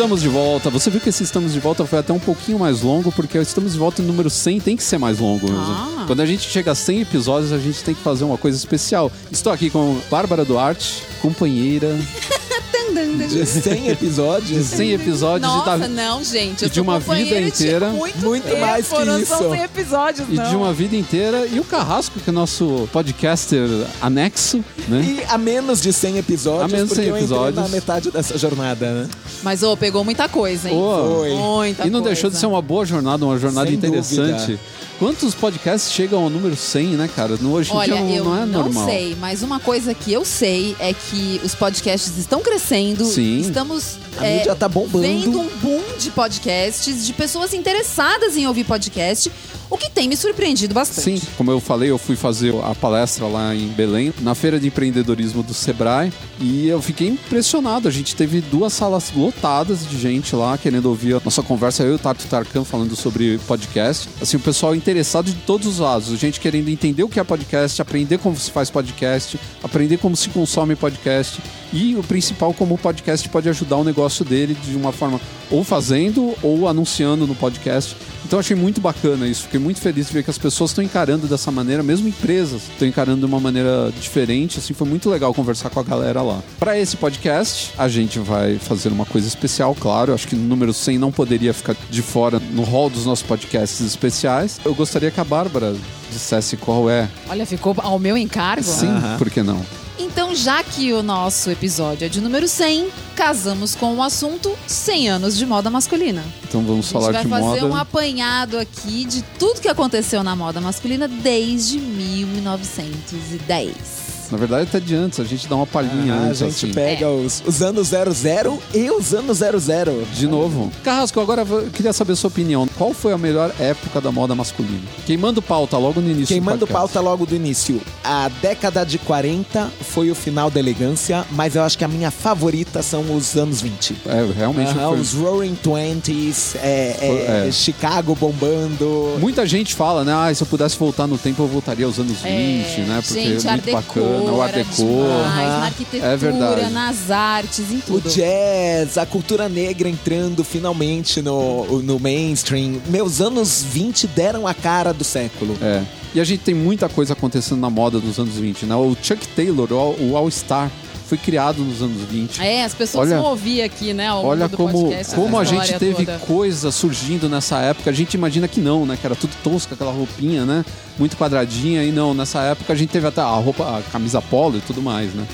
Estamos de volta. Você viu que esse Estamos de Volta foi até um pouquinho mais longo, porque o Estamos de Volta número 100 tem que ser mais longo mesmo. Ah. Quando a gente chega a 100 episódios, a gente tem que fazer uma coisa especial. Estou aqui com Bárbara Duarte, companheira De 100 de episódios. 100 episódios Nossa, da- não, gente. Eu de uma vida de inteira. Muito, Muito tempo, mais que não isso. são 100 episódios, e não. de uma vida inteira. E o Carrasco, que é nosso podcaster anexo, né? E a menos de 100 episódios, A menos de porque 100 eu entrei episódios. na metade dessa jornada, né? Mas, ô, pegou muita coisa, hein? Ô, Foi. Muita E não coisa. deixou de ser uma boa jornada, uma jornada Sem interessante. dúvida. Quantos podcasts chegam ao número 100, né, cara? No, hoje em Olha, dia não, eu não é não normal. sei, mas uma coisa que eu sei é que os podcasts estão crescendo. Sim. Estamos A é, mídia tá bombando. vendo um boom de podcasts, de pessoas interessadas em ouvir podcast, o que tem me surpreendido bastante. Sim, como eu falei, eu fui fazer a palestra lá em Belém, na feira de empreendedorismo do Sebrae, e eu fiquei impressionado. A gente teve duas salas lotadas de gente lá querendo ouvir a nossa conversa, eu e o Tato Tarkan falando sobre podcast. Assim, o pessoal interessado de todos os lados, gente querendo entender o que é podcast, aprender como se faz podcast, aprender como se consome podcast. E o principal, como o podcast pode ajudar o negócio dele de uma forma ou fazendo ou anunciando no podcast. Então achei muito bacana isso. Fiquei muito feliz de ver que as pessoas estão encarando dessa maneira, mesmo empresas estão encarando de uma maneira diferente. Assim, foi muito legal conversar com a galera lá. Para esse podcast, a gente vai fazer uma coisa especial, claro. Acho que no número 100 não poderia ficar de fora no hall dos nossos podcasts especiais. Eu gostaria que a Bárbara dissesse qual é. Olha, ficou ao meu encargo. Sim, Aham. por que não? Então, já que o nosso episódio é de número 100, casamos com o assunto 100 anos de moda masculina. Então vamos A gente falar vai de fazer moda. um apanhado aqui de tudo que aconteceu na moda masculina desde 1910. Na verdade, até de antes, a gente dá uma palhinha Ah, a antes, gente assim. pega os, os anos 00 e os anos 00. De novo. Carrasco, agora eu queria saber a sua opinião. Qual foi a melhor época da moda masculina? Queimando pauta logo no início Queimando pauta logo do início. A década de 40 foi o final da elegância, mas eu acho que a minha favorita são os anos 20. É, realmente Aham, foi... Os Roaring Twenties, é, é, é. Chicago bombando. Muita gente fala, né? Ah, se eu pudesse voltar no tempo, eu voltaria aos anos 20, É, né? Porque gente, é muito bacana. O Art Deco. demais, na É arquitetura, verdade. nas artes, em O tudo. jazz, a cultura negra entrando finalmente no, no mainstream. Meus anos 20 deram a cara do século. É. E a gente tem muita coisa acontecendo na moda dos anos 20, né? O Chuck Taylor, o o All Star, foi criado nos anos 20. É, as pessoas Olha- vão ouvir aqui, né? Olha como, podcast, como a gente teve toda. coisa surgindo nessa época. A gente imagina que não, né? Que era tudo tosco, aquela roupinha, né? Muito quadradinha. E não, nessa época a gente teve até a roupa, a camisa polo e tudo mais, né?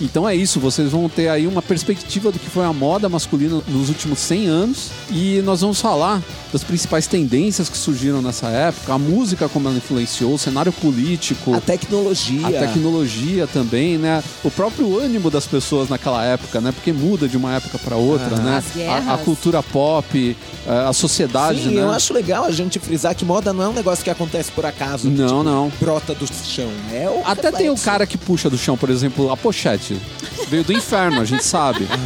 Então é isso, vocês vão ter aí uma perspectiva do que foi a moda masculina nos últimos 100 anos e nós vamos falar das principais tendências que surgiram nessa época, a música como ela influenciou, o cenário político, A tecnologia. a tecnologia também, né? O próprio ânimo das pessoas naquela época, né? Porque muda de uma época para outra, Aham. né? A, a cultura pop, eh, a sociedade, Sim, né? eu acho legal a gente frisar que moda não é um negócio que acontece por acaso. Não, tipo, não. Brota do chão. É o Até tem o cara que puxa do chão, por exemplo, a pochete. Veio do inferno, a gente sabe.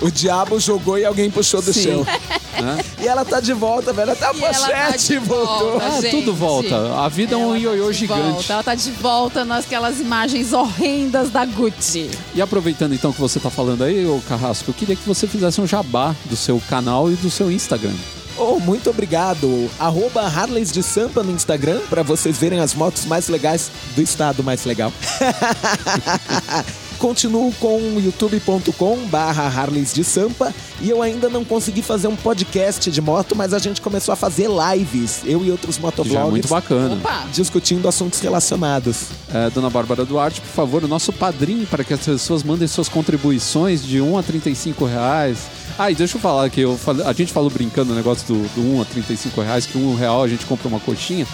O diabo jogou e alguém puxou do Sim. chão. né? E ela tá de volta, velho. Até a E ela tá pochete de voltou. volta. Ah, gente. tudo volta. A vida é um Ela tá ioiô de gigante. volta, Ela tá de volta naquelas imagens horrendas da Gucci. E aproveitando então que você tá falando aí, ô Carrasco, eu queria que você fizesse um jabá do seu canal e do seu Instagram. Oh, muito obrigado. Arroba Harleys de Sampa no Instagram pra vocês verem as motos mais legais do estado mais legal. Continuo com youtube.com barra Harleys de Sampa e eu ainda não consegui fazer um podcast de moto, mas a gente começou a fazer lives, eu e outros Que já é muito bacana. Opa! discutindo assuntos relacionados. É, Dona Bárbara Duarte, por favor, o nosso padrinho para que as pessoas mandem suas contribuições de 1 a 35 reais. Ah, e deixa eu falar que eu falei- a gente falou brincando o negócio do, do 1 a 35 reais, que 1 real a gente compra uma coxinha,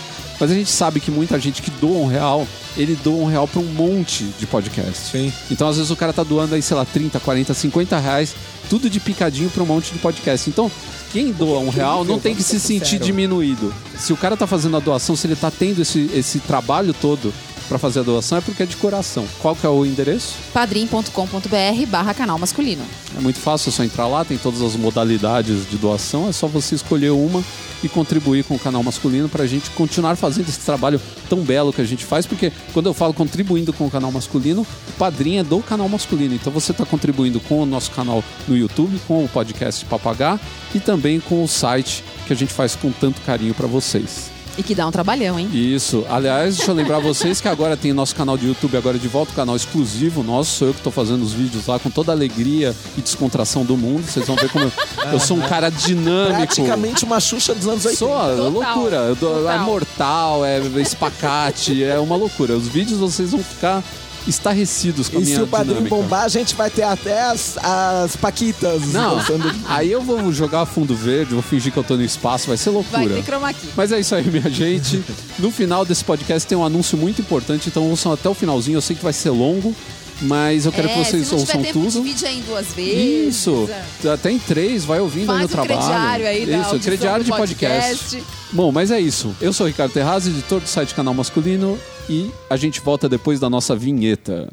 mas a gente sabe que muita gente que doa um real, ele doa um real para um monte de podcast. Sim. Então, às vezes, o cara tá doando aí, sei lá, 30, 40, 50 reais, tudo de picadinho para um monte de podcast. Então, quem doa um real não tem que se sentir diminuído. Se o cara tá fazendo a doação, se ele tá tendo esse, esse trabalho todo para fazer a doação é porque é de coração. Qual que é o endereço? padrim.com.br barra canal masculino. É muito fácil, é só entrar lá, tem todas as modalidades de doação, é só você escolher uma e contribuir com o canal masculino para a gente continuar fazendo esse trabalho tão belo que a gente faz, porque quando eu falo contribuindo com o canal masculino, o padrinho é do canal masculino. Então você está contribuindo com o nosso canal no YouTube, com o podcast Papagá e também com o site que a gente faz com tanto carinho para vocês. E que dá um trabalhão, hein? Isso. Aliás, deixa eu lembrar vocês que agora tem nosso canal de YouTube, agora de volta, o canal exclusivo nosso. Sou eu que estou fazendo os vídeos lá com toda a alegria e descontração do mundo. Vocês vão ver como eu, eu sou um cara dinâmico. Praticamente uma Xuxa dos anos 80. Sou, é Total. loucura. É Total. mortal, é espacate, é uma loucura. Os vídeos vocês vão ficar estarrecidos com a E minha se o padrinho dinâmica. bombar, a gente vai ter até as, as paquitas. Não, dançando. aí eu vou jogar fundo verde, vou fingir que eu tô no espaço, vai ser Vai loucura. ter chroma key. Mas é isso aí, minha gente. No final desse podcast tem um anúncio muito importante, então ouçam até o finalzinho. Eu sei que vai ser longo, mas eu quero que É, vocês se não ouçam tiver tempo, tudo. divide aí em duas vezes. Isso, até em três, vai ouvindo aí Faz no um trabalho. crediário aí da Isso, crediário de podcast. Bom, mas é isso. Eu sou o Ricardo Terraz, editor do site Canal Masculino, e a gente volta depois da nossa vinheta.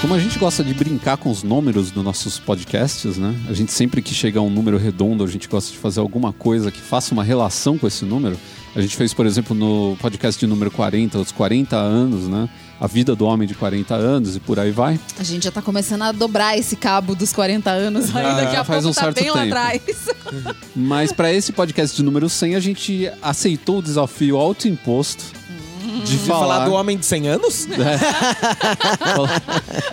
Como a gente gosta de brincar com os números dos nossos podcasts, né? A gente sempre que chega a um número redondo, a gente gosta de fazer alguma coisa que faça uma relação com esse número. A gente fez, por exemplo, no podcast de número 40, os 40 anos, né? A vida do homem de 40 anos e por aí vai. A gente já tá começando a dobrar esse cabo dos 40 anos aí. Ah, Daqui a faz um tá certo bem lá tempo. atrás. Mas para esse podcast de número 100, a gente aceitou o desafio autoimposto de De falar do homem de 100 anos?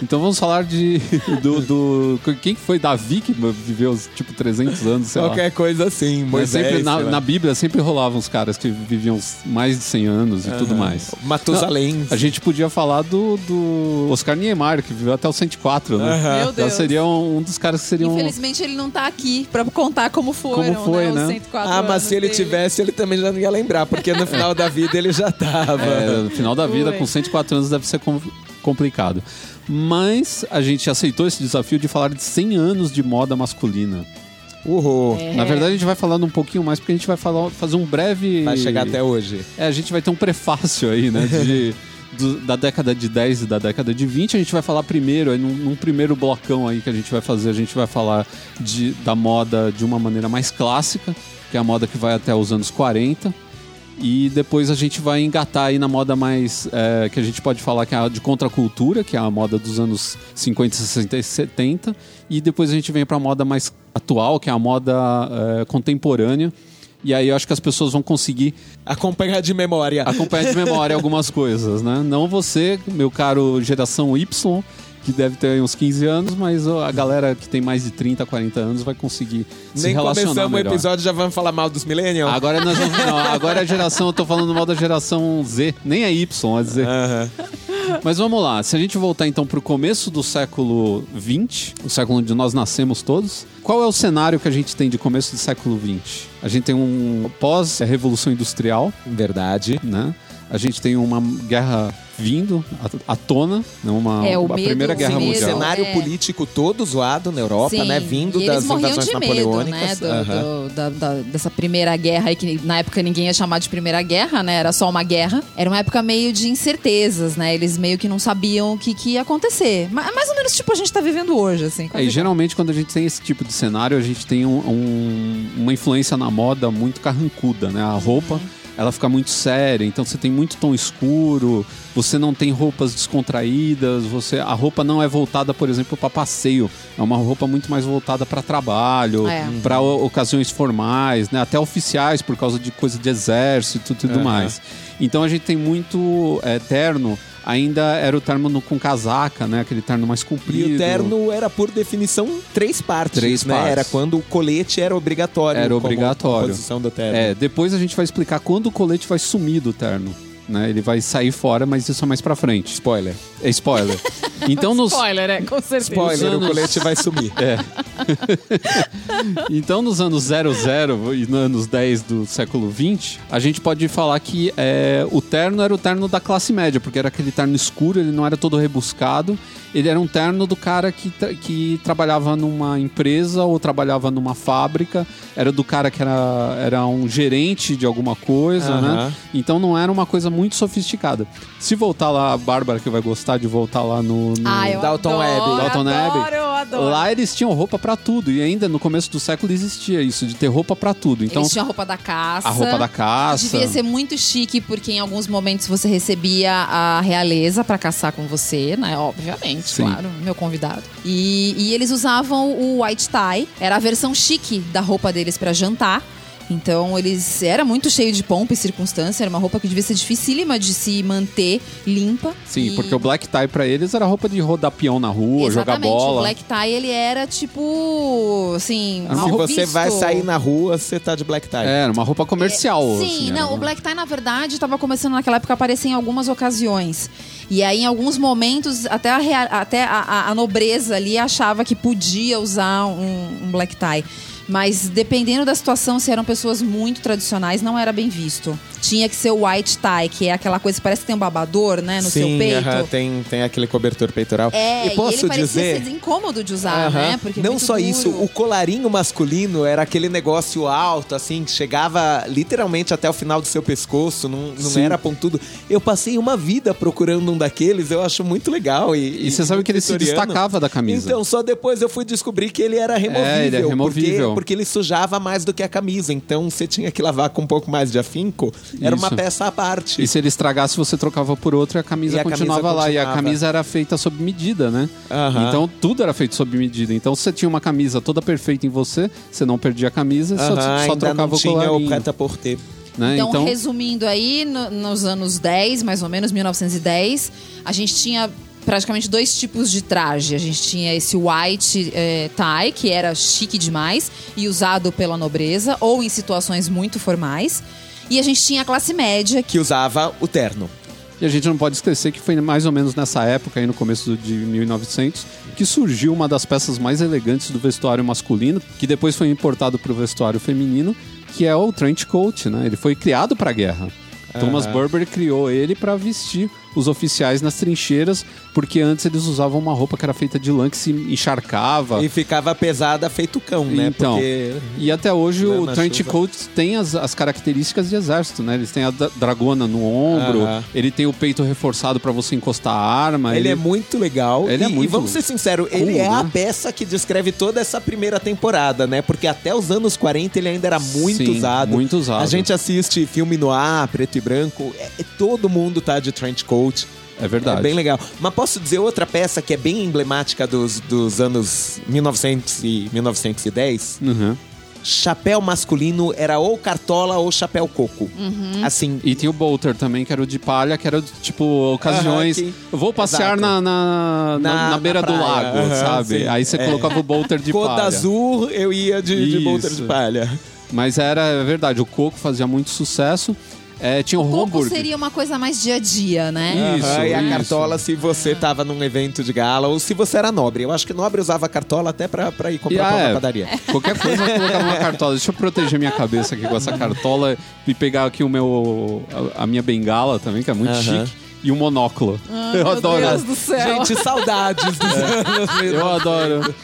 Então vamos falar de do, do- quem que foi Davi que viveu tipo 300 anos, sei lá. Qualquer coisa assim. Mas Moisés, sempre na, lá. na Bíblia sempre rolavam os caras que viviam mais de 100 anos e tudo mais. Matusalém. A gente podia falar do, do Oscar Niemeyer, que viveu até os 104, né? Aham. Meu Já Deus. seria um, um dos caras que seriam. Infelizmente ele não tá aqui pra contar como foram, Como foi, né? né? Os 104 Ah, mas anos se ele dele. tivesse, ele também já não ia lembrar, porque no final da vida ele já tava. É, no final da vida, Ui. com 104 anos, deve ser com- complicado. Mas a gente aceitou esse desafio de falar de 100 anos de moda masculina. Uhul. É. Na verdade, a gente vai falando um pouquinho mais, porque a gente vai falar, fazer um breve. Vai chegar até hoje. É, a gente vai ter um prefácio aí, né? De, do- da década de 10 e da década de 20. A gente vai falar primeiro, aí num, num primeiro blocão aí que a gente vai fazer, a gente vai falar de, da moda de uma maneira mais clássica, que é a moda que vai até os anos 40. E depois a gente vai engatar aí na moda mais. é, que a gente pode falar que é a de contracultura, que é a moda dos anos 50, 60 e 70. E depois a gente vem pra moda mais atual, que é a moda é, contemporânea. E aí eu acho que as pessoas vão conseguir Acompanhar de memória. acompanhar de memória algumas coisas, né? Não você, meu caro geração Y, que deve ter aí uns 15 anos, mas a galera que tem mais de 30, 40 anos vai conseguir se Nem relacionar começamos o melhor. episódio, já vamos falar mal dos Millennials? Agora nós vamos, não, agora é a geração, eu tô falando mal da geração Z, nem é Y, é Z. Mas vamos lá, se a gente voltar então pro começo do século 20, o século onde nós nascemos todos, qual é o cenário que a gente tem de começo do século 20? A gente tem um pós-revolução industrial, Verdade. né? A gente tem uma guerra vindo à, à tona, né? uma, É, o a medo, Primeira o Guerra medo. Mundial. Cenário É. político todo zoado na Europa, Sim, né? Vindo e das invasões de medo, napoleônicas. né? Do- Aham. do- da- da- dessa primeira guerra aí, que na época ninguém ia chamar de primeira guerra, né? Era só uma guerra. Era uma época meio de incertezas, né? Eles meio que não sabiam o que, que ia acontecer. Ma- Mais ou menos tipo a gente tá vivendo hoje, assim. É, e geralmente quando a gente tem esse tipo de cenário, a gente tem um- um- uma influência na moda muito carrancuda, né? A roupa, ela fica muito séria, então você tem muito tom escuro, você não tem roupas descontraídas, você a roupa não é voltada, por exemplo, para passeio, é uma roupa muito mais voltada para trabalho, É. para ocasiões formais, né? Até oficiais por causa de coisa de exército e tudo Aham. mais. Então a gente tem muito é, terno, ainda era o terno no- com casaca, né? Aquele terno mais comprido. E o terno era, por definição, três partes. Três né? partes. Era quando o colete era obrigatório. Era obrigatório. composição do terno. É, depois a gente vai explicar quando o colete vai sumir do terno. Né? Ele vai sair fora, mas isso é mais pra frente. Spoiler. É spoiler. Então nos, Spoiler, é, com certeza. Spoiler, anos- o colete vai sumir. É. então, nos anos 00 e nos anos 10 do século 20, a gente pode falar que é, o terno era o terno da classe média, porque era aquele terno escuro, ele não era todo rebuscado. Ele era um terno do cara que, que trabalhava numa empresa ou trabalhava numa fábrica. Era do cara que era, era um gerente de alguma coisa, né? Então não era uma coisa muito sofisticada. Se voltar lá, a Bárbara que vai gostar de voltar lá no. no- Ah, eu Dalton adoro, Abbey. Dalton adoro. Lá eles tinham roupa pra tudo e ainda no começo do século existia isso de ter roupa pra tudo. Então Eles tinham a roupa da caça. a roupa da caça. Devia ser muito chique, porque em alguns momentos você recebia a realeza pra caçar com você, né? Obviamente, Sim. claro, meu convidado. E, e eles usavam o white tie, era a versão chique da roupa deles pra jantar. Então eles era muito cheio de pompa e circunstância, era uma roupa que devia ser dificílima de se manter limpa. Sim, E- porque o black tie pra eles era roupa de rodar peão na rua, jogar Exatamente, bola. o black tie ele era tipo, assim, Ah, Se você visto. vai sair na rua, você tá de black tie. É, era uma roupa comercial. Sim, assim, era não, uma- o black tie, na verdade, estava começando naquela época a aparecer em algumas ocasiões. E aí, em alguns momentos, até a, até a, a- a nobreza ali achava que podia usar um, um black tie. Mas dependendo da situação, se eram pessoas muito tradicionais, não era bem visto. Tinha que ser o white tie, que é aquela coisa que parece que tem um babador, né, no Sim, seu peito. aham, tem, tem aquele cobertor peitoral. É, e posso ele parecia dizer. ser incômodo de usar, Aham. né? Porque é não muito só duro. isso, o colarinho masculino era aquele negócio alto, assim, que chegava literalmente até o final do seu pescoço, não, não Sim. era pontudo. Eu passei uma vida procurando um daqueles, eu acho muito legal. E, E você sabe que ele se destacava da camisa. Então, só depois eu fui descobrir que ele era removível. É, ele é removível. Porque, porque ele sujava mais do que a camisa. Então, você tinha que lavar com um pouco mais de afinco. Era uma Isso. peça à parte. E se ele estragasse, você trocava por outra e a camisa E a camisa continuava lá. E a camisa era feita sob medida, né? Aham. Então tudo era feito sob medida. Então se você tinha uma camisa toda perfeita em você, você não perdia a camisa, só, Aham, só ainda trocava não o tinha colarinho. o prêt-à-porter. né? Então, Então, resumindo aí, no- nos anos 10, mais ou menos, 1910, a gente tinha praticamente dois tipos de traje. A gente tinha esse white eh, tie, que era chique demais e usado pela nobreza, ou em situações muito formais. E a gente tinha a classe média, Que usava o terno. E a gente não pode esquecer que foi mais ou menos nessa época, aí no começo de 1900, que surgiu uma das peças mais elegantes do vestuário masculino, que depois foi importado para o vestuário feminino, que é o trench coat, né? Ele foi criado para a guerra. Thomas Burberry criou ele para vestir os oficiais nas trincheiras, porque antes eles usavam uma roupa que era feita de lã que se encharcava. E ficava pesada feito cão, né? Então, Porque e até hoje o na trench chuva. coat tem as, as características de exército, né? Eles têm a dragona no ombro, ele tem o peito reforçado para você encostar a arma. ele é muito legal. Ele e, é muito e vamos ser sinceros, cool, ele é a né? peça que descreve toda essa primeira temporada, né? Porque até os anos 40 ele ainda era muito Sim, usado. muito usado. A gente assiste filme no ar, preto e branco, é- é- todo mundo tá de trench coat. É verdade. É bem legal. Mas posso dizer outra peça que é bem emblemática dos, dos anos 1900 e 1910? Uhum. Chapéu masculino era ou cartola ou chapéu coco. Uhum. Assim, E tinha o bolter também, que era o de palha, que era tipo ocasiões. Aham, que- Eu vou passear na, na, na, Na- beira na do lago, sabe? sim. Aí você É. colocava o bolter de cor palha. azul, eu ia de, de bolter de palha. Mas era é verdade, o coco fazia muito sucesso. É, tinha o, Coco Homburg. seria uma coisa mais dia a dia, né? Isso, Aham, e a isso. cartola se você tava num evento de gala ou se você era nobre. Eu acho que nobre usava cartola até pra, pra ir comprar ah, pão é, na padaria. Qualquer coisa eu colocava uma cartola. Deixa eu proteger minha cabeça aqui com essa cartola e pegar aqui o meu, a, a minha bengala também, que é muito Aham. chique. E um monóculo. Ah, eu meu adoro. Deus do céu. Gente, saudades dos anos. Eu adoro.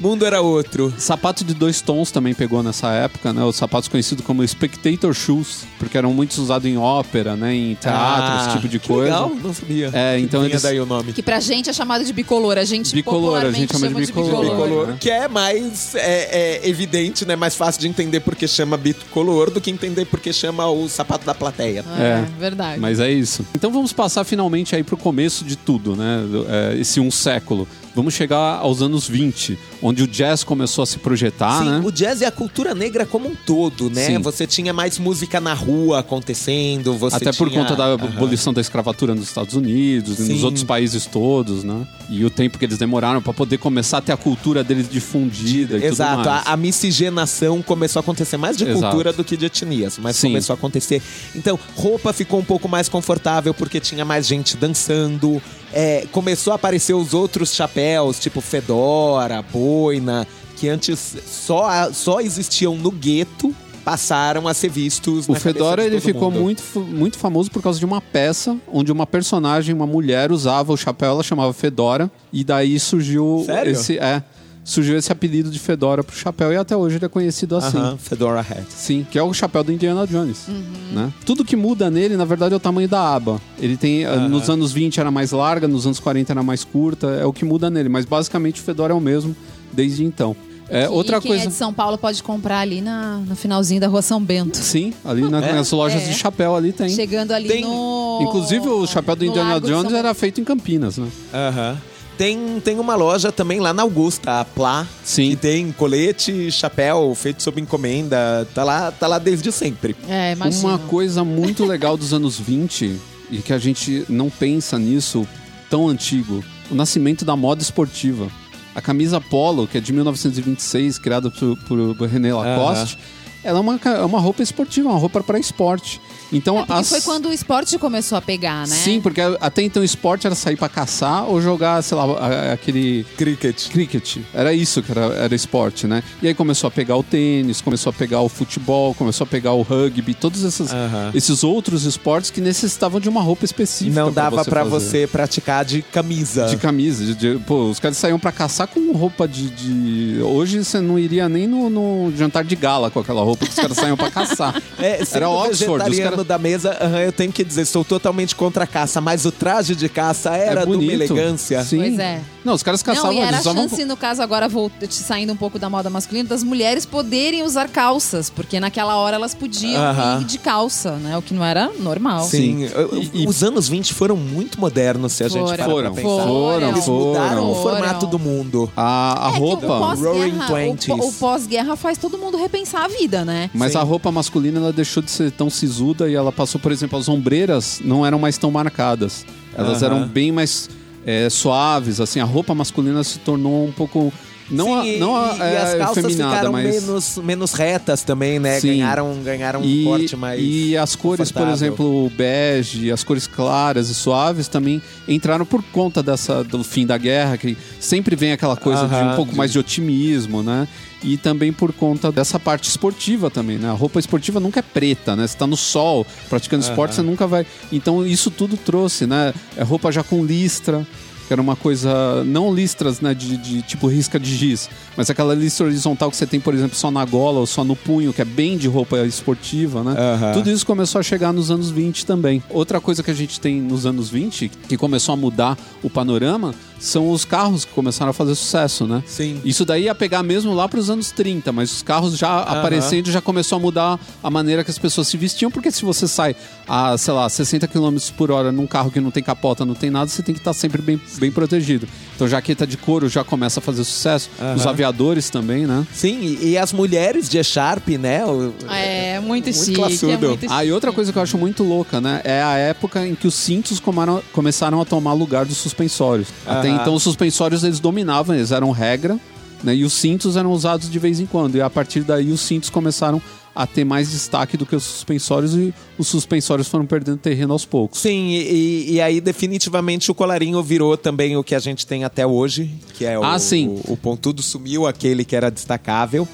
Mundo era outro. Sapato de dois tons também pegou nessa época, né? Os sapatos conhecidos como Spectator Shoes, porque eram muito usados em ópera, né? Em teatro, esse tipo de Ah, que coisa. Legal, não sabia. É, então Vinha eles- daí o nome. Que pra gente é chamado de bicolor. A gente Bicolor, a gente chama de bicolor. Bicolor, né? que é mais é, é evidente, né? Mais fácil de entender porque chama bicolor do que entender porque chama o sapato da plateia. É, É. verdade. Mas é isso. Então vamos passar finalmente aí pro começo de tudo, né? É, esse um século. Vamos chegar aos anos 20, onde o jazz começou a se projetar, Sim, né? o jazz e a cultura negra como um todo, né? Sim. Você tinha mais música na rua acontecendo, você Até por tinha- conta da Aham. abolição da escravatura nos Estados Unidos e nos Sim. outros países todos, né? E o tempo que eles demoraram para poder começar a ter a cultura deles difundida e Exato, a, a miscigenação começou a acontecer mais de Exato. cultura do que de etnias, mas Sim. começou a acontecer. Então, roupa ficou um pouco mais confortável porque tinha mais gente dançando. É, começou a aparecer os outros chapéus, tipo fedora, boina, que antes só, só existiam no gueto, passaram a ser vistos. O Fedora ele ficou mundo. muito, muito famoso por causa de uma peça onde uma personagem, uma mulher, usava o chapéu, ela chamava Fedora, e daí surgiu Sério? esse é surgiu esse apelido de Fedora pro chapéu e até hoje ele é conhecido assim. Aham, Fedora Hat. Sim, que é o chapéu do Indiana Jones. Né? Tudo que muda nele, na verdade, é o tamanho da aba. Ele tem. eh, Nos anos 20 era mais larga, nos anos 40 era mais curta, é o que muda nele. Mas basicamente o Fedora é o mesmo desde então. É, E outra quem coisa. é de São Paulo pode comprar ali na, no finalzinho da Rua São Bento. Sim, ali na- É? nas lojas É. de chapéu ali tem. Chegando ali Tem- no. Inclusive o chapéu do no Indiana Jones era feito em Campinas, né? Aham. Tem, tem uma loja também lá na Augusta, a Plá, Sim. que tem colete, chapéu feito sob encomenda. Tá lá, tá lá desde sempre. É, imagina. Uma coisa muito legal dos anos 20 e que a gente não pensa nisso tão antigo, o nascimento da moda esportiva. A camisa polo, que é de 1926, criada por, por René Lacoste, ela é uma, é uma roupa esportiva, uma roupa para esporte. Então, É as- foi quando o esporte começou a pegar, né? Sim, porque até então o esporte era sair pra caçar ou jogar, sei lá, aquele Cricket. cricket. Era isso que era, era esporte, né? E aí começou a pegar o tênis, começou a pegar o futebol, começou a pegar o rugby, todos esses, Aham. esses outros esportes que necessitavam de uma roupa específica. Não dava pra fazer. você praticar de camisa. De camisa, de, de- pô, os caras saíam pra caçar com roupa de, de- Hoje você não iria nem no, no jantar de gala com aquela roupa que os caras saíam pra caçar. É, Era Oxford, os vegetariano da mesa, eu tenho que dizer, sou totalmente contra a caça, mas o traje de caça era é de uma elegância. Sim. Pois é. Não, os caras caçavam, Não, e era eles a chance, no caso, agora volt- saindo um pouco da moda masculina, das mulheres poderem usar calças, porque naquela hora elas podiam Aham. ir de calça, né? O que não era normal. Sim, E- e- os anos 20 foram muito modernos, se a gente Foram. parar pra Foram, pensar. foram, Eles foram. mudaram o Foram. formato do mundo. A, a É roupa... o Roaring pós-guerra, o, Twenties. po- o pós-guerra faz todo mundo repensar a vida, né? Mas Sim. a roupa masculina ela deixou de ser tão sisuda e ela passou, por exemplo, as ombreiras não eram mais tão marcadas. Elas Aham. eram bem mais é, suaves, assim, a roupa masculina se tornou um pouco não Sim, a, e, não a, e é, as calças efeminada, ficaram mas menos, menos retas também, né? Sim. Ganharam, ganharam um e, corte mais. e as cores, por exemplo, o bege, as cores claras e suaves também entraram por conta dessa do fim da guerra, que sempre vem aquela coisa de um pouco de- mais de otimismo, né? E também por conta dessa parte esportiva também, né? A roupa esportiva nunca é preta, né? Você tá no sol, praticando esporte, você nunca vai. Então isso tudo trouxe, né? É roupa já com listra, que era uma coisa. Não listras, né? De, de tipo risca de giz, mas aquela listra horizontal que você tem, por exemplo, só na gola ou só no punho, que é bem de roupa esportiva, né? Aham. Tudo isso começou a chegar nos anos 20 também. Outra coisa que a gente tem nos anos 20, que começou a mudar o panorama, são os carros que começaram a fazer sucesso, né? Sim. Isso daí ia pegar mesmo lá para os anos 30, mas os carros já aparecendo já começou a mudar a maneira que as pessoas se vestiam, porque se você sai a, sei lá, 60 km por hora num carro que não tem capota, não tem nada, você tem que estar sempre bem, bem protegido. Então jaqueta de couro já começa a fazer sucesso, os aviadores também, né? Sim, e, as mulheres de Sharp, né? o- É, muito, Muito chique. classudo. É muito Ah, e outra coisa que eu acho muito louca, né? É a época em que os cintos comaram- começaram a tomar lugar dos suspensórios. Até Então os suspensórios eles dominavam, eles eram regra, né? E os cintos eram usados de vez em quando. E a partir daí os cintos começaram a ter mais destaque do que os suspensórios e os suspensórios foram perdendo terreno aos poucos. Sim, e, e- e aí definitivamente o colarinho virou também o que a gente tem até hoje, que é o, Ah, sim. o, o pontudo sumiu, aquele que era destacável.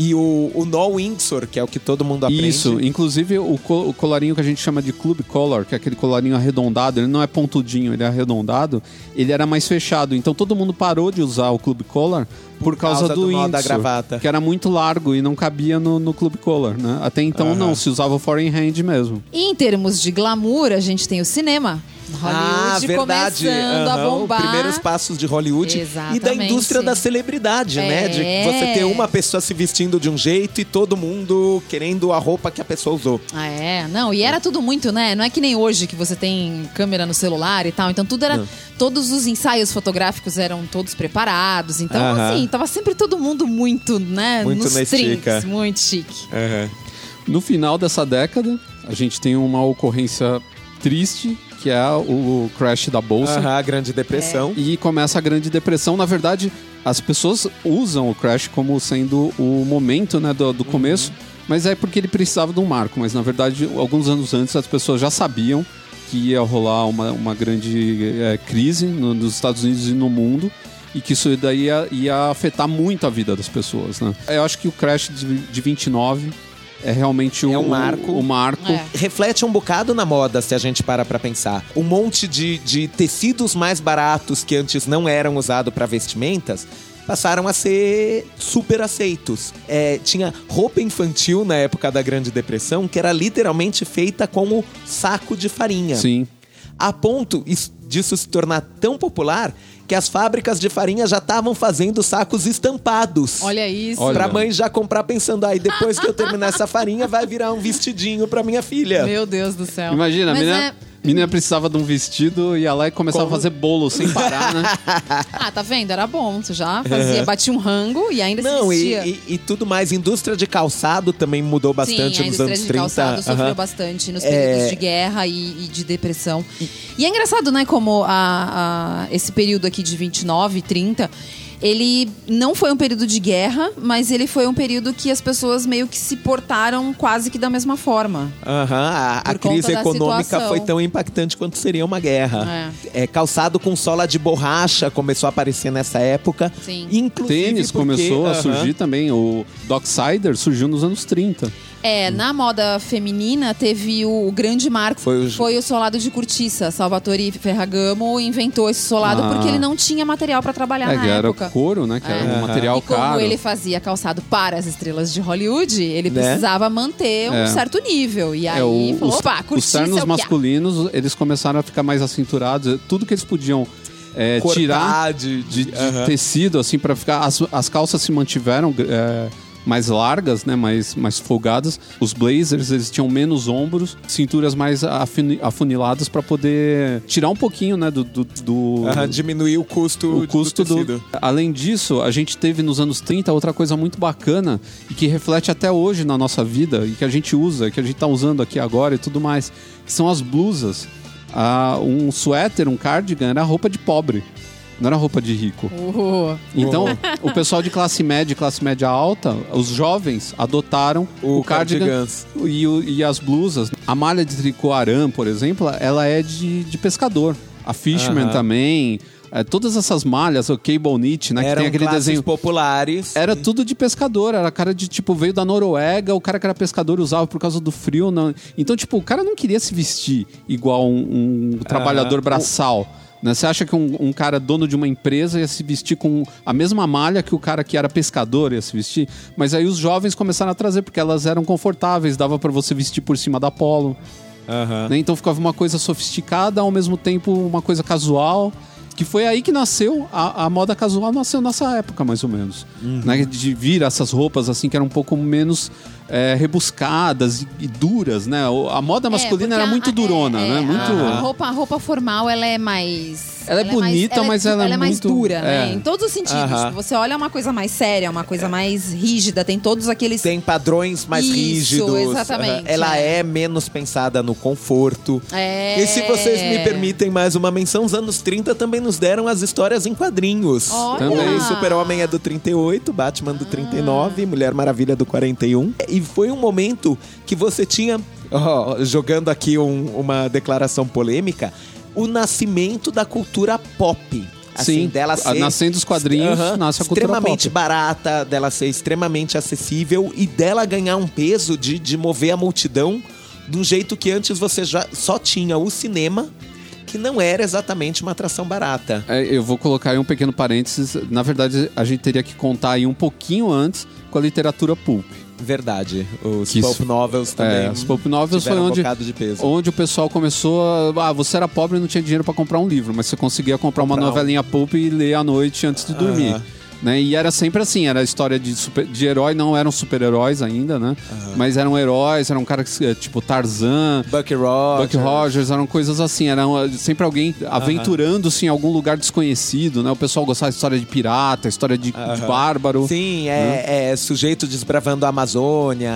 E o, o nó Windsor, que é o que todo mundo aprende. Isso, inclusive o, o colarinho que a gente chama de Club Collar, que é aquele colarinho arredondado, ele não é pontudinho, ele é arredondado, ele era mais fechado. Então todo mundo parou de usar o Club Collar por, causa, causa do, do nó da gravata. que era muito largo e não cabia no, no Club Collar, né? Até então Aham. não, se usava o foreign hand mesmo. E em termos de glamour, a gente tem o cinema. ah, Hollywood verdade. começando a Aham, bombar. Primeiros passos de Hollywood e da Exatamente. indústria da celebridade, né? De É. você ter uma pessoa se vestindo de um jeito e todo mundo querendo a roupa que a pessoa usou. Ah, é, não, e era tudo muito, né? Não é que nem hoje que você tem câmera no celular e tal. Então tudo era. Todos os ensaios fotográficos eram todos preparados. Então, Aham. assim, tava sempre todo mundo muito, né, Muito nos trinks, muito chique. No final dessa década, a gente tem uma ocorrência triste, que é o crash da bolsa. Aham, a Grande Depressão. E começa a Grande Depressão. Na verdade, as pessoas usam o crash como sendo o momento né, do, do começo, mas é porque ele precisava de um marco. Mas na verdade, alguns anos antes, as pessoas já sabiam que ia rolar uma, uma grande eh, crise no- nos Estados Unidos e no mundo. E que isso daí ia, ia afetar muito a vida das pessoas, né? Eu acho que o crash de, de 29 é realmente o, É um marco. o marco. É. reflete um bocado na moda, se a gente para pra pensar. Um monte de, de tecidos mais baratos que antes não eram usados para vestimentas passaram a ser super aceitos. É, tinha roupa infantil na época da Grande Depressão que era literalmente feita como saco de farinha. Sim. A ponto is- disso se tornar tão popular que as fábricas de farinha já estavam fazendo sacos estampados. Olha isso. Olha. Pra mãe já comprar pensando, aí depois que eu terminar essa farinha, vai virar um vestidinho pra minha filha. Meu Deus do céu. Imagina, Mas menina, é- menina precisava de um vestido, ia lá e começava Como? a fazer bolo sem parar, né? Ah, tá vendo? Era bom. Tu já fazia, batia um rango e ainda Não, se e, vestia. e, e tudo mais. Indústria de calçado também mudou bastante Sim, a nos indústria anos de 30. calçado sofreu bastante nos É. períodos de guerra e, e de depressão. E é engraçado, né, como a- a- esse período aqui de 29, 30, ele não foi um período de guerra, mas ele foi um período que as pessoas meio que se portaram quase que da mesma forma. Aham, a, a conta crise econômica situação. foi tão impactante quanto seria uma guerra. É, calçado com sola de borracha começou a aparecer nessa época. Sim. Inclusive Tênis porque- começou a aham. surgir também. O Docksider surgiu nos anos 30. É, na moda feminina teve o, o grande marco, Foi foi o- solado de cortiça. Salvatore Ferragamo inventou esse solado Ah. porque ele não tinha material para trabalhar é, na que era época. couro, né? Que era um Aham. material E como caro. ele fazia calçado para as estrelas de Hollywood, ele Né? precisava manter um É. certo nível. E aí É, o- falou, os, opa, os cortiça ternos é o que há. masculinos, eles começaram a ficar mais acinturados. Tudo que eles podiam é, tirar de, de, de aham. tecido, assim, para ficar. As, as calças se mantiveram é, mais largas, né? Mais, mais folgadas. Os blazers, eles tinham menos ombros, cinturas mais afuni- afuniladas para poder tirar um pouquinho, né? Do. do, do- Aham, diminuir o custo, o custo do do, tecido. Além disso, a gente teve nos anos 30 outra coisa muito bacana e que reflete até hoje na nossa vida e que a gente usa, que a gente tá usando aqui agora e tudo mais, que são as blusas. Ah, um suéter, um cardigan era roupa de pobre. Não era roupa de rico. Uh, Então, o pessoal de classe média e classe média alta, os jovens, adotaram O o, cardigan cardigans. e, o- e as blusas. A malha de tricô aram, por exemplo, ela é de, de pescador. A Fishman também. É, todas essas malhas, o cable knit, né? que Eram tem aquele desenho. populares. Era tudo de pescador, era cara de tipo, veio da Noruega, o cara que era pescador usava por causa do frio. Não... Então, tipo, o cara não queria se vestir igual um, um trabalhador o- braçal. Né? Você acha que um, um cara dono de uma empresa ia se vestir com a mesma malha que o cara que era pescador ia se vestir? Mas aí os jovens começaram a trazer, porque elas eram confortáveis, dava pra você vestir por cima da polo. Aham. né? Então ficava uma coisa sofisticada, ao mesmo tempo uma coisa casual. Que foi aí que nasceu, a, a moda casual nasceu nessa época, mais ou menos. Né? De vir essas roupas assim que eram um pouco menos é, rebuscadas e, e duras, né? A moda masculina porque era a- muito é, durona, é, né? A, Muito. a roupa, a roupa formal, ela é mais... Ela é bonita, mas ela é mais muito- dura, né? é. Em todos os sentidos. Aham. Tipo, você olha uma coisa mais séria, uma coisa mais rígida, tem todos aqueles... Tem padrões mais Isso, rígidos. exatamente, Aham. Ela é. é. menos pensada no conforto. É. E se vocês me permitem mais uma menção, os anos 30 também nos deram as histórias em quadrinhos. Olha! Também. Super-Homem é do 38, Batman do 39, Mulher Maravilha do 41. E foi um momento que você tinha, ó, jogando aqui um- uma declaração polêmica, o nascimento da cultura pop. Assim, Sim, dela ser nascendo os quadrinhos, Aham, nasce a cultura extremamente pop. barata, dela ser extremamente acessível e dela ganhar um peso de, de mover a multidão de um jeito que antes você já só tinha o cinema, que não era exatamente uma atração barata. É, eu vou colocar aí um pequeno parênteses. Na verdade, a gente teria que contar aí um pouquinho antes com a literatura pulp. Verdade. Os Que pulp isso- novels também. É, os pulp novels foi tiveram um onde, onde o pessoal começou a... Ah, você era pobre e não tinha dinheiro pra comprar um livro, mas você conseguia comprar, uma Comprar um- novelinha pulp e ler à noite antes de dormir. Aham. Né? E era sempre assim, era a história de, super- de herói, não eram super-heróis ainda, né? Mas eram heróis, eram caras que, tipo Tarzan, Bucky Rogers. Buck Rogers, eram coisas assim, eram uh, sempre alguém aventurando-se em algum lugar desconhecido, né? O pessoal gostava de história de pirata, história de, de bárbaro. Sim, é, é sujeito desbravando a Amazônia.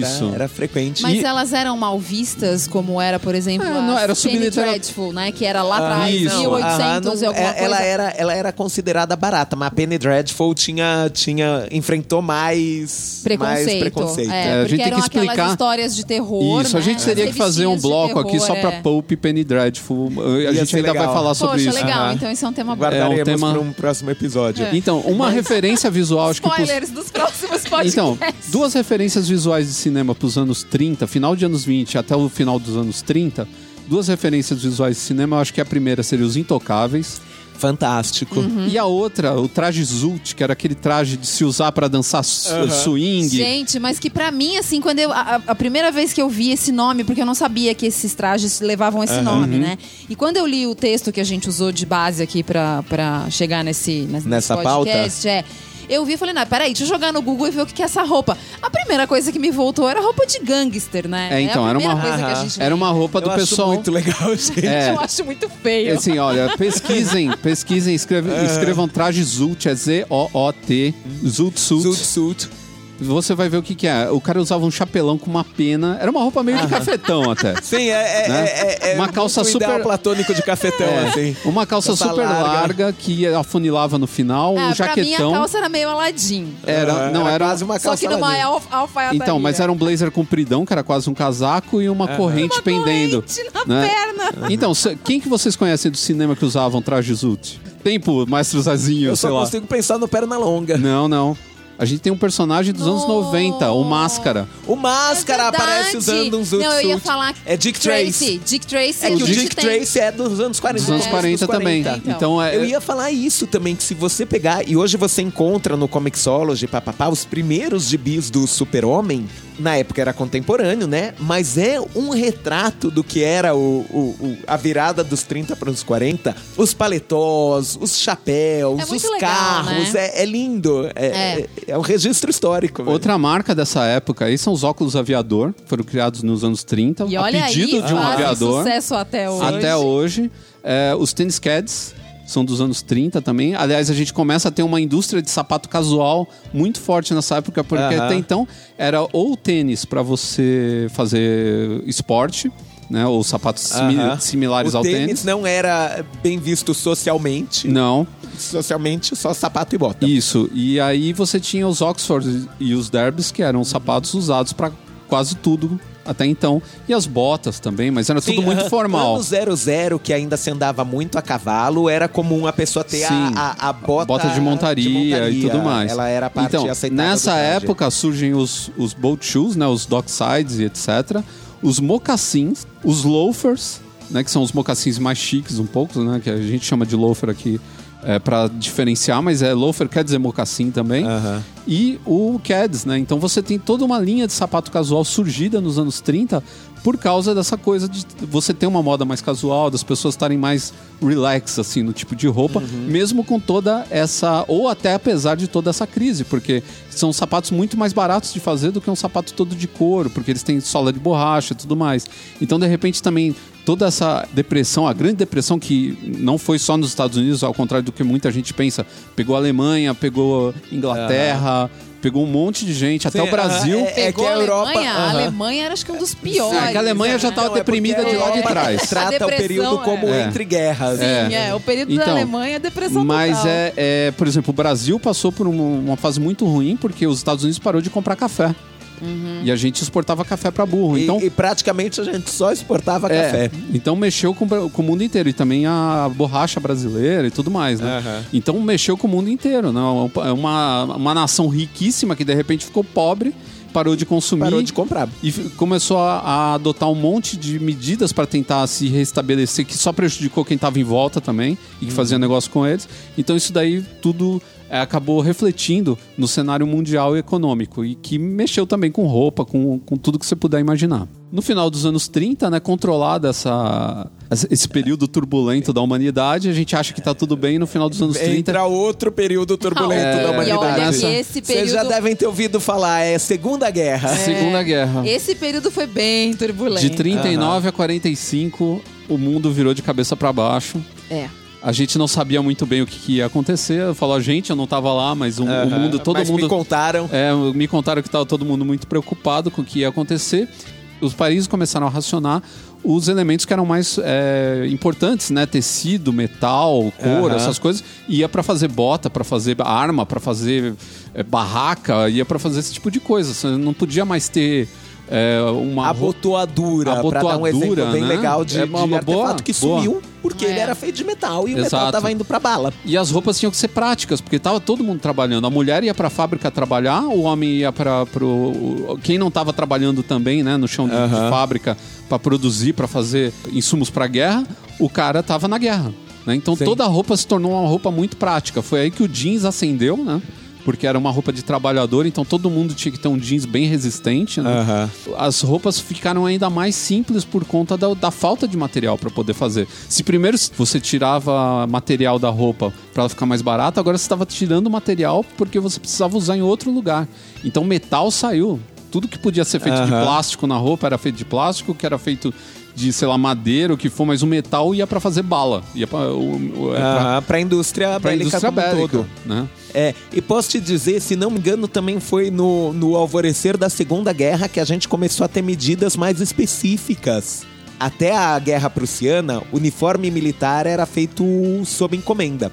Isso. Era, era frequente. Mas E- elas eram mal vistas, como era, por exemplo, É, a não, era subliterar- Dreadful, né? Que era lá atrás, isso. 1800 Aham, não- e alguma é- coisa. ela era ela era considerada barata, mas a Penny Dreadful tinha tinha enfrentou mais Preconceito. mais preconceito. É, É, a gente tem que explicar- histórias de terror, Isso, a né? gente teria que fazer um bloco aqui só terror, pra é. Pulp e Penny Dreadful. A Ia gente ainda legal. vai falar sobre Poxa, isso. legal. Então esse é um tema bom. Guardaremos É um tema- para um próximo episódio. É. Então, uma referência visual, acho que... pros- Spoilers dos próximos podcasts. Então, duas referências visuais de cinema para os anos 30, final de anos 20 até o final dos anos 30. Duas referências visuais de cinema, eu acho que a primeira seria Os Intocáveis. Fantástico. Uhum. E a outra, o traje Zult, que era aquele traje de se usar para dançar su- swing. Gente, mas que pra mim, assim, quando eu. A, a primeira vez que eu vi esse nome, porque eu não sabia que esses trajes levavam esse nome, Uhum. né? E quando eu li o texto que a gente usou de base aqui pra, pra chegar nesse, nesse Nessa podcast, é. Eu vi e falei, não, peraí, deixa eu jogar no Google e ver o que é essa roupa. A primeira coisa que me voltou era roupa de gangster, né? É, então, a era uma- coisa que a Aham. gente Era uma roupa do Eu acho pessoal. muito legal, gente. É. Eu acho muito feio. Assim, olha, pesquisem, pesquisem, escreve- escrevam traje Zult, é Z-O-O-T, Zult Suit. Suit, suit. Você vai ver o que, que é. O cara usava um chapelão com uma pena. Era uma roupa meio de cafetão até. Sim, é, é, Né? é, é Uma calça ideal super- platônico de cafetão, É, assim. uma calça Calça super larga. larga. que afunilava no final, um Ah, pra mim, a jaquetão. calça era meio Aladdin. Era, não, era. quase uma Só calça que numa alf alfaiataria. Então, mas era um blazer compridão, que era quase um casaco, e uma corrente Uma pendendo. corrente na né? perna. Então, quem que vocês conhecem do cinema que usavam traje Zut? Tempo, Maestro Zazinho, Eu só lá. consigo pensar no perna longa. Não, não. A gente tem um personagem dos anos Não. 90, o Máscara. O Máscara É aparece usando um zoot Não, eu ia falar É Dick Tracy. Dick Tracy É que o Dick tem. Tracy é dos anos 40. Dos anos do 40 começo também. Então. Então, é, Eu ia falar isso também, que se você pegar, e hoje você encontra no Comixology, papapá, os primeiros gibis do Super-Homem, na época era contemporâneo, né? Mas é um retrato do que era o, o- o- a virada dos 30 para os 40. Os paletós, os chapéus, É os legal, carros. né? É, é lindo. É, É. é- é um registro histórico. velho. Outra marca dessa época aí são os óculos aviador, foram criados nos anos 30, E a olha pedido aí, de um aviador. sucesso até hoje. Até hoje. É, os tênis Cats são dos anos 30 também. Aliás, a gente começa a ter uma indústria de sapato casual muito forte nessa época, porque Aham. até então era ou tênis para você fazer esporte, né? Ou sapatos Aham. similares o ao tênis tênis. não era bem visto socialmente. Não, Socialmente, só sapato e bota. isso. E aí você tinha os Oxford e os Derbys, que eram sapatos usados para quase tudo até então. E as botas também, mas era tudo Sim, muito aham. formal. Ano 00, que ainda se andava muito a cavalo, era comum a pessoa ter a, Sim. a, a bota, bota de montaria, e tudo mais. Ela era a parte então, nessa época surgem os, os boat shoes, né, os docksides e etc. Os mocassins, os loafers, né, que são os mocassins mais chiques um pouco, né, que a gente chama de loafer aqui é, para diferenciar, mas é loafer quer dizer mocassim também. Aham. E o Keds, né? Então você tem toda uma linha de sapato casual surgida nos anos 30 por causa dessa coisa de você ter uma moda mais casual, das pessoas estarem mais relax, assim, no tipo de roupa, mesmo com toda essa. Ou até apesar de toda essa crise, porque são sapatos muito mais baratos de fazer do que um sapato todo de couro, porque eles têm sola de borracha e tudo mais. Então, de repente, também toda essa depressão, a grande depressão que não foi só nos Estados Unidos, ao contrário do que muita gente pensa, pegou a Alemanha, pegou Inglaterra, pegou um monte de gente, até Sim, o Brasil. é- Pegou que a a Europa- Alemanha, a. Alemanha era acho que um dos piores. É, que a Alemanha já tava Não, é deprimida de lá de trás. Trata o período como é. entre guerras. Sim, é. O período Então, da Alemanha é depressão Mas total. é, é, por exemplo, o Brasil passou por uma, uma fase muito ruim porque os Estados Unidos parou de comprar café. E a gente exportava café para burro. E, Então, e praticamente a gente só exportava é, café. então mexeu com, com o mundo inteiro. E também a borracha brasileira e tudo mais, né? Aham. Então mexeu com o mundo inteiro. Né? É uma, uma nação riquíssima que de repente ficou pobre, parou de consumir. Parou de comprar. E começou a, a adotar um monte de medidas para tentar se restabelecer, que só prejudicou quem estava em volta também e que fazia negócio com eles. Então isso daí tudo é, acabou refletindo no cenário mundial e econômico e que mexeu também com roupa, com, com tudo que você puder imaginar. No final dos anos 30, né, controlada essa esse período turbulento da humanidade, a gente acha que tá tudo bem e no final dos anos 30. Entra outro período turbulento Não, da e humanidade. olha Essa- que esse Vocês já período... devem ter ouvido falar, é Segunda Guerra. Segunda Guerra. Esse período foi bem turbulento. De 39 a 45, o mundo virou de cabeça para baixo. É. A gente não sabia muito bem o que, que ia acontecer. Eu falo, a gente, eu não tava lá, mas o, o Aham. mundo, todo Mas mundo. me contaram. É, me contaram que estava todo mundo muito preocupado com o que ia acontecer. Os países começaram a racionar os elementos que eram mais é, importantes, né? Tecido, metal, couro, Aham. essas coisas. Ia para fazer bota, para fazer arma, para fazer é, barraca, ia para fazer esse tipo de coisa. Você não podia mais ter é, uma Abotoadura, pra dar um Abotoadura, exemplo bem né? legal de, É de uma boa- artefato que boa. sumiu porque É. ele era feito de metal e o metal Exato. tava indo pra bala. E as roupas tinham que ser práticas, porque tava todo mundo trabalhando. A mulher ia pra fábrica trabalhar, o homem ia para pro quem não tava trabalhando também, né, no chão de, de fábrica pra produzir, pra fazer insumos pra guerra, o cara tava na guerra, né? Então Sim. toda a roupa se tornou uma roupa muito prática. Foi aí que o jeans acendeu, né? Porque era uma roupa de trabalhador, então todo mundo tinha que ter um jeans bem resistente. Né? Aham. As roupas ficaram ainda mais simples por conta da, da falta de material para poder fazer. Se primeiro você tirava material da roupa para ela ficar mais barata, agora você estava tirando material porque você precisava usar em outro lugar. Então metal saiu. Tudo que podia ser feito de Aham. plástico na roupa era feito de plástico, que era feito de, sei lá, madeira, o que for, mas o metal ia para fazer bala. Ia para Aham, pra indústria pra indústria como um bélica, todo. né? É, e posso te dizer, se não me engano, também foi no, no alvorecer da Segunda Guerra que a gente começou a ter medidas mais específicas. Até a Guerra Prussiana, o uniforme militar era feito sob encomenda.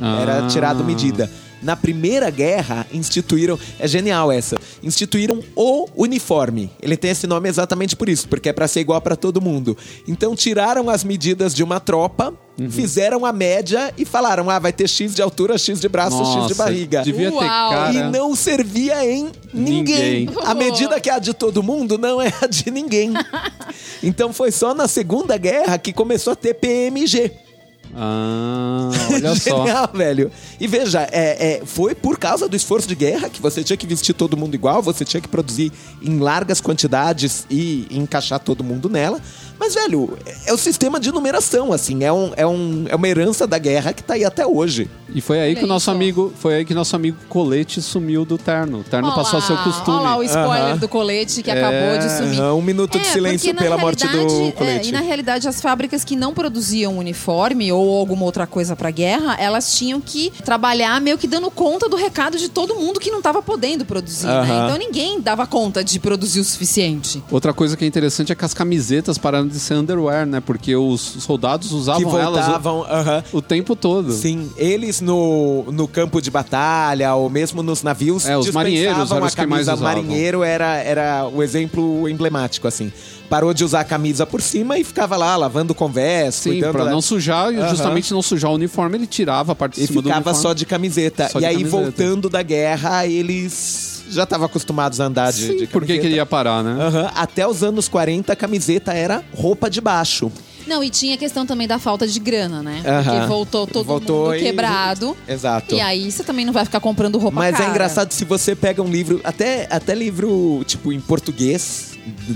Era Ah. tirado medida. Na Primeira Guerra, instituíram. É genial essa. Instituíram o uniforme. Ele tem esse nome exatamente por isso, porque é pra ser igual pra todo mundo. Então, tiraram as medidas de uma tropa, Uhum. fizeram a média e falaram: ah, vai ter X de altura, X de braço, X de Nossa, barriga. Devia ter Uau. cara. E não servia em ninguém. Ninguém. A medida que é a de todo mundo não é a de ninguém. então foi só na Segunda Guerra que começou a ter PMG. Ah, olha só. Genial, velho. E veja, é, é, foi por causa do esforço de guerra que você tinha que vestir todo mundo igual, você tinha que produzir em largas quantidades e encaixar todo mundo nela. Mas, velho, é o sistema de numeração, assim, é, um, é, um, é uma herança da guerra que tá aí até hoje. E foi aí Olha que o nosso isso. amigo, foi aí que nosso amigo Colete sumiu do terno. O terno Olha passou a ser o costume. Olha lá o spoiler Aham. do colete que acabou de sumir. Aham, um minuto de É, silêncio pela morte do realidade, é, colete. e na realidade, as fábricas que não produziam uniforme ou alguma outra coisa pra guerra, elas tinham que trabalhar meio que dando conta do recado de todo mundo que não tava podendo produzir, né? Então ninguém dava conta de produzir o suficiente. Outra coisa que é interessante é que as camisetas pararam de ser underwear, né? Porque os soldados Que usavam elas voltavam. aham. o, o tempo todo. Sim, eles no, no campo de batalha ou mesmo nos navios É, os marinheiros eram a os que mais camisa usavam. marinheiro era, era o exemplo emblemático assim. Parou de usar a camisa por cima e ficava lá lavando conversa, Sim, pra da- não sujar, e Aham. justamente não sujar o uniforme, ele tirava a parte de e cima do ficava uniforme. só de camiseta. Só e de aí camiseta. voltando da guerra, eles já estavam acostumados a andar de, Sim, de por que camiseta. que ele ia parar, né? Aham, Até os anos 40, a camiseta era roupa de baixo. Não, e tinha a questão também da falta de grana, né? Aham. Porque voltou todo Voltou mundo e- quebrado. Exato. E aí você também não vai ficar comprando roupa Mas cara. é engraçado se você pega um livro, até, até livro, tipo, em português,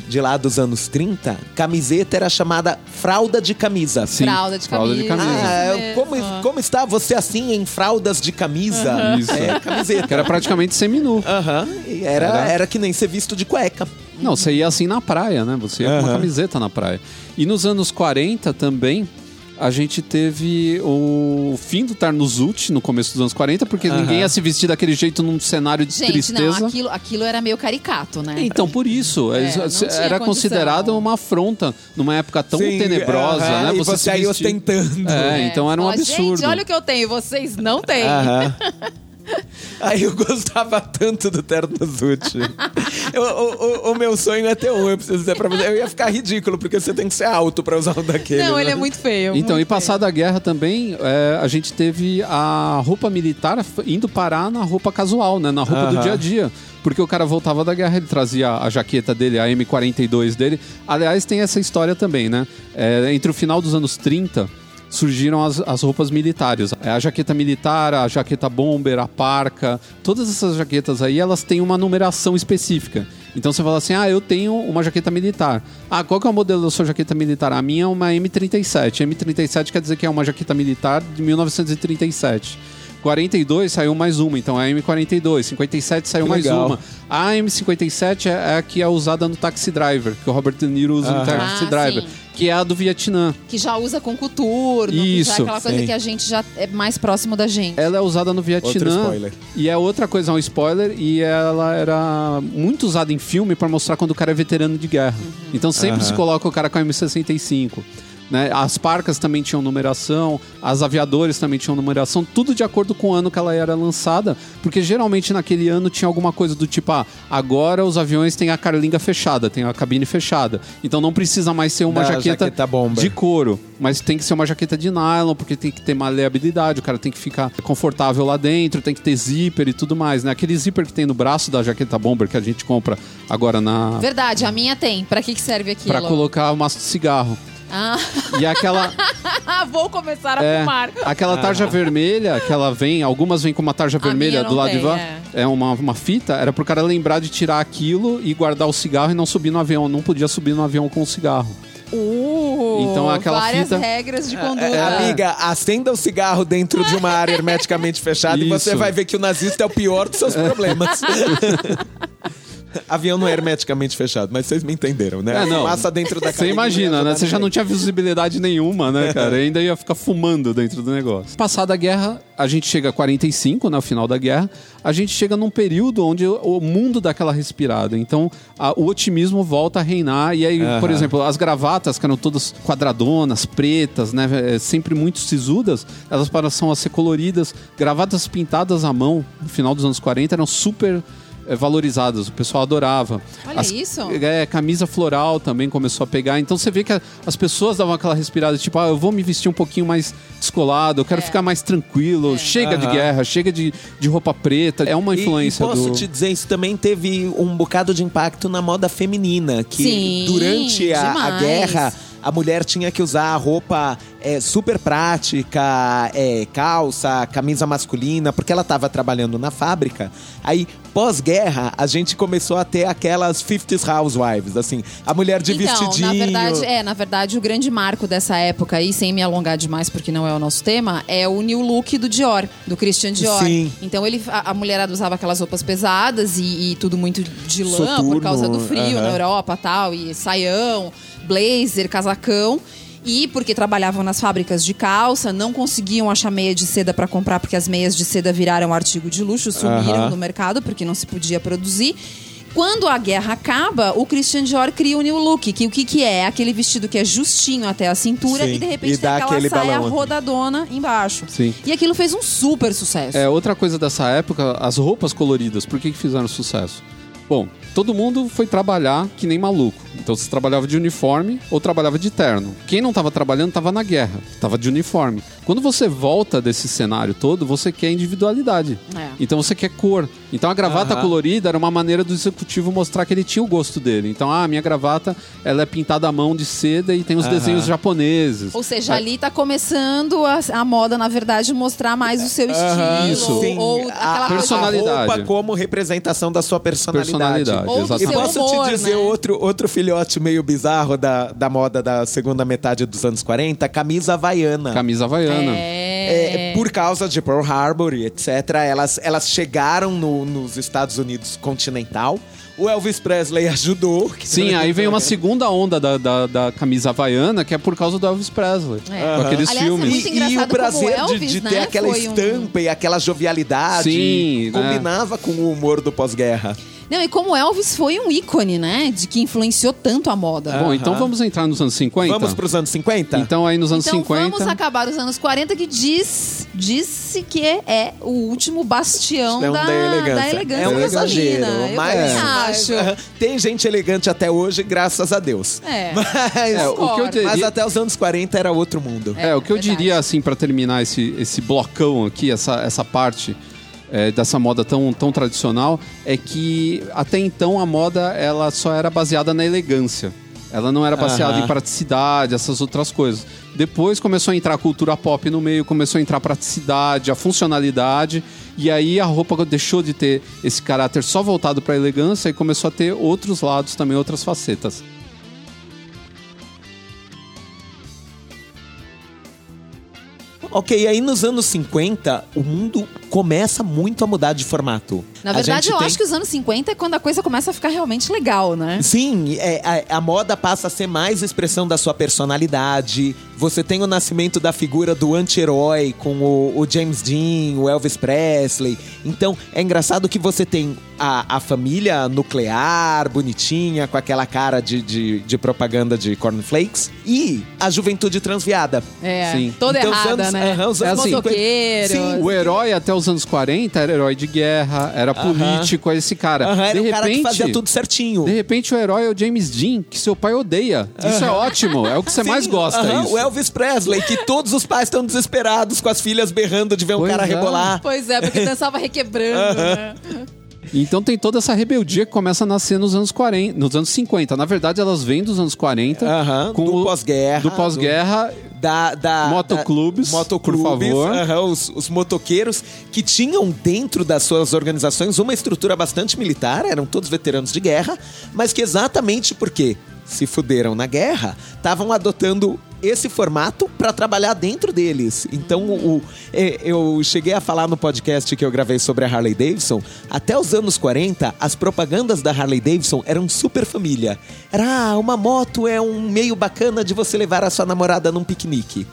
de lá dos anos 30, camiseta era chamada fralda de camisa. Sim, Fralda de fralda de camisa. camisa. Ah, Isso como, como está você assim em fraldas de camisa? Isso. É, camiseta. Que era praticamente seminu. Aham, e era, Era- era que nem ser visto de cueca. Não, você ia assim na praia, né? Você ia com uma camiseta na praia. E nos anos 40 também, a gente teve o fim do Tarnuzult no começo dos anos 40, porque Aham. ninguém ia se vestir daquele jeito num cenário de Gente, tristeza. não, aquilo, aquilo era meio caricato, né? Então, por isso, É, era condição. considerado uma afronta numa época tão Sim, tenebrosa, aham, né? E você, se aí vestir- ostentando. É, então era um absurdo. Gente, olha o que eu tenho, vocês não têm. Aham. Aí eu gostava tanto do Terno Zucci. Eu- o, o- o meu sonho é ter um, eu preciso dizer pra você. Eu ia ficar ridículo, porque você tem que ser alto pra usar um daquele. Não, né? ele é muito feio. Então, muito e passada a guerra também, é, a gente teve a roupa militar indo parar na roupa casual, né? Na roupa do Aham. dia a dia. Porque o cara voltava da guerra, ele trazia a jaqueta dele, a M42 dele. Aliás, tem essa história também, né? É, entre o final dos anos 30 surgiram as, as roupas militares. É a jaqueta militar, a jaqueta bomber, a parca, todas essas jaquetas aí, elas têm uma numeração específica. Então você fala assim: ah, eu tenho uma jaqueta militar. Ah, qual que é o modelo da sua jaqueta militar? A minha é uma M37. M37 quer dizer que é uma jaqueta militar de 1937. 42 saiu mais uma, então é a M42. 57 saiu Que mais legal. uma. A M57 é é a que é usada no Taxi Driver, que o Robert De Niro usa no. Taxi Ah, Driver, sim. Que é a do Vietnã. Que já usa com coturno, que já é Isso, aquela coisa sim. que a gente já é mais próximo da gente. Ela é usada no Outro Vietnã. spoiler. E é outra coisa, é um spoiler, e ela era muito usada em filme pra mostrar quando o cara é veterano de guerra. Então sempre Aham. se coloca o cara com a M65. Né? As parcas também tinham numeração, as aviadores também tinham numeração, tudo de acordo com o ano que ela era lançada, porque geralmente naquele ano tinha alguma coisa do tipo, ah, agora os aviões têm a carlinga fechada, tem a cabine fechada, então não precisa mais ser uma Da jaqueta, jaqueta de couro, mas tem que ser uma jaqueta de nylon, porque tem que ter maleabilidade, o cara tem que ficar confortável lá dentro, tem que ter zíper e tudo mais, né? Aquele zíper que tem no braço da jaqueta bomber que a gente compra agora na Verdade, a minha tem. Pra que, que serve aquilo? Pra colocar o maço de cigarro. Ah, E aquela vou começar a é, fumar. aquela tarja vermelha que ela vem, algumas vêm com uma tarja vermelha do lado de tem, lá. é. É uma, uma fita, era pro cara lembrar de tirar aquilo e guardar o cigarro e não subir no avião. Não podia subir no avião com o cigarro. Uh, Então, aquela várias fita- regras de conduta. É, amiga, acenda o cigarro dentro de uma área hermeticamente fechada e você Isso. vai ver que o nazista é o pior dos seus problemas. Avião não é hermeticamente fechado, mas vocês me entenderam, né? É, não. Fumaça dentro da Você imagina, né? Você já não tinha visibilidade nenhuma, né, cara? E ainda ia ficar fumando dentro do negócio. Passada a guerra, a gente chega a 45, né? O final da guerra. A gente chega num período onde o mundo dá aquela respirada. Então, a- o otimismo volta a reinar. E aí, por exemplo, as gravatas, que eram todas quadradonas, pretas, né? é, Sempre muito sisudas, elas passam a ser coloridas. Gravatas pintadas à mão, no final dos anos 40, eram super é, valorizadas. O pessoal adorava. Olha As- isso. é, camisa floral também começou a pegar. Então você vê que a- as pessoas davam aquela respirada, tipo, ah, eu vou me vestir um pouquinho mais descolado, eu quero ficar mais tranquilo, chega de Aham. guerra, chega de, de roupa preta. É uma E- influência e, posso do. te dizer, isso também teve um bocado de impacto na moda feminina, que Sim, durante a, a guerra a mulher tinha que usar roupa é, super prática, é, calça, camisa masculina, porque ela estava trabalhando na fábrica. Aí, pós-guerra, a gente começou a ter aquelas 50s housewives, assim, a mulher de então, vestidinho. na verdade, é, na verdade, o grande marco dessa época aí, sem me alongar demais porque não é o nosso tema, é o new look do Dior, do Christian Dior. Sim. Então ele, a, a mulherada usava aquelas roupas pesadas e, e tudo muito de lã Soturno, por causa do frio aham. na Europa tal, e saião, blazer, casacão. E porque trabalhavam nas fábricas de calça, não conseguiam achar meia de seda para comprar, porque as meias de seda viraram artigo de luxo, sumiram Aham. no mercado, porque não se podia produzir. Quando a guerra acaba, o Christian Dior cria o new look, que o que, que é? É Aquele vestido que é justinho até a cintura Sim, e de repente e tem aquela saia balão. rodadona embaixo. Sim. E aquilo fez um super sucesso. É, outra coisa dessa época, as roupas coloridas, por que, que fizeram sucesso? Bom, todo mundo foi trabalhar que nem maluco. Então você trabalhava de uniforme ou trabalhava de terno. Quem não estava trabalhando estava na guerra, estava de uniforme. Quando você volta desse cenário todo, você quer individualidade. É. Então você quer cor. Então a gravata Aham. colorida era uma maneira do executivo mostrar que ele tinha o gosto dele. Então, ah, minha gravata ela é pintada à mão de seda e tem os Aham. desenhos japoneses. Ou seja, ali tá começando a, a moda, na verdade, mostrar mais o seu estilo. Isso. Ou, Sim, ou a- aquela a, coisa. Personalidade. roupa como representação da sua personalidade. Personalidade, Ou do E exatamente. posso humor, te dizer né? outro, outro filhote meio bizarro da, da moda da segunda metade dos anos 40? Camisa havaiana. Camisa havaiana. É. É, por causa de Pearl Harbor e etc., elas, elas chegaram no- nos Estados Unidos continental. O Elvis Presley ajudou. Sim, aí vem uma segunda onda da, da, da camisa havaiana, que é por causa do Elvis Presley. É. Com aqueles Aliás, é filmes. muito E, e o prazer como de, Elvis, de né, ter aquela foi um- estampa e aquela jovialidade Sim, né? combinava com o humor do pós-guerra. Não, e como Elvis foi um ícone, né? De que influenciou tanto a moda. Bom, então vamos entrar nos anos 50? Vamos para os anos 50? Então aí nos anos Então 50... vamos acabar os anos 40, que diz, disse que é o último bastião É da, da elegância. da elegância é um exagero, Eu mas, também mas, acho. aham, tem gente elegante até hoje, graças a Deus. É. Mas, É, o que eu teria... mas até os anos 40 era outro mundo. É, o que eu verdade. diria, assim, pra terminar esse, esse blocão aqui, essa, essa parte é, dessa moda tão, tão tradicional, é que até então a moda ela só era baseada na elegância. Ela não era baseada Aham. em praticidade, essas outras coisas. Depois começou a entrar a cultura pop no meio, começou a entrar a praticidade, a funcionalidade, e aí a roupa deixou de ter esse caráter só voltado para elegância e começou a ter outros lados também, outras facetas. Ok, aí nos anos 50, o mundo começa muito a mudar de formato. Na verdade, eu tem- acho que os anos 50 é quando a coisa começa a ficar realmente legal, né? Sim, é, a, a moda passa a ser mais expressão da sua personalidade. Você tem o nascimento da figura do anti-herói com o, o James Dean, o Elvis Presley. Então, é engraçado que você tem a, a família nuclear, bonitinha, com aquela cara de, de, de propaganda de cornflakes. E a juventude transviada. É, Sim. toda Então, errada, anos- né? aham, os Os anos 50. motoqueiros. Sim, O herói até os anos 40 era herói de guerra, era político, esse cara. Aham, era de um cara que repente, fazia tudo certinho. De repente o herói é o James Dean, que seu pai odeia. Isso é ótimo, é o que você Sim, mais gosta. O Elvis Presley, que todos os pais estão desesperados com as filhas berrando de ver um Pois cara é. rebolar. Pois é, porque dançava requebrando, né? Então tem toda essa rebeldia que começa a nascer nos anos 40, nos anos 50. Na verdade, elas vêm dos anos 40. Aham, com do o- pós-guerra, Do pós-guerra. da, da Motoclubes, da- motoclubes, por favor. aham, os, os motoqueiros que tinham dentro das suas organizações uma estrutura bastante militar, eram todos veteranos de guerra, mas que exatamente porque se fuderam na guerra, estavam adotando esse formato para trabalhar dentro deles. Então, o, é, eu cheguei a falar no podcast que eu gravei sobre a Harley Davidson. Até os anos 40, as propagandas da Harley Davidson eram super família. Era, ah, uma moto é um meio bacana de você levar a sua namorada num piquenique.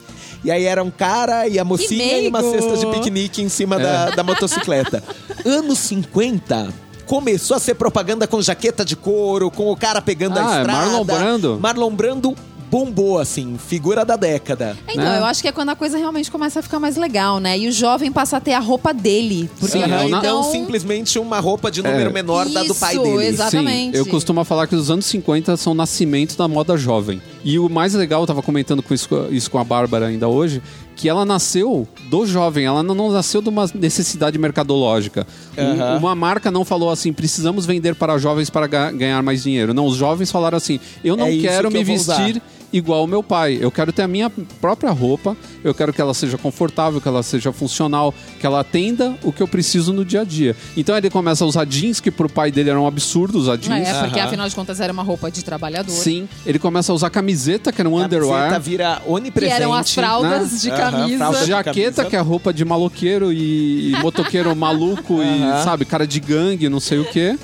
E aí era um cara e a mocinha e uma cesta de piquenique em cima É. da, da motocicleta. Anos 50. Começou a ser propaganda com jaqueta de couro, com o cara pegando a Ah, é estrada. Marlon Brando? Marlon Brando bombou, assim, figura da década. Então, Né? eu acho que é quando a coisa realmente começa a ficar mais legal, né? E o jovem passa a ter a roupa dele. Porque Sim, é então, então simplesmente uma roupa de número É. menor da do pai Isso, dele. Exatamente. Sim, eu costumo falar que os anos 50 são o nascimento da moda jovem. E o mais legal, eu tava comentando com isso, isso com a Bárbara ainda hoje, que ela nasceu do jovem, ela não não nasceu de uma necessidade mercadológica. Um- Aham. uma marca não falou assim, precisamos vender para jovens para ga- ganhar mais dinheiro. Não, os jovens falaram assim, eu não É isso quero que me eu vou usar. Igual o meu pai. Eu quero ter a minha própria roupa, eu quero que ela seja confortável, que ela seja funcional, que ela atenda o que eu preciso no dia a dia. Então ele começa a usar jeans, que pro pai dele era um absurdo usar jeans. É, porque Aham. afinal de contas era uma roupa de trabalhador. Sim, ele começa a usar camiseta, que era um A camiseta underwear. vira Que onipresente. eram as fraldas né? de camisa. de Jaqueta, camisa. que é roupa de maloqueiro e, e motoqueiro maluco e, Aham. sabe, cara de gangue, não sei o quê.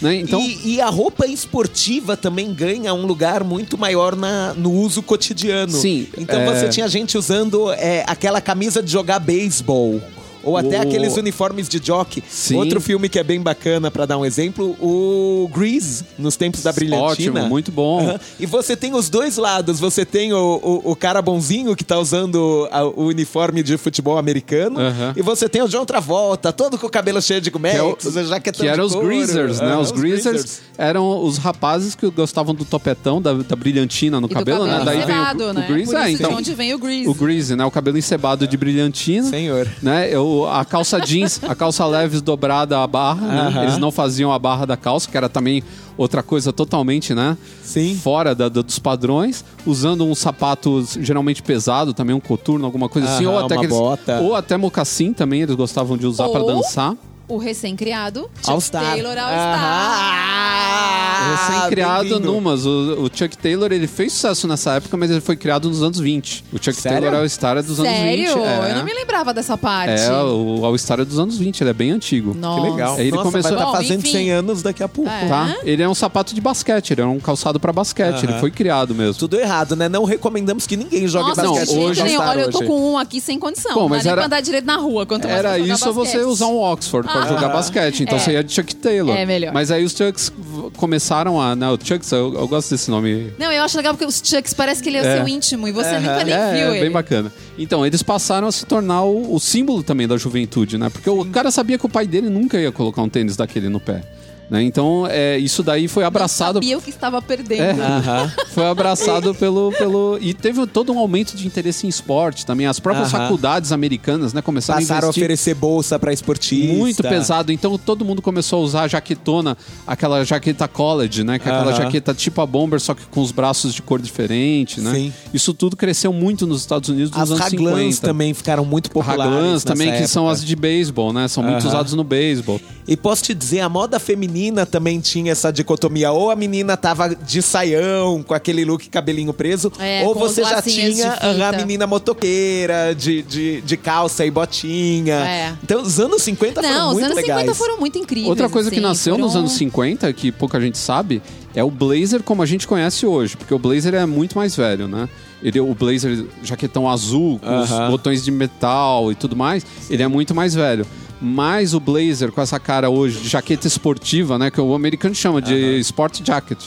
Né? Então, E, e a roupa esportiva também ganha um lugar muito maior na, no uso cotidiano. Sim, Então é- você tinha gente usando é, aquela camisa de jogar beisebol. Ou até O- aqueles uniformes de jockey. Sim. Outro filme que é bem bacana, pra dar um exemplo, o Grease, nos tempos da Brilhantina. Ótimo, muito bom. Aham. E você tem os dois lados. Você tem o, o, o cara bonzinho que tá usando a- o uniforme de futebol americano. Aham. E você tem o John Travolta, todo com o cabelo cheio de que, é o- jaquetão que de eram os couro. greasers, né? Os greasers eram os rapazes que gostavam do topetão, da, da brilhantina no E do cabelo, né? cabelo Daí vem encebado, o, o né? grease, Por é, então. de onde vem o grease. O grease, né? O cabelo encebado de brilhantina. Senhor. Né? Eu, a calça jeans, a calça leves dobrada à barra, né? Aham. Eles não faziam a barra da calça, que era também outra coisa totalmente, né? Sim. Fora da- da- dos padrões, usando um sapato geralmente pesado, também um coturno, alguma coisa assim, Aham, ou até uma aqueles- bota. ou até mocassim também, eles gostavam de usar pra Ou- dançar. O recém-criado Chuck All Star. Taylor All. Star. Ah, Recém-criado bem-vindo. numas. O, o Chuck Taylor, ele fez sucesso nessa época, mas ele foi criado nos anos 20. O Chuck Sério? Taylor All Star é dos anos 20. Sério? É. Eu não me lembrava dessa parte. É, o All Star é dos anos 20, ele é bem antigo. Nossa. Que legal. Aí ele Nossa, começou- vai estar Bom, fazendo enfim. 100 anos daqui a pouco. É. Tá? Ele é um sapato de basquete, ele é um calçado pra basquete, ele foi criado mesmo. Tudo errado, né? Não recomendamos que ninguém jogue Nossa, basquete. hoje- nenhum. All-Star Olha, eu tô hoje. com um aqui sem condição. Bom, não mas dá nem era- pra andar direito na rua. Quanto mais Era pra jogar isso ou você basquete. usar um Oxford pra Ah. jogar basquete. Então É. você ia de Chuck Taylor. É melhor. Mas aí os Chucks começaram a. Não, o Chucks, eu, eu gosto desse nome. Não, eu acho legal porque os Chucks parece que ele é, É. o seu íntimo e você nunca nem é, viu é ele. bem bacana. Então, eles passaram a se tornar o, o símbolo também da juventude, né? Porque o cara sabia que o pai dele nunca ia colocar um tênis daquele no pé. Né? Então, é, isso daí foi abraçado. Não sabia o que estava perdendo. Aham. Foi abraçado pelo, pelo. E teve todo um aumento de interesse em esporte também. As próprias Aham. faculdades americanas, né, começaram Passaram a a investir. oferecer bolsa pra esportista. Muito pesado. Então todo mundo começou a usar a jaquetona, aquela jaqueta college, né? Que é aquela Aham. jaqueta tipo a bomber, só que com os braços de cor diferente, né? Sim. Isso tudo cresceu muito nos Estados Unidos nos As anos Raglans 50. também ficaram muito populares. Raglans nessa também, que são época. as de beisebol, né? São muito usados no beisebol. E posso te dizer, a moda feminina também tinha essa dicotomia. Ou a menina tava de saião, com aquele look cabelinho preso, É, ou os você já tinha a menina motoqueira, de, de, de calça e botinha. É. Então, os anos 50 foram Não, os muito anos legais. 50 foram muito incríveis. Outra coisa que assim, nasceu nos foram- anos 50, que pouca gente sabe, é o blazer como a gente conhece hoje. Porque o blazer é muito mais velho, né? Ele, o blazer jaquetão azul, com os Aham. botões de metal e tudo mais, ele é muito mais velho. Mas o blazer com essa cara hoje de jaqueta esportiva, né? Que o americano chama de sport jacket.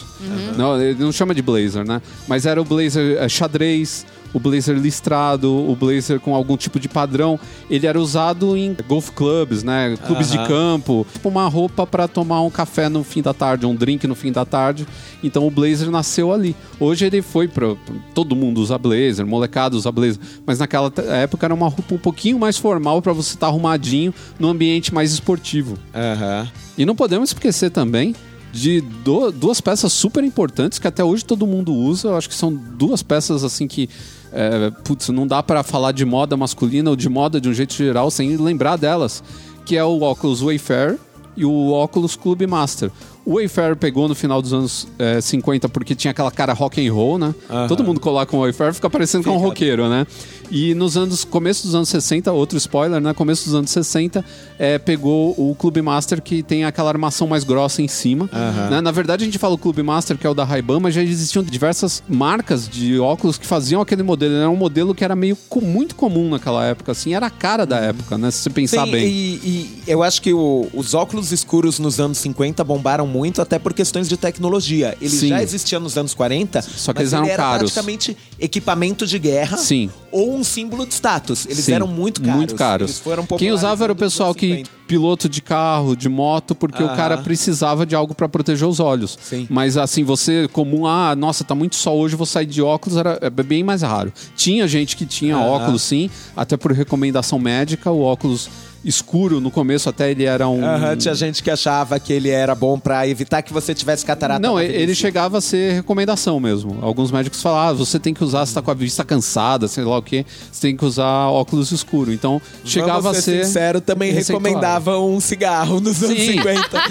Não, ele não chama de blazer, né? Mas era o blazer eh, xadrez, o blazer listrado, o blazer com algum tipo de padrão. Ele era usado em golf clubs, né? Clubes de campo. Tipo uma roupa para tomar um café no fim da tarde, um drink no fim da tarde. Então o blazer nasceu ali. Hoje ele foi para todo mundo usa blazer, molecada usa blazer, mas naquela época era uma roupa um pouquinho mais formal para você estar arrumadinho no ambiente mais esportivo. Aham. E não podemos esquecer também de do- duas peças super importantes que até hoje todo mundo usa. Eu acho que são duas peças assim que. É, putz, não dá pra falar de moda masculina ou de moda de um jeito geral sem lembrar delas. Que é o óculos Wayfair e o óculos Club Master. O Wayfair pegou no final dos anos é, 50 porque tinha aquela cara rock and roll, né? Aham. Todo mundo coloca um Wayfair fica parecendo que é um roqueiro, né? E nos anos começo dos anos 60, outro spoiler, né? Começo dos anos 60, é, pegou o Club Master que tem aquela armação mais grossa em cima. né? Na verdade, a gente fala o Club Master que é o da Ray-Ban, mas já existiam diversas marcas de óculos que faziam aquele modelo. Era um modelo que era meio muito comum naquela época, assim, era a cara da época, né? Se você pensar Sim, bem. E, e eu acho que o- os óculos escuros nos anos 50 bombaram muito, até por questões de tecnologia. Ele Sim. já existia nos anos 40, Só que eles eram ele era caros. praticamente equipamento de guerra Sim. ou um símbolo de status. Eles Sim, eram muito caros. Muito caros. Eles foram Quem usava era o pessoal que 50. piloto de carro, de moto, porque o Aham. cara precisava de algo para proteger os olhos. Sim. Mas assim, você comum, ah, nossa, tá muito sol hoje, vou sair de óculos, era é bem mais raro. Tinha gente que tinha Aham. óculos sim, até por recomendação médica, o óculos escuro no começo até ele era um Aham, tinha gente que achava que ele era bom pra evitar que você tivesse catarata. não, ele chegava a ser recomendação mesmo. Alguns médicos falavam, ah, você tem que usar, você tá com a vista cansada, sei lá o quê, você tem que usar óculos escuro. Então, chegava Vamos a ser ser. sincero, também recomendava um cigarro nos anos Sim. 50.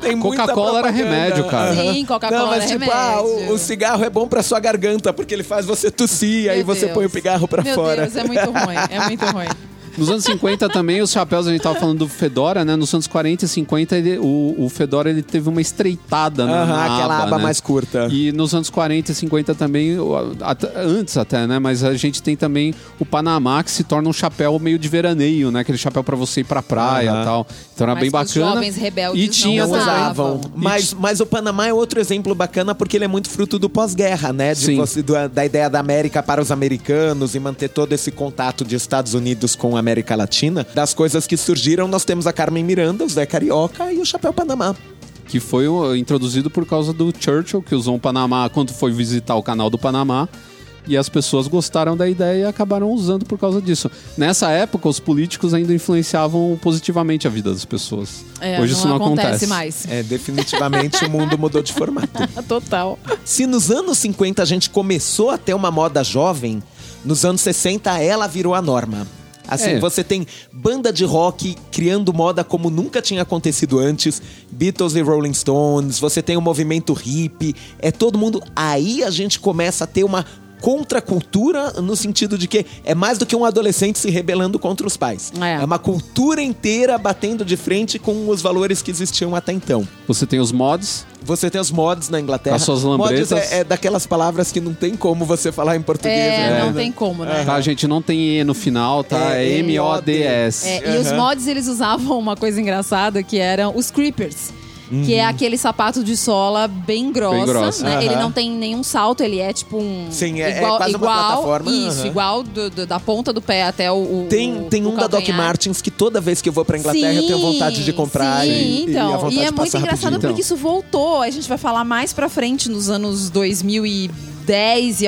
Tem Coca-Cola era remédio, cara. Sim, Coca-Cola Não, mas era tipo, ah, o, remédio. o cigarro é bom pra sua garganta, porque ele faz você tossir, aí Meu você Deus. põe o pigarro pra Meu fora. Deus, é muito ruim. É muito ruim. Nos anos 50 também, os chapéus, a gente tava falando do Fedora, né? Nos anos 40 e 50, ele- o, o Fedora ele teve uma estreitada na, Aham, na aquela aba né? mais curta. E nos anos 40 e 50 também, antes até, né? Mas a gente tem também o Panamá, que se torna um chapéu meio de veraneio, né? Aquele chapéu pra você ir pra praia e tal. Então era Mas bem que os bacana. jovens rebeldes e tinha Não usavam. Mas, mas o Panamá é outro exemplo bacana porque ele é muito fruto do pós-guerra, né? De Sim. você- do- da ideia da América para os americanos e manter todo esse contato de Estados Unidos com a América Latina. Das coisas que surgiram, nós temos a Carmen Miranda, o Zé Carioca e o Chapéu Panamá. que foi uh, introduzido por causa do Churchill, que usou o Panamá quando foi visitar o canal do Panamá. E as pessoas gostaram da ideia e acabaram usando por causa disso. Nessa época, os políticos ainda influenciavam positivamente a vida das pessoas. É, Hoje isso não acontece. mais. É, definitivamente o mundo mudou de formato. Total. Se nos anos 50 a gente começou a ter uma moda jovem, nos anos 60 ela virou a norma. Assim, É. você tem banda de rock criando moda como nunca tinha acontecido antes, Beatles e Rolling Stones, você tem o movimento hippie, é todo mundo. Aí a gente começa a ter uma contracultura no sentido de que é mais do que um adolescente se rebelando contra os pais. É. uma cultura inteira batendo de frente com os valores que existiam até então. Você tem os mods, Você tem os mods na Inglaterra. As suas Mods lambretas. é, é daquelas palavras que não tem como você falar em português. É, né? não tem como, né? tá? A gente não tem E no final, tá? É, É M-O-D-S. É, E os mods, eles usavam uma coisa engraçada que eram os creepers. Que é aquele sapato de sola bem grossa. Bem grossa. né? Aham. Ele não tem nenhum salto, ele é tipo um. Sim, é- é igual, quase uma igual, plataforma, Isso, aham. igual do- do- da ponta do pé até o. o Tem, tem o um da Doc calcanhar. Martens que toda vez que eu vou pra Inglaterra eu tenho vontade de comprar sim, e, e então. vontade E, é muito engraçado rapidinho. porque isso voltou. A gente vai falar mais pra frente nos anos 2010 e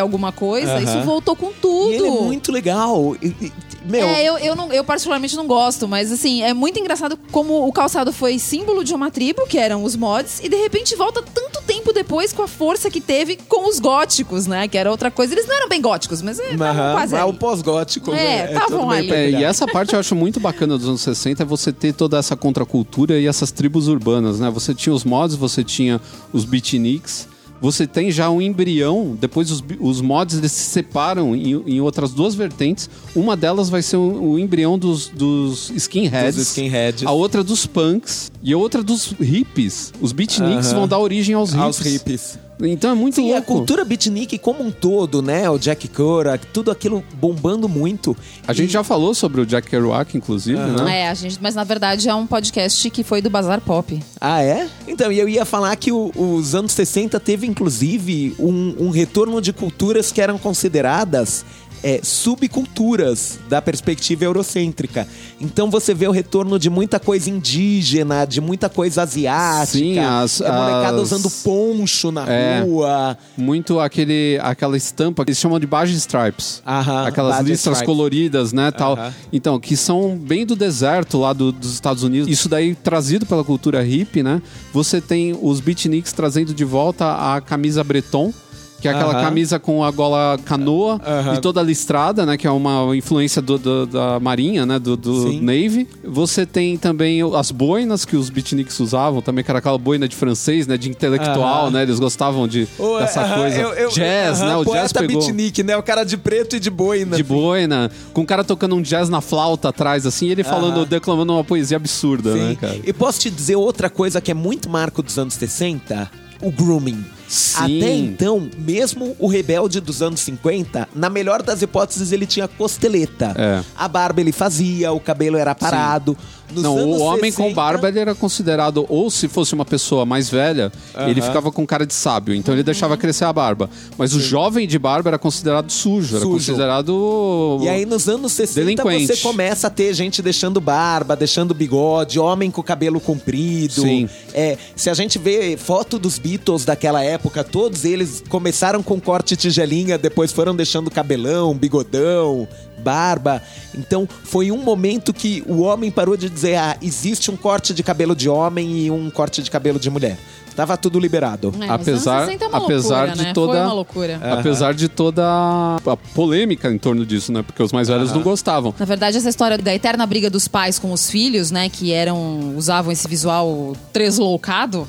alguma coisa. Isso voltou com tudo. E ele é muito legal. E- e- meu, É, eu, eu, não, eu particularmente não gosto, mas assim, é muito engraçado como o calçado foi símbolo de uma tribo, que eram os mods, e de repente volta tanto tempo depois com a força que teve com os góticos, né? Que era outra coisa. Eles não eram bem góticos, mas é, estavam aham, quase ali. o pós-gótico. É, né, tavam tudo meio ali. É, e essa parte eu acho muito bacana dos anos 60 é você ter toda essa contracultura e essas tribos urbanas, né? Você tinha os mods, você tinha os beatniks, você tem já um embrião, depois os, os mods eles se separam em, em outras duas vertentes. Uma delas vai ser o, o embrião dos, dos skinheads, Dos skinheads. a outra dos punks e a outra dos hippies. Os beatniks Aham. vão dar origem aos hippies. Aos hippies. Então é muito Sim, a louco. cultura beatnik como um todo, né? O Jack Kerouac, tudo aquilo bombando muito. A gente já falou sobre o Jack Kerouac, inclusive, né? É, a gente, mas na verdade é um podcast que foi do Bazar Pop. Ah, é? Então, e eu ia falar que o- os anos 60 teve, inclusive, um, um retorno de culturas que eram consideradas é, subculturas da perspectiva eurocêntrica. Então você vê o retorno de muita coisa indígena, de muita coisa asiática. Sim, as- é molecada as- usando poncho na É. rua. muito aquele, aquela estampa que eles chamam de Baja Stripes. Aham, Aquelas Baja listras Stripes. coloridas, né, tal. Aham. Então, que são bem do deserto lá do- dos Estados Unidos. Isso daí trazido pela cultura hippie, né? Você tem os beatniks trazendo de volta a camisa breton, que é aquela Aham. camisa com a gola canoa Aham. e toda listrada, né? Que é uma influência do- do- da marinha, né? Do, do. Navy. Você tem também as boinas que os beatniks usavam, também que era aquela boina de francês, né? De intelectual, Aham. né? Eles gostavam de, Ô, dessa coisa. eu- eu- jazz, né? O poeta jazz pegou beatnik, né? O cara de preto e de boina. de boina, com o cara tocando um jazz na flauta atrás, assim, e ele falando, declamando uma poesia absurda, né, Sim. cara? E posso te dizer outra coisa que é muito marco dos anos 60? O grooming. Sim. Até então, mesmo o rebelde dos anos 50, na melhor das hipóteses, ele tinha costeleta. É. A barba ele fazia, o cabelo era parado. Não, o homem com 60, barba ele era considerado, ou se fosse uma pessoa mais velha, ele ficava com cara de sábio, então ele deixava crescer a barba. Mas o jovem de barba era considerado sujo, era Sujo. considerado. E aí, nos anos 60, Delinquente. você começa a ter gente deixando barba, deixando bigode, homem com cabelo comprido. Sim. É, se a gente vê foto dos Beatles daquela época, todos eles começaram com corte tigelinha, depois foram deixando cabelão, bigodão, barba. Então, foi um momento que o homem parou de dizer: ah, existe um corte de cabelo de homem e um corte de cabelo de mulher. Tava tudo liberado. É, Apesar- anos 60 é uma apesar loucura, de né? toda- Foi uma loucura. Apesar de toda a polêmica em torno disso, né? Porque os mais velhos não gostavam. Na verdade, essa história da eterna briga dos pais com os filhos, né, que eram usavam esse visual tresloucado,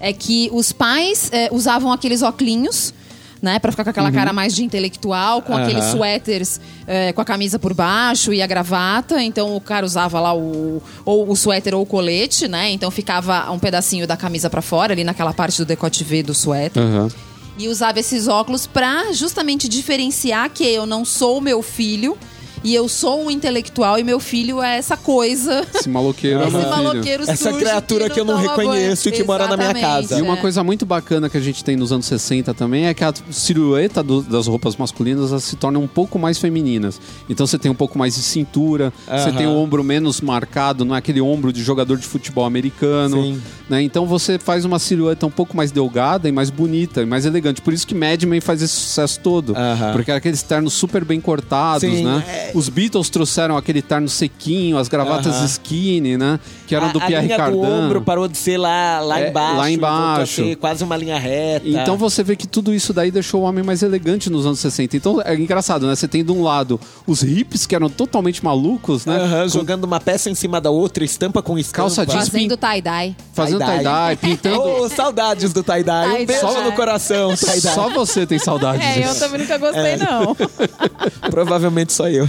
é que os pais é, usavam aqueles óculos, né, Pra ficar com aquela cara mais de intelectual, com aqueles Aham. suéteres é, com a camisa por baixo e a gravata. Então o cara usava lá o ou o suéter ou o colete, né? Então ficava um pedacinho da camisa pra fora ali naquela parte do decote V do suéter. Aham. E usava esses óculos pra justamente diferenciar que eu não sou meu filho e eu sou um intelectual e meu filho é essa coisa. Esse maloqueiro é Esse filho. maloqueiro Essa criatura que eu não reconheço e que mora na minha casa. E uma é. coisa muito bacana que a gente tem nos anos 60 também é que a silhueta do- das roupas masculinas se tornam um pouco mais femininas. Então você tem um pouco mais de cintura, você Aham. tem o ombro menos marcado, não é aquele ombro de jogador de futebol americano. Sim. Né? Então você faz uma silhueta um pouco mais delgada e mais bonita e mais elegante. Por isso que Mad Men faz esse sucesso todo. Aham. Porque era aqueles ternos super bem cortados, Sim, né? é. Os Beatles trouxeram aquele terno sequinho, as gravatas Aham. skinny, né? Que eram a, do a Pierre linha do Cardin. ombro parou de ser lá, lá É, embaixo. lá a embaixo. ser quase uma linha reta. Então você vê que tudo isso daí deixou o homem mais elegante nos anos 60. Então é engraçado, né? Você tem de um lado os hips que eram totalmente malucos, né? Aham, Com- jogando uma peça em cima da outra, estampa com estampa. Calça jeans. Fazendo tie-dye. Fazendo Tie-dye. pintando. Oh, saudades do tie-dye. Um Tie-dye. beijo no coração, tie-dye. Só você tem saudade É, eu também nunca gostei, não. Provavelmente só eu.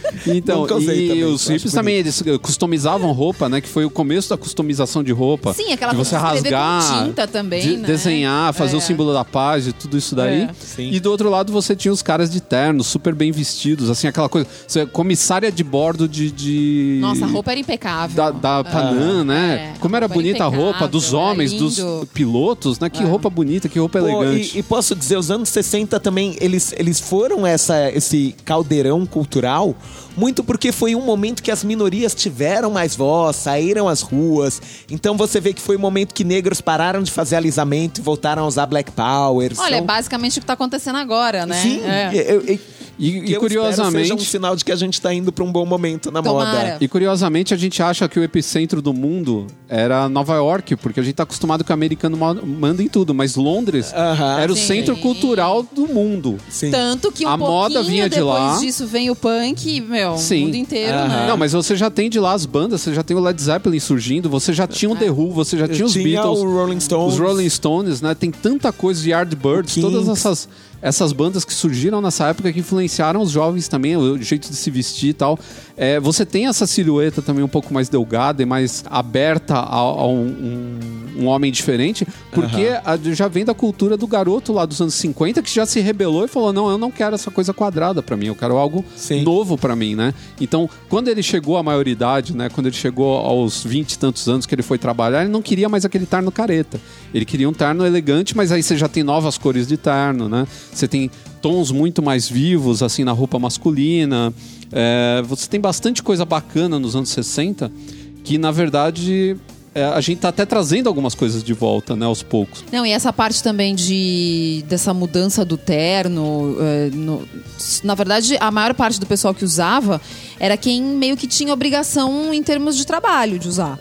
Então, Nunca usei e também, os hippies também, eles eh, customizavam roupa, né? Que foi o começo da customização de roupa. Sim, aquela de você rasgar, tinta também, de- né? desenhar, fazer É. o símbolo da paz e tudo isso daí. É. E do outro lado você tinha os caras de terno, super bem vestidos, assim, aquela coisa. Você, comissária de bordo de. de- Nossa, a roupa era impecável. Da, da Panam, né? É, Como era bonita a roupa dos homens, dos pilotos, né? Que roupa bonita, que roupa Pô, elegante. e, e posso dizer, os anos 60 também, eles, eles foram essa, esse caldeirão cultural muito porque foi um momento que as minorias tiveram mais voz, saíram às ruas. Então você vê que foi um momento que negros pararam de fazer alisamento e voltaram a usar Black Power. Olha, é São- basicamente o que tá acontecendo agora, né? Sim, É. eu- eu- E, que e curiosamente. seja um sinal de que a gente tá indo para um bom momento na Tomara. moda. E curiosamente a gente acha que o epicentro do mundo era Nova York, porque a gente tá acostumado que o americano ma- manda em tudo, mas Londres Aham. era o Sim. centro cultural do mundo. Sim. Tanto que um A moda vinha de depois lá. disso vem o punk, meu, Sim. o mundo inteiro, né? Não, mas você já tem de lá as bandas, você já tem o Led Zeppelin surgindo, você já tinha o The Who, você já tinha os Tinha Beatles, o Rolling Stones. os Rolling Stones, né? Tem tanta coisa de Yardbirds, todas essas essas bandas que surgiram nessa época que influenciaram os jovens também, o jeito de se vestir e tal. É, você tem essa silhueta também um pouco mais delgada e mais aberta a, a um, um- um homem diferente, porque a- já vem da cultura do garoto lá dos anos 50 que já se rebelou e falou: não, eu não quero essa coisa quadrada pra mim, eu quero algo Sim. novo pra mim, né? Então, quando ele chegou à maioridade, né? Quando ele chegou aos 20 e tantos anos que ele foi trabalhar, ele não queria mais aquele terno careta. Ele queria um terno elegante, mas aí você já tem novas cores de terno, né? Você tem tons muito mais vivos, assim, na roupa masculina. É, você tem bastante coisa bacana nos anos 60 que, na verdade, é, a gente tá até trazendo algumas coisas de volta, né? Aos poucos. Não, e essa parte também de dessa mudança do terno, eh, no- na verdade, a maior parte do pessoal que usava era quem meio que tinha obrigação em termos de trabalho de usar.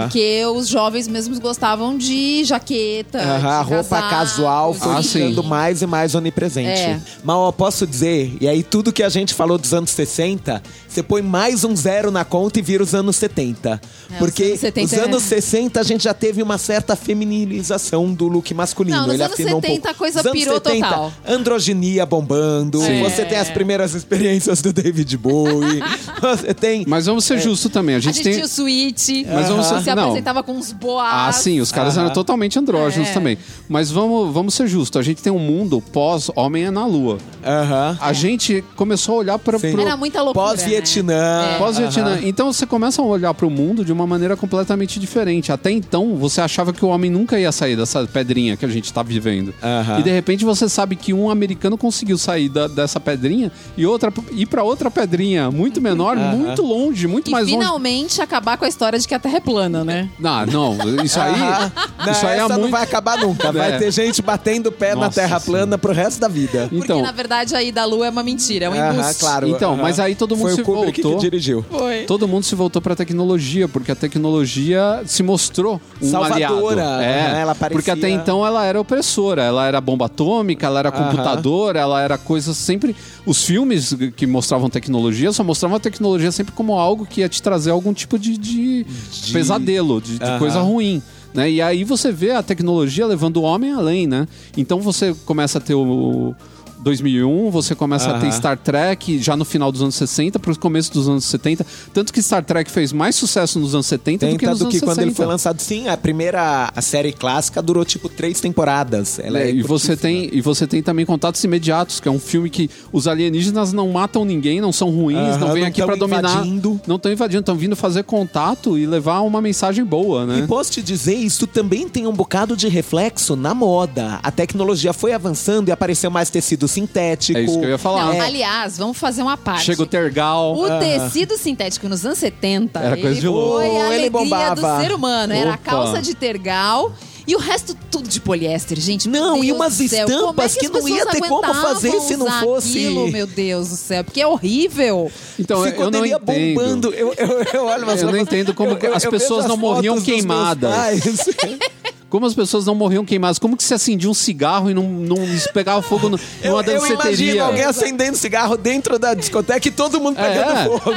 Porque os jovens mesmos gostavam de jaqueta, Aham, de a roupa casaco, casual foi Ah, ficando sim. mais e mais onipresente. É. Mas ó, posso dizer, e aí tudo que a gente falou dos anos 60, você põe mais um zero na conta e vira os anos 70. É, os Porque anos 70 os é- anos 60 a gente já teve uma certa feminilização do look masculino. Não, nos Ele anos afinou um 70 pouco. a coisa Os anos pirou 70, total. Androginia bombando, Sim. você tem as primeiras experiências do David Bowie, você tem... Mas vamos ser justos também. A A gente, gente tem. tinha o suíte, Mas vamos se ser- não. apresentava com uns boas. Ah, sim, os caras Aham. eram totalmente andrógenos É. também. Mas vamos, vamos ser justos, a gente tem um mundo pós-Homem é na Lua. Aham. A gente começou a olhar para pro Era muita loucura. Pós-Vietnã. É. pós-Vietnã. Aham. Então você começa a olhar para o mundo de uma maneira completamente diferente. Até então você achava que o homem nunca ia sair dessa pedrinha que a gente está vivendo. Aham. E de repente você sabe que um americano conseguiu sair da- dessa pedrinha e outra ir para outra pedrinha muito menor, Aham. muito longe, muito E mais longe. finalmente acabar com a história de que a Terra é plana, né? Não, não, isso aí. Não, isso aí é essa não muito vai acabar nunca. Vai É. ter gente batendo o pé na Nossa terra Senhora. plana pro resto da vida. Porque, Então, na verdade, a ida à Lua é uma mentira, é um embuste. claro. Então, mas aí todo mundo Foi se o Kubrick voltou. que dirigiu. Foi. Todo mundo se voltou para a tecnologia, porque a tecnologia se mostrou um Salvadora, aliado. É, né? Ela parecia- porque até então ela era opressora, ela era bomba atômica, ela era Aham. computador, ela era coisa sempre. Os filmes que mostravam tecnologia só mostravam a tecnologia sempre como algo que ia te trazer algum tipo de, de De- pesadelo, de, de Aham. coisa ruim. Né? E aí você vê a tecnologia levando o homem além, né? Então você começa a ter o 2001, você começa a ter. Star Trek já no final dos anos 60 para o começo dos anos 70. Tanto que Star Trek fez mais sucesso nos anos 70 do que nos do anos que 60. quando ele foi lançado. Sim, a primeira a série clássica durou tipo três temporadas. Ela é, É, e você tem e você tem também Contatos Imediatos, que é um filme que os alienígenas não matam ninguém, não são ruins, Aham, não vêm aqui para dominar, invadindo. não estão invadindo, estão vindo fazer contato e levar uma mensagem boa, né? E posso te dizer, isso também tem um bocado de reflexo na moda. A tecnologia foi avançando e apareceu mais tecido sintético. É isso que eu ia falar. Não, É. Aliás, vamos fazer uma parte. Chega o Tergal. O tecido sintético nos anos 70 Era coisa ele de louco. foi a Ele alegria bombava. do ser humano. Era a Opa. calça de tergal e o resto tudo de poliéster, gente. Não, e Deus umas céu. Como é estampas que, que as não ia ter como fazer se não fosse- Aquilo, meu Deus do céu, porque é horrível. Então, eu não entendo. bombando. Eu, eu, eu olho umas Eu não roupas- entendo como as vejo pessoas as não morriam queimadas. Como as pessoas não morriam queimadas? Como que se acendia um cigarro e não, não pegava fogo no, Eu, numa eu imagino danceteria? alguém acendendo cigarro dentro da discoteca e todo mundo É. pegando fogo.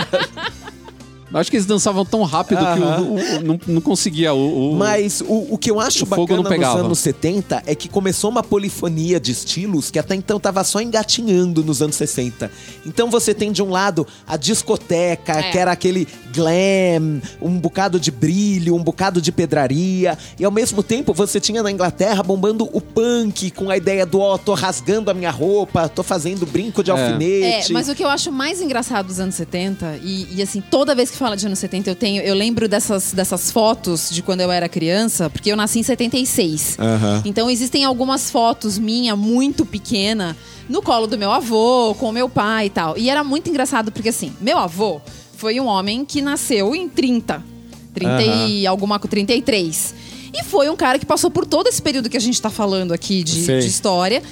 Acho que eles dançavam tão rápido que o, o- o- não, não conseguia o. o- Mas o, o que eu acho bacana nos anos 70 é que começou uma polifonia de estilos que até então tava só engatinhando nos anos 60. Então você tem de um lado a discoteca, É. que era aquele glam, um bocado de brilho, um bocado de pedraria, e ao mesmo tempo você tinha na Inglaterra bombando o punk com a ideia do ó, tô rasgando a minha roupa, tô fazendo brinco de É. É, alfinete. mas o que eu acho mais engraçado dos anos 70, e, e, assim, toda vez que fala de anos 70, eu tenho. Eu lembro dessas, dessas fotos de quando eu era criança, porque eu nasci em 76. Aham. Então existem algumas fotos minha muito pequena no colo do meu avô, com o meu pai e tal. E era muito engraçado, porque assim, meu avô foi um homem que nasceu em 30. 30 e alguma co- 33. E foi um cara que passou por todo esse período que a gente tá falando aqui de, de história.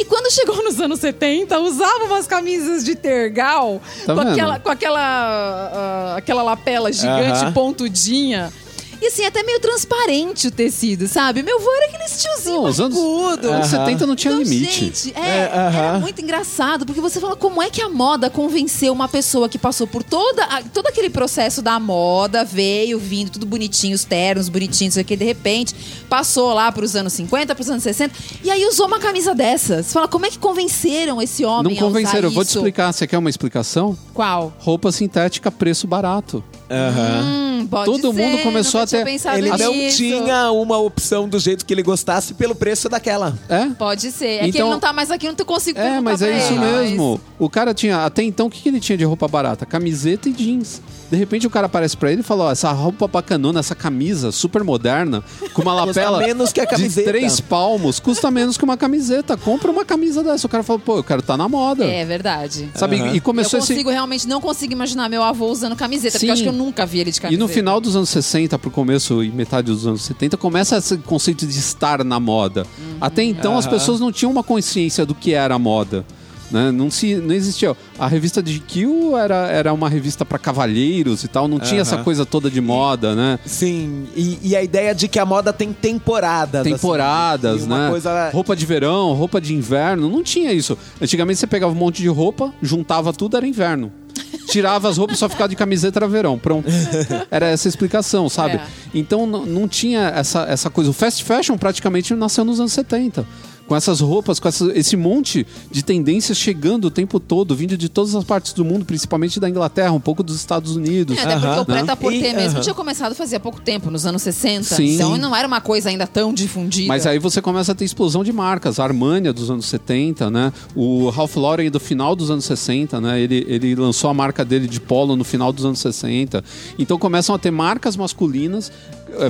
E quando chegou nos anos 70, usava umas camisas de tergal Tá com, vendo? aquela, com aquela, ah, aquela lapela gigante, Aham. pontudinha. E assim, até meio transparente o tecido, sabe? Meu avô era aquele tiozinho Não, os anos, barbudo. anos 70 não tinha Então, limite. Gente, é, É, aham. era muito engraçado, porque você fala como é que a moda convenceu uma pessoa que passou por toda, a- todo aquele processo da moda, veio vindo, tudo bonitinho, os ternos bonitinhos, isso aqui, de repente, passou lá pros anos 50, pros anos 60, e aí usou uma camisa dessa. Você fala, como é que convenceram esse homem Não convenceram. a Eu usar vou te isso? explicar. Você quer uma explicação? Qual? Roupa sintética, preço barato. Hum, pode Todo ser, mundo começou nunca a ter- tinha pensado Ele não nisso. tinha uma opção do jeito que ele gostasse pelo preço daquela. É? Pode ser. É que Então- ele não tá mais aqui, eu não consigo É, mas é isso ele, mas- mesmo. O cara tinha. Até então, o que, que ele tinha de roupa barata? Camiseta e jeans. De repente o cara aparece pra ele e fala: Ó, essa roupa bacanona, essa camisa super moderna, com uma lapela menos que a de camiseta. três palmos, custa menos que uma camiseta. Compra uma camisa dessa. O cara fala, pô, eu quero estar na moda. É verdade. Sabe? Aham. E começou eu esse. consigo realmente não consigo imaginar meu avô usando camiseta, porque eu acho Sim. que eu nunca vi ele de E camiseta. no final dos anos 60 pro começo e metade dos anos 70 começa esse conceito de estar na moda. Uhum. Até então as pessoas não tinham uma consciência do que era a moda. Né? Não, se, não existia. A revista de GQ era, era uma revista para cavalheiros e tal, não tinha essa coisa toda de moda, né? Sim, e, e a ideia de que a moda tem temporadas. assim, Temporadas, e uma né? Coisa... Roupa de verão, roupa de inverno, não tinha isso. Antigamente você pegava um monte de roupa, juntava tudo, era inverno. Tirava as roupas, só ficava de camiseta, era verão. Pronto. Era essa a explicação, sabe? É. Então não tinha essa, essa coisa. O fast fashion praticamente nasceu nos anos 70. Com essas roupas, com essa- esse monte de tendências chegando o tempo todo, vindo de todas as partes do mundo, principalmente da Inglaterra, um pouco dos Estados Unidos. É, até porque Aham. o preta por E- ter mesmo aham. tinha começado fazia pouco tempo, nos anos 60. Sim. Então não era uma coisa ainda tão difundida. Mas aí você começa a ter explosão de marcas. A Armania dos anos 70, né? O Ralph Lauren do final dos anos 60, né? Ele, ele lançou a marca dele de polo no final dos anos 60. Então começam a ter marcas masculinas,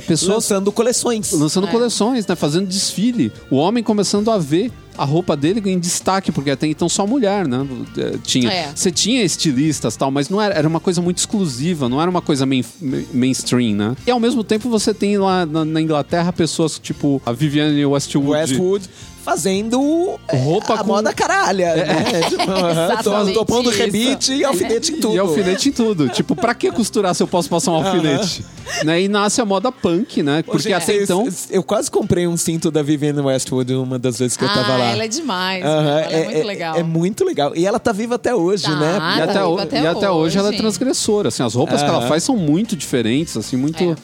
pessoas Lançando coleções. lançando É. coleções, né? Fazendo desfile. O homem começando a ver a roupa dele em destaque, porque até então só mulher, né? Eh, Tinha. É. Você tinha estilistas tal, mas não era, era uma coisa muito exclusiva, não era uma coisa main- main- mainstream, né? E ao mesmo tempo você tem lá na, na Inglaterra pessoas tipo a Vivienne Westwood. Westwood fazendo é, Roupa a com- moda caralha, né? Tipo, tô, pondo isso. rebite e alfinete em tudo. E alfinete em tudo. tipo, pra que costurar se eu posso passar um alfinete? né? E nasce a moda punk, né? Porque gente, até vocês- então. Eu quase comprei um cinto da Vivienne Westwood uma das vezes que eu tava ah, ela é demais. Aham, ela é, muito legal. É, muito legal. E ela tá viva até hoje, Tá. né? E tá até, viva ho- até e até hoje ela é hoje. transgressora, assim, as roupas que ela faz são muito diferentes, assim, muito... É.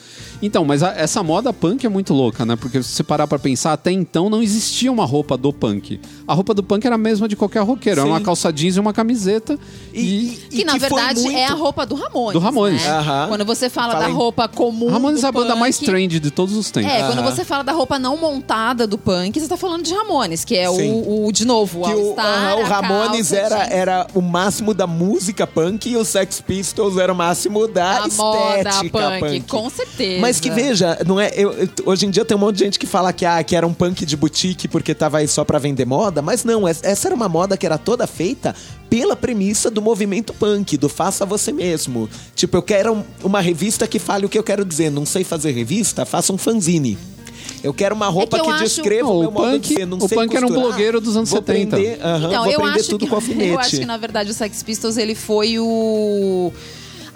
Então, mas a- essa moda punk é muito louca, né? Porque se você parar pra pensar, até então não existia uma roupa do punk. A roupa do punk era a mesma de qualquer roqueiro, era Sim. uma calça jeans e uma camiseta E, e... e- Que, e na foi verdade muito- é a roupa do Ramones. Do Ramones. né? Aham. Quando você fala Fala da em- roupa comum. Ramones do é a banda punk, mais trend de todos os tempos. É, quando Aham. você fala da roupa não montada do punk, você tá falando de Ramones, que é o, o, de novo, o Que o, All-Star, aham, o a Ramones calça era, jeans. era o máximo da música punk e o Sex Pistols era o máximo da a moda estética punk, com certeza. Mas que veja, não é, eu- eu- hoje em dia tem um monte de gente que fala que, ah, que era um punk de boutique porque tava aí só pra vender moda, mas não, es- essa era uma moda que era toda feita pela premissa do movimento punk, do faça você mesmo. Tipo, eu quero um- uma revista que fale o que eu quero dizer, não sei fazer revista, faça um fanzine. Eu quero uma roupa É que que, acho- descreva Não, o meu o modo punk- de ser. Não o sei punk era um costurar. blogueiro dos anos vou 70. Prender, aham, Então, vou eu acho, tudo que, com alfinete. eu acho que, na verdade, o Sex Pistols ele foi o.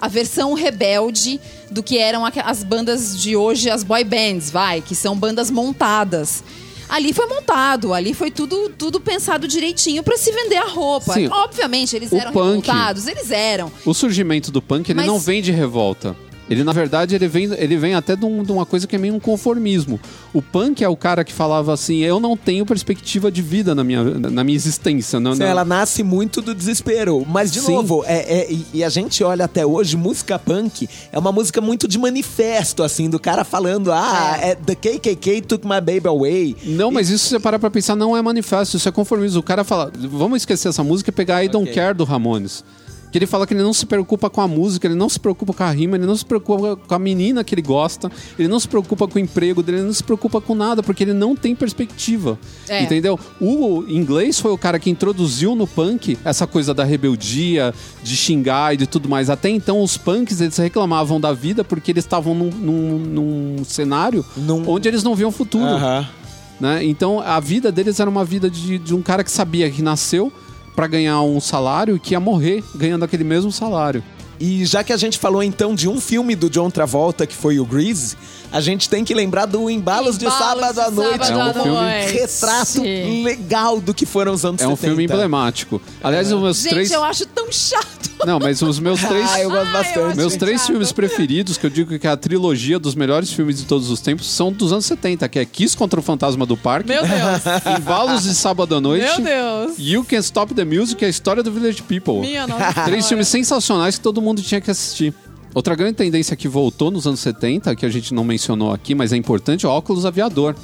A versão rebelde do que eram as bandas de hoje, as boy bands, vai, que são bandas montadas. Ali foi montado, ali foi tudo, tudo pensado direitinho pra se vender a roupa. Sim. Obviamente, eles eram punk- revoltados, eles eram. O surgimento do punk, ele Mas- não vem de revolta. Ele, na verdade, ele vem, ele vem até de, um- de uma coisa que é meio um conformismo. O punk é o cara que falava assim, eu não tenho perspectiva de vida na minha, na minha existência. Não, Sim, não- Ela nasce muito do desespero. Mas, de Sim. novo, é, é- e- e a gente olha até hoje, música punk é uma música muito de manifesto, assim, do cara falando, ah, é. the KKK took my baby away. Não, mas isso você parar pra pensar, não é manifesto, isso é conformismo. O cara fala, vamos esquecer essa música e pegar I Don't Ok. Care do Ramones. Que ele fala que ele não se preocupa com a música, ele não se preocupa com a rima, ele não se preocupa com a menina que ele gosta, ele não se preocupa com o emprego dele, ele não se preocupa com nada, porque ele não tem perspectiva. É. Entendeu? O inglês foi o cara que introduziu no punk essa coisa da rebeldia, de xingar e de tudo mais. Até então, os punks, eles reclamavam da vida porque eles estavam num, num- num cenário Num- onde eles não viam futuro né? Então a vida deles era uma vida de, de um cara que sabia que nasceu pra ganhar um salário e que ia morrer ganhando aquele mesmo salário. E já que a gente falou então de um filme do John Travolta, que foi o Grease, a gente tem que lembrar do Embalos, de Sábado à Noite. Sábado É um filme-. Retrato legal do que foram os anos É um 70. filme emblemático. Aliás, os meus Gente, três. eu acho tão chato. Não, mas os meus três. Ah, eu gosto bastante. Meus três chato. filmes preferidos, que eu digo que é a trilogia dos melhores filmes de todos os tempos, são dos anos 70, que é Kiss contra o Fantasma do Parque, Meu Deus. Embalos de Sábado à Noite, Meu Deus. You Can Stop the Music, é a história do Village People. Minha nossa Três filmes sensacionais que todo mundo tinha que assistir. Outra grande tendência que voltou nos anos 70, que a gente não mencionou aqui, mas é importante, é o óculos aviador.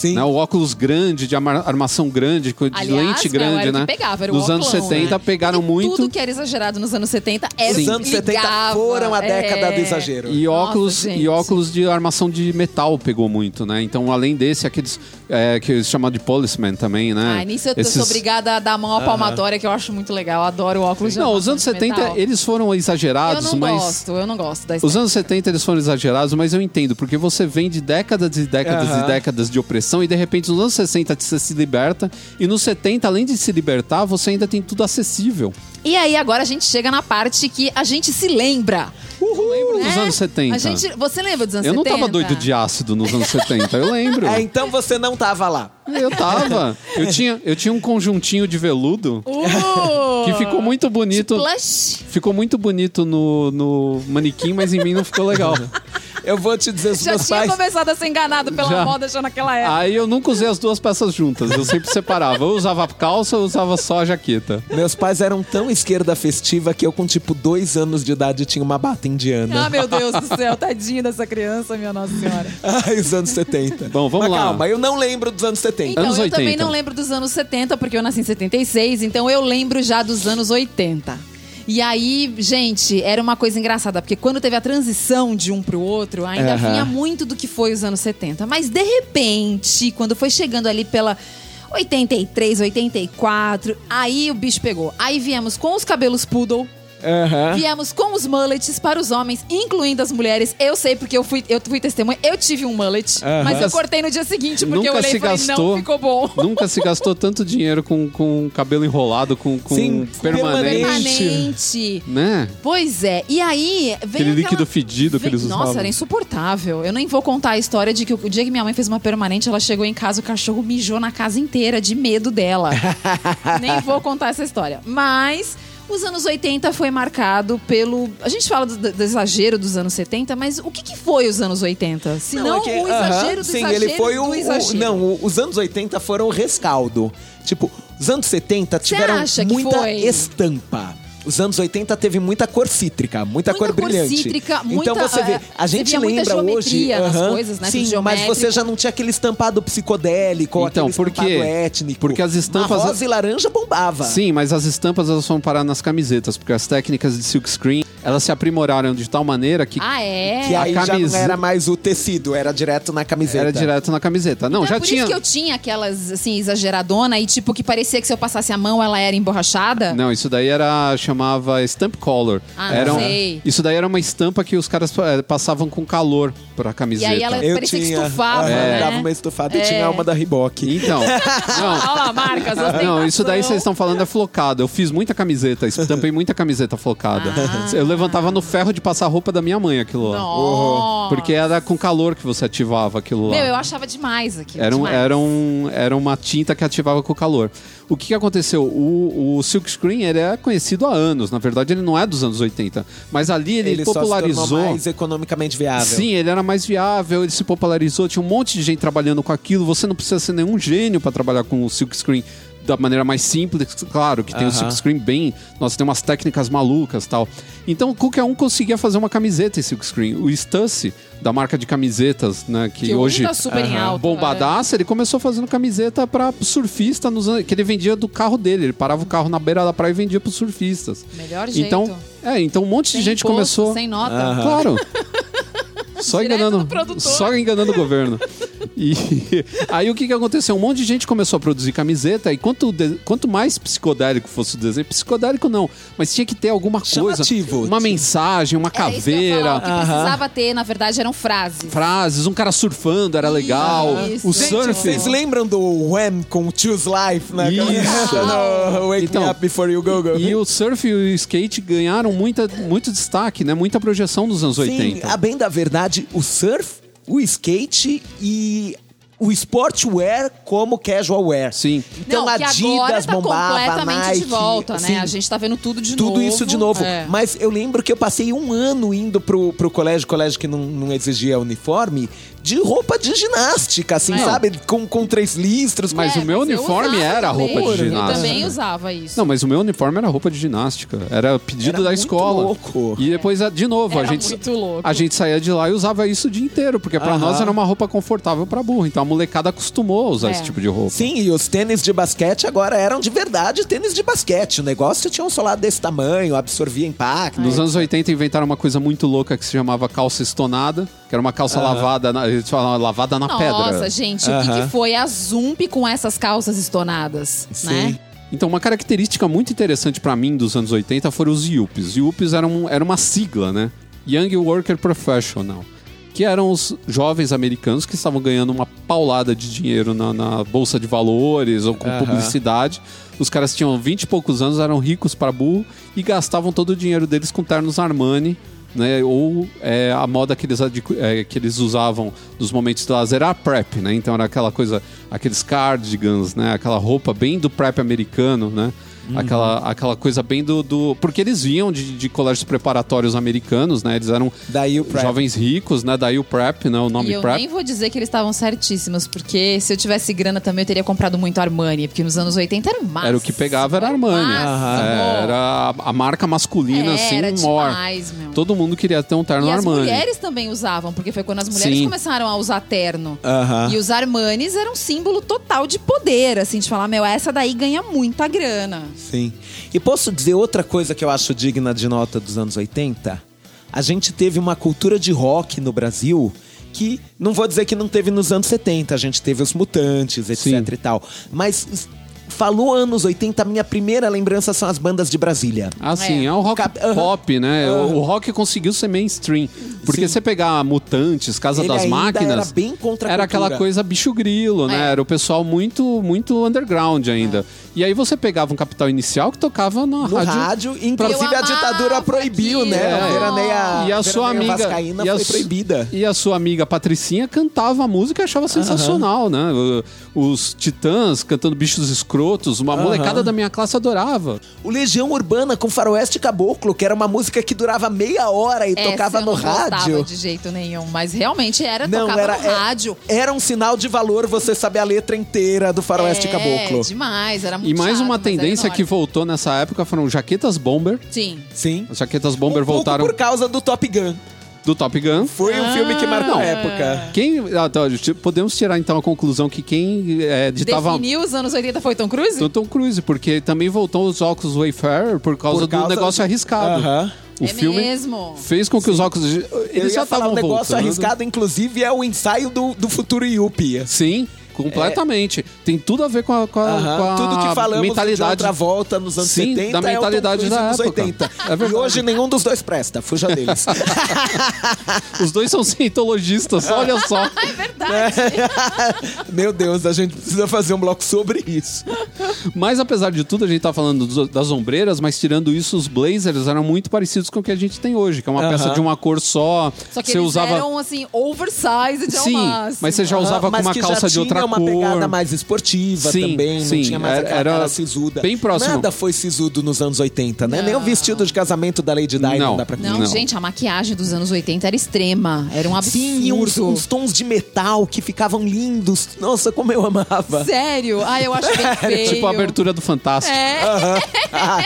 Sim. Né, o óculos grande, de arma- armação grande, com- de Aliás, lente grande, né? que pegava, era o Nos anos óculão, 70 né? pegaram Porque muito. Tudo que era exagerado nos anos 70 era Os anos 70 ligava. foram a década É. do exagero. E Nossa, óculos, gente. e óculos de armação de metal pegou muito, né? Então, além desse, aqueles é, que eles chamam de policeman também, né? Ai, nisso eu Esses- sou obrigada a dar a mão à palmatória, que eu acho muito legal. Eu adoro o óculos de Não, os anos de 70, metal. eles foram Eu exagerados, não mas. gosto, eu não gosto da Os anos 70 eles foram exagerados, mas eu entendo, porque você vem de décadas e décadas Aham. e décadas de opressão e de repente nos anos 60 você se liberta e nos 70, além de se libertar, você ainda tem tudo acessível. E aí agora a gente chega na parte que a gente se lembra. Eu lembro dos né? anos 70. A gente, você lembra dos anos eu não 70? tava doido de ácido nos anos 70, eu lembro. É, então você não tava lá. Eu tava. Eu tinha, eu tinha um conjuntinho de veludo Uh! que ficou muito bonito. Plush. Ficou muito bonito no, no manequim, mas em mim não ficou legal. Eu vou te dizer, os Já meus tinha pais... começado a ser enganado pela Já. moda já naquela época. Aí eu nunca usei as duas peças juntas, eu sempre separava. Eu usava a calça, eu usava só a jaqueta. Meus pais eram tão esquerda festiva que eu, com tipo dois anos de idade, tinha uma bata indiana. Ah, meu Deus do céu, tadinho dessa criança, minha Nossa Senhora. Ai, os anos 70. Bom, vamos Mas lá. calma, eu não lembro dos anos 70. Então, Anos eu 80. também não lembro dos anos 70, porque eu nasci em 76, então eu lembro já dos anos 80. E aí, gente, era uma coisa engraçada, porque quando teve a transição de um pro outro, ainda Aham. vinha muito do que foi os anos 70. Mas de repente, quando foi chegando ali pela 83, 84, aí o bicho pegou. Aí viemos com os cabelos poodle. Aham. Viemos com os mullets para os homens, incluindo as mulheres. Eu sei porque eu fui, eu fui testemunha. Eu tive um mullet, Aham. mas eu cortei no dia seguinte porque eu Nunca olhei se e falei, gastou. não ficou bom. Nunca se gastou tanto dinheiro com, com cabelo enrolado, com, com Sim, permanente. Permanente. Né? Pois é. E aí veio Aquele aquela- líquido fedido que Vem- eles usavam. Nossa, era insuportável. Eu nem vou contar a história de que o dia que minha mãe fez uma permanente, ela chegou em casa, o cachorro mijou na casa inteira de medo dela. nem vou contar essa história. Mas os anos 80 foi marcado pelo. A gente fala do, do exagero dos anos 70, mas o que, que foi os anos 80? Se não, é que- o exagero aham, do Sim, exagero ele foi o, o-. Não, os anos 80 foram o rescaldo. Tipo, os anos 70 tiveram muita estampa. Os anos 80 teve muita cor cítrica, muita, Muita cor cor brilhante. cítrica, então muita, você vê, é, a gente lembra hoje, nas aham, coisas, né, sim, mas você já não tinha aquele estampado psicodélico, Então, aquele por estampado quê? étnico. Porque as estampas- A rosa e laranja bombava. Sim, mas as estampas elas foram parar nas camisetas, porque as técnicas de silk screen, elas se aprimoraram de tal maneira que Ah, é? Que aí já camisa- não era mais o tecido, era direto na camiseta. era direto na camiseta. Não, Então já é por tinha. isso que eu tinha aquelas, assim, exageradona e tipo, que parecia que se eu passasse a mão ela era emborrachada. Não, isso daí era chamava stamp color. Ah, não era um- sei. Isso daí era uma estampa que os caras eh, passavam com calor pra E camiseta. aí ela Eu parecia que tinha, estufava, aham, né? dava uma estufada e É. tinha uma da Reebok. Então, não, Olha lá, marcas. Não, isso daí vocês estão falando é flocado. Eu fiz muita camiseta, estampei muita camiseta flocada. Ah. Eu levantava no ferro de passar roupa da minha mãe aquilo lá. Nossa. Porque era com calor que você ativava aquilo lá. Meu, eu achava demais aquilo. Era, um, demais. era, um, era uma tinta que ativava com o calor. O que, que aconteceu? O, o Silk Screen ele é conhecido há anos. Na verdade, ele não é dos anos 80. Mas ali ele, Ele só se popularizou. tornou mais economicamente viável. Sim, ele era mais viável, ele se popularizou, tinha um monte de gente trabalhando com aquilo. Você não precisa ser nenhum gênio para trabalhar com o Silk Screen da maneira mais simples, claro, que tem o. Silk Screen bem, nossa, tem umas técnicas malucas tal. Então, qualquer um conseguia fazer uma camiseta em Silk Screen. O Stussy, da marca de camisetas, né, que, Que hoje tá super em alta. bombadaça, ele começou fazendo camiseta para surfista nos que ele vendia do carro dele. Ele parava o carro na beira da praia e vendia para surfistas. Melhor jeito. Então, é, então um monte Sem de gente imposto, começou. Sem nota. Claro. Só Direto enganando, só enganando o governo. E aí o que, que aconteceu? Um monte de gente começou a produzir camiseta e quanto, quanto mais psicodélico fosse o desenho, psicodélico não, mas tinha que ter alguma coisa, Chamativo. uma mensagem, uma Era isso que eu ia falar, O caveira, que precisava ter, na verdade, eram frases. frases, um cara surfando era legal, Isso. o Gente, surf. Vocês lembram do Wham com Choose Life, né? Isso. no Wake Então, Me Up Before You Go Go. E o surf e o skate ganharam muita, muito destaque, né? Muita projeção nos anos Sim, 80. a bem da verdade, o surf, o skate e o sportwear como casual wear. Sim. Então Não, que Adidas agora tá bombava, completamente Nike, de volta, né? sim. A gente tá vendo tudo de tudo novo. isso de novo. É. Mas eu lembro que eu passei um ano indo pro, pro colégio, colégio que não, não exigia uniforme, de roupa de ginástica, assim, É. sabe? Com, com três listros. Mas É, o meu eu uniforme usava era também. roupa de ginástica. Eu também usava isso. Não, mas o meu uniforme era roupa de ginástica. Era pedido Era da muito escola. louco. E depois, de novo, a Era gente, muito louco. a gente saía de lá e usava isso o dia inteiro, porque pra Aham. nós era uma roupa confortável pra burro. Então a molecada acostumou a usar É. esse tipo de roupa. Sim, e os tênis de basquete agora eram de verdade tênis de basquete. O negócio tinha um solado desse tamanho, absorvia impacto. Nos anos 80 inventaram uma coisa muito louca que se chamava calça estonada, que era uma calça lavada, na, eles falavam lavada na pedra. Nossa, gente, o que, que foi a Zump com essas calças estonadas, né? Então, uma característica muito interessante pra mim dos anos 80 foram os YUPs. YUPs eram, era uma sigla, né? Young Worker Professional. Que eram os jovens americanos que estavam ganhando uma paulada de dinheiro na, na bolsa de valores ou com publicidade. Os caras tinham 20 e poucos anos, eram ricos para burro e gastavam todo o dinheiro deles com ternos Armani, né? Ou é, a moda que eles, é, que eles usavam nos momentos de lazer era a prep, né? Então era aquela coisa, aqueles cardigans, né? Aquela roupa bem do prep americano, né? Aquela, aquela coisa bem do, do. Porque eles vinham de, de colégios preparatórios americanos, né? Eles eram jovens ricos, né? Daí o prep, né? O nome E eu prep. nem vou dizer que eles estavam certíssimos, porque se eu tivesse grana também eu teria comprado muito Armani, porque nos anos 80 era o máximo. Era o que pegava, era Armani. máximo. É, era a, marca masculina, É, assim, era mor. demais, meu. Todo mundo queria ter um terno E as Armani. mulheres também usavam, porque foi quando as mulheres Sim. começaram a usar terno. Aham. E os Armanis eram um símbolo total de poder, assim, de falar, meu, essa daí ganha muita grana. Sim. E posso dizer outra coisa que eu acho digna de nota dos anos 80? A gente teve uma cultura de rock no Brasil que não vou dizer que não teve nos anos 70, a gente teve os mutantes, etc Sim. e tal. Mas falou anos 80, a minha primeira lembrança são as bandas de Brasília. Ah, sim, é, É. um rock Cap- pop, né? Aham. O, rock conseguiu ser mainstream. Porque você pegar Mutantes, Casa Ele das ainda Máquinas. era bem contra a Era aquela coisa bicho grilo, né? É. Era o pessoal muito, muito underground ainda. E aí você pegava um capital inicial que tocava na No rádio. rádio, inclusive a ditadura proibiu, aquilo. né? A É. veraneia, E a sua veraneia amiga. vascaína e a foi proibida. E a sua amiga Patricinha cantava a música e achava sensacional, né? O- Os Titãs cantando bichos escrotos, uma molecada da minha classe adorava. O Legião Urbana com Faroeste Caboclo, que era uma música que durava meia hora e Essa tocava eu no não gostava rádio. de jeito nenhum, mas realmente era, Não, tocava era, no é- rádio. era um sinal de valor você saber a letra inteira do Faroeste é, Caboclo. demais, era muito E mais chato, uma tendência que voltou nessa época foram jaquetas bomber. Sim. Sim. As jaquetas bomber um pouco voltaram por causa do Top Gun. Do Top Gun. Foi um filme que marcou a época. Quem, ah, t- podemos tirar então a conclusão que quem é, ditava Definiu os anos 80 foi Tom Cruise? do Tom Cruise, porque também voltou os óculos Wayfarer por causa, Por do causa negócio do- arriscado. Aham. O é filme mesmo. fez com que os óculos Ele eles já ia falar estavam um negócio voltando. arriscado, inclusive é o ensaio do, do futuro Yuppie. Sim. Completamente. Tem tudo a ver com a, com a, Aham. com a Tudo que falamos de mentalidade. outra volta nos anos Sim, 70 da é mentalidade Cruise da nos época. 80. É e hoje nenhum dos dois presta, fuja deles. Os dois são cientologistas, olha só. É verdade. Meu Deus, a gente precisa fazer um bloco sobre isso. Mas apesar de tudo, a gente tá falando do- das ombreiras, mas tirando isso, os blazers eram muito parecidos com o que a gente tem hoje, que é uma Aham. peça de uma cor só. Só que você eles usava. eram, assim, oversized ao Sim, máximo. mas você já usava Aham, com uma calça de outra uma cor. pegada mais esportiva Sim, também, sim, não tinha mais era- aquela era cara sisuda. bem próximo. Nada foi sisudo nos anos 80, né? Nem o Não. vestido de casamento da Lady Di não, Não. dá pra Não, Não. gente, a maquiagem dos anos 80 era extrema. Era um absurdo. Sim, e uns, uns tons de metal que ficavam lindos. Nossa, como eu amava. Sério? Ah, eu acho bem feio. Tipo a abertura do Fantástico. É, Ah,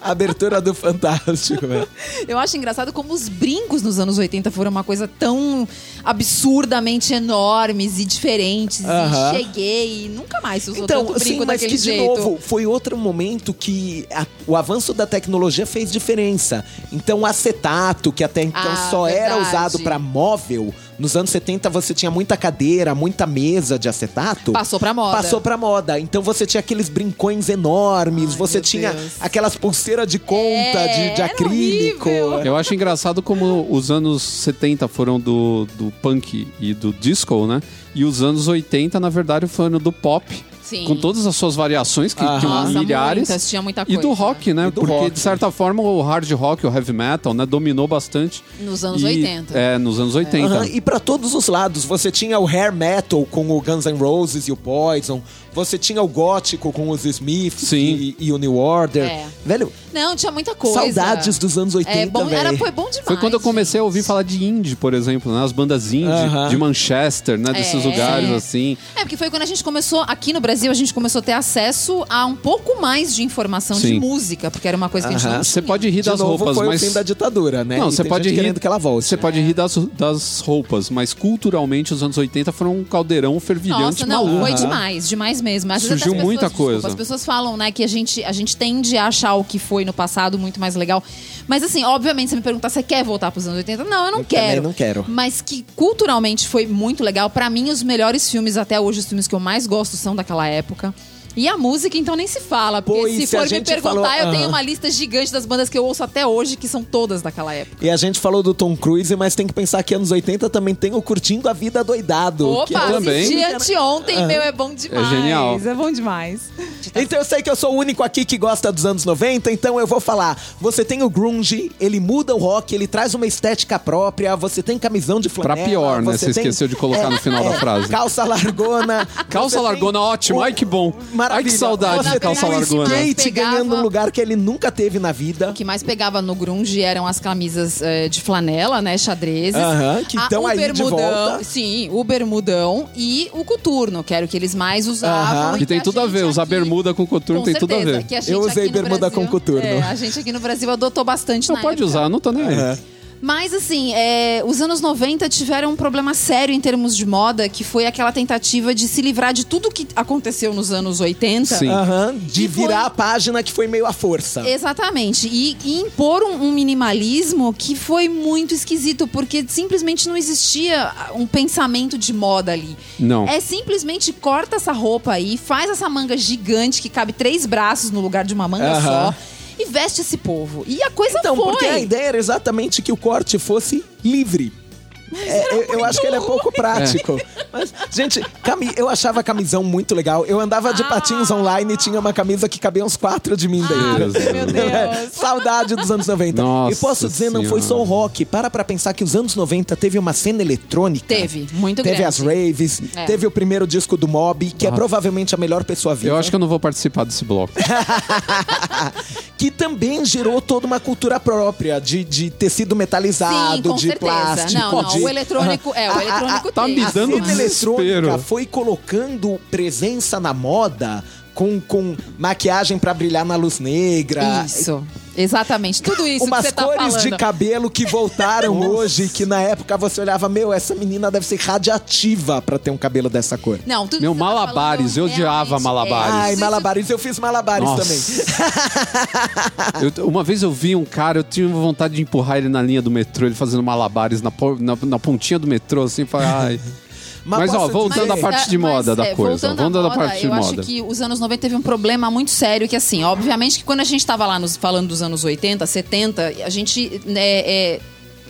a abertura do Fantástico, velho. eu acho engraçado como os brincos nos anos 80 foram uma coisa tão absurdamente enormes e diferentes. Aham. E cheguei e nunca mais usou Então, tanto brinco sim, mas que, de jeito. novo, foi outro momento que a- o avanço da tecnologia fez diferença. Então, o acetato, que até então Ah, só era verdade. usado para móvel, nos anos 70 você tinha muita cadeira, muita mesa de acetato. Passou pra moda. Passou pra moda. Então você tinha aqueles brincões enormes, Ai, você tinha Deus. aquelas pulseiras de conta, É, de, de acrílico. horrível. Eu acho engraçado como os anos 70 foram do, do punk e do disco, né? E os anos 80, na verdade, foram do pop. Sim. Com todas as suas variações, que Aham. tinham Nossa, milhares. muitas, tinha muita E coisa. do rock, né? E do Porque, rock. de certa forma, o hard rock, o heavy metal, né? Dominou bastante. Nos anos E- 80. É, nos anos 80. Aham, E pra todos os lados, você tinha o hair metal com o Guns N' Roses e o Poison, você tinha o gótico com os Smiths e, e o New Order. É. Velho, Não, tinha muita coisa. saudades dos anos 80, é, bom, era. Foi bom demais. Foi quando eu comecei a ouvir falar de indie, por exemplo, né? As bandas indie Aham. de Manchester, né? Desses É. lugares Sim. assim. É, porque foi quando a gente começou, aqui no Brasil, a gente começou a ter acesso a um pouco mais de informação de Sim. música, porque era uma coisa que a gente não Você tinha. pode rir De das novo, roupas, foi mas. o fim da ditadura, né? Não, E você tem pode gente rir. que ela volte. Você pode rir das, das roupas, mas culturalmente os anos 80 foram um caldeirão fervilhante Nossa, não, maluco. foi demais, demais mesmo. Às Surgiu as pessoas- muita desculpa, coisa. As pessoas falam, né, que a gente, a gente tende a achar o que foi no passado muito mais legal. Mas assim, obviamente, você me perguntar, você quer voltar pros anos 80? Não, eu não Eu quero. não quero. Mas que culturalmente foi muito legal. Pra mim, os melhores filmes, até hoje, os filmes que eu mais gosto são daquela época. E a música, então, nem se fala. Porque e se for me perguntar, falou- eu tenho Aham. uma lista gigante das bandas que eu ouço até hoje, que são todas daquela época. E a gente falou do Tom Cruise, mas tem que pensar que anos 80 também tem o Curtindo a Vida Doidado. que Opa, é- também. assisti anteontem, meu, é bom demais. genial. É bom demais. Então eu sei que eu sou o único aqui que gosta dos anos 90, então eu vou falar. Você tem o grunge, ele muda o rock, ele traz uma estética própria, você tem camisão de Pra flanela. pior, né? Você Você tem- esqueceu de colocar no final da frase. Calça largona. Calça largona, ótimo. Ai, que bom. Maravilha. Ai, que saudade de calça tem o largona. skate Pegava- ganhando um lugar que ele nunca teve na vida. O que mais pegava no grunge eram as camisas eh, de flanela, né, xadrezes. Aham, que A- tão o aí de bermudão, volta. Sim, o bermudão e o coturno, que era o que eles mais usavam. Aham. e Que tem tudo a ver. Usar aqui- bermuda com coturno Com tem tudo a certeza, ver. que a gente Eu usei aqui no bermuda Brasil- com coturno. É, a gente aqui no Brasil adotou bastante Não na pode época. usar, não tô nem aí. Aham. Mas assim, é, os anos 90 tiveram um problema sério em termos de moda, que foi aquela tentativa de se livrar de tudo que aconteceu nos anos 80. Sim. Aham, de E foi- virar a página que foi meio à força. Exatamente. E, e impor um, um minimalismo que foi muito esquisito, porque simplesmente não existia um pensamento de moda ali. Não. É simplesmente corta essa roupa aí, faz essa manga gigante que cabe três braços no lugar de uma manga Aham. só. E veste esse povo. E a coisa Então, foi. porque a ideia era exatamente que o corte fosse livre. É, eu, eu acho que ele é pouco prático. Mas, gente, cami- eu achava a camisão muito legal. Eu andava de Ah. patins online e tinha uma camisa que cabia uns quatro de mim dentro. Deus. Meu Deus. Saudade dos anos 90. Nossa e posso dizer, não foi só o Senhora. rock. Para pra pensar que os anos 90 teve uma cena eletrônica. Teve, muito Teve grande. as raves, É. teve o primeiro disco do Mob, que é provavelmente a melhor pessoa viva. Eu acho que eu não vou participar desse bloco. que também gerou toda uma cultura própria de, de tecido metalizado, Sim, com de certeza. plástico. Não, não, de- o eletrônico- é, o A- a- eletrônico a- Tá me A dando cena eletrônica foi colocando presença na moda com, com maquiagem pra brilhar na luz negra. Isso. Exatamente. Tudo isso Umas que você tá cores falando. de cabelo que voltaram hoje, que na época você olhava, meu, essa menina deve ser radiativa pra ter um cabelo dessa cor. Não, tudo Meu, tá malabares, falando eu odiava realmente malabares. é- Ai, malabares, eu fiz malabares Nossa. também. Eu- uma vez eu vi um cara, eu tinha vontade de empurrar ele na linha do metrô, ele fazendo malabares na, na, na pontinha do metrô, assim, falei, ai. Mas, ó, posso voltando à parte de é, moda mas, da é, coisa. voltando Voltando à moda, parte de eu moda. acho que os anos 90 teve um problema muito sério, que assim, obviamente que quando a gente tava lá nos, falando dos anos 80, 70, a gente né, é,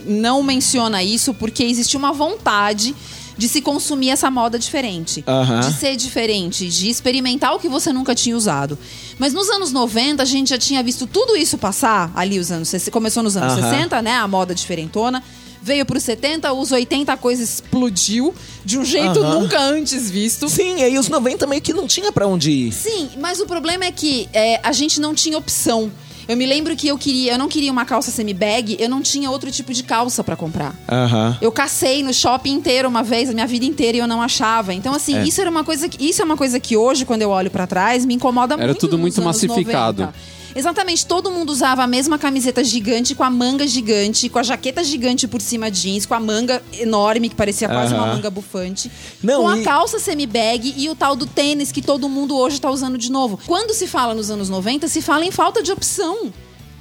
não menciona isso porque existia uma vontade de se consumir essa moda diferente. Aham. De ser diferente, de experimentar o que você nunca tinha usado. Mas nos anos 90, a gente já tinha visto tudo isso passar, ali os anos... Começou nos anos Aham. 60, né? A moda diferentona. Veio para os 70, os 80 a coisa explodiu de um jeito Aham. nunca antes visto. Sim, e aí os 90 meio que não tinha pra onde ir. Sim, mas o problema é que é, a gente não tinha opção. Eu me lembro que eu queria, eu não queria uma calça semi-bag, eu não tinha outro tipo de calça pra comprar. Aham. Eu cacei no shopping inteiro uma vez, a minha vida inteira, e eu não achava. Então, assim, É. isso era uma coisa que. Isso é uma coisa que hoje, quando eu olho pra trás, me incomoda muito. tudo nos muito anos massificado. 90. Exatamente, todo mundo usava a mesma camiseta gigante, com a manga gigante, com a jaqueta gigante por cima jeans, com a manga enorme, que parecia quase uma manga bufante. Não, com a e- calça semi-bag e o tal do tênis que todo mundo hoje tá usando de novo. Quando se fala nos anos 90, se fala em falta de opção.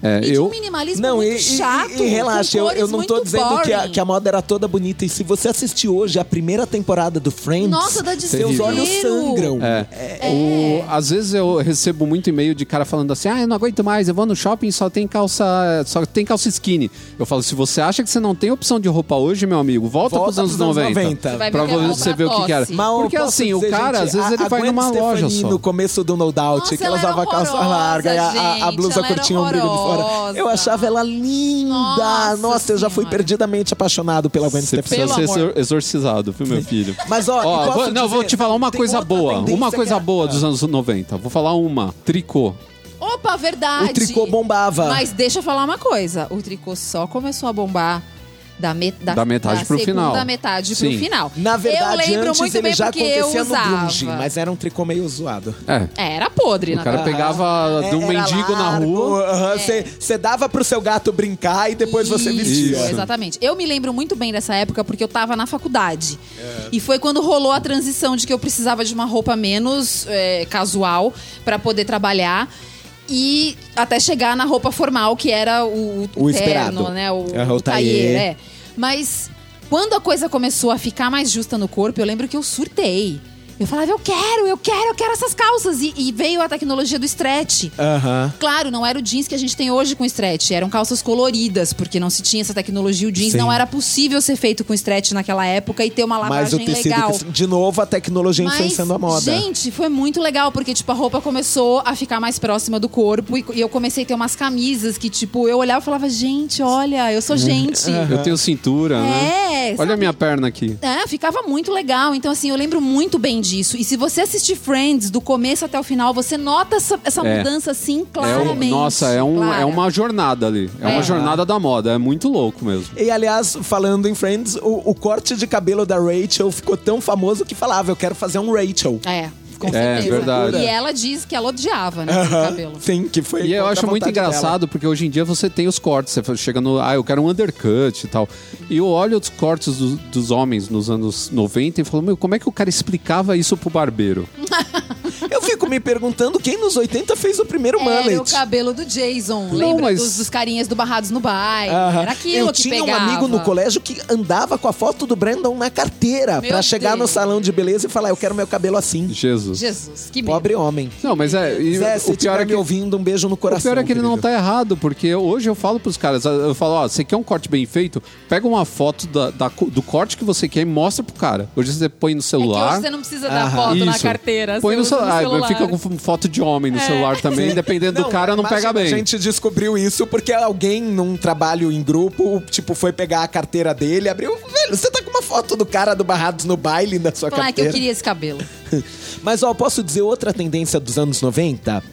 É, E de eu, um minimalismo Não, muito e, e- chato. e relaxa, com eu, eu não tô dizendo que a, que a moda era toda bonita. E se você assistir hoje a primeira temporada do Friends, Nossa, dá seus olhos sangram. É. O- às vezes eu recebo muito e-mail de cara falando assim: ah, eu não aguento mais, eu vou no shopping só tem calça. Só tem calça skinny. Eu falo, se você acha que você não tem opção de roupa hoje, meu amigo, volta, Volta pros anos anos 90. 90. Você vai pra é você ver o que, que era. Mas Porque assim, o dizer, cara, gente, às vezes a- ele a vai Gwen numa loja só. no começo do No Doubt, Nossa, que ela usava calça larga e a, blusa curtinha o umbigo de fora. Eu achava ela linda. Nossa Nossa, eu já fui perdidamente apaixonado pela Gwen Você Stefani. precisa Pelo ser exorcizado, viu, meu filho? Mas ó, Ó, vou- não, vou te falar uma coisa boa. Uma coisa é- boa dos anos 90. Vou falar uma. Tricô. Opa, verdade. O tricô bombava. Mas deixa eu falar uma coisa. O tricô só começou a bombar da, me- Da metade pro segunda final. metade Sim. pro final. Na verdade, eu lembro antes muito ele bem já porque eu acontecia no usava. grunge, mas era um tricô meio zoado. É. É, Era podre, O na cara verdade. pegava de um É, mendigo na largo, rua. aham, Você você dava pro seu gato brincar e depois você Isso, vestia. Exatamente. Eu me lembro muito bem dessa época porque eu tava na faculdade. É. E foi quando rolou a transição de que eu precisava de uma roupa menos é, casual pra poder trabalhar. E até chegar na roupa formal, que era o, O terno, esperado. né? O, Aham, o o é. Mas quando a coisa começou a ficar mais justa no corpo, eu lembro que eu surtei. Eu falava, eu quero, eu quero, eu quero essas calças. E, e veio a tecnologia do stretch. Aham. Claro, não era o jeans que a gente tem hoje com stretch, eram calças coloridas, porque não se tinha essa tecnologia. O jeans Sim. não era possível ser feito com stretch naquela época e ter uma Mas lavagem o tecido, legal. que- de novo, a tecnologia Mas, influenciando a moda. gente, foi muito legal, porque, tipo, a roupa começou a ficar mais próxima do corpo e, e eu comecei a ter umas camisas que, tipo, eu olhava e falava, gente, olha, eu sou gente. Eu tenho cintura, né? É, Olha sabe? a minha perna aqui. É, ficava muito legal. Então, assim, eu lembro muito bem disso. E se você assistir Friends do começo até o final, você nota essa, essa É. mudança, assim, É um- claramente. nossa, é, um, Clara. é uma jornada ali. É, uma É. jornada da moda. É muito louco mesmo. E aliás, falando em Friends, o, o corte de cabelo da Rachel ficou tão famoso que falava: Eu quero fazer um Rachel. É, com É, certeza. verdade. E ela diz que ela odiava, né, o cabelo. Sim, que foi. E eu acho muito engraçado porque hoje em dia você tem os cortes. Você chega no. Ah, eu quero um undercut e tal. E eu olho os cortes do- dos homens nos anos 90 e falo, meu, como é que o cara explicava isso pro barbeiro? Eu fico me perguntando quem nos 80 fez o primeiro Era o mullet. cabelo do Jason. Lembra mas- dos, dos carinhas do Barrados no Baile? Aham. Era aquilo eu que tinha pegava. um amigo no colégio que andava com a foto do Brandon na carteira pra chegar no salão de beleza e falar: Eu quero meu cabelo assim. Jesus. Jesus, que. Pobre homem. Não, mas é. e Zé, o se pior é que. ouvindo, um beijo no O coração. pior é que ele não querido. tá errado, porque hoje eu falo pros caras, eu falo, ó, você quer um corte bem feito? Pega uma foto da, da do corte que você quer e mostra pro cara. Hoje você põe no É que celular. hoje você não precisa dar Aham. foto na Isso. carteira. Põe no celular. Celular. Fica com foto de homem no celular também, dependendo do cara, não pega bem. A gente descobriu isso porque alguém num trabalho em grupo, tipo, foi pegar a carteira dele, abriu. Velho, você tá com uma foto do cara do Barrados no baile na sua Falar que carteira. eu queria esse cabelo. Mas, ó, posso dizer outra tendência dos anos 90?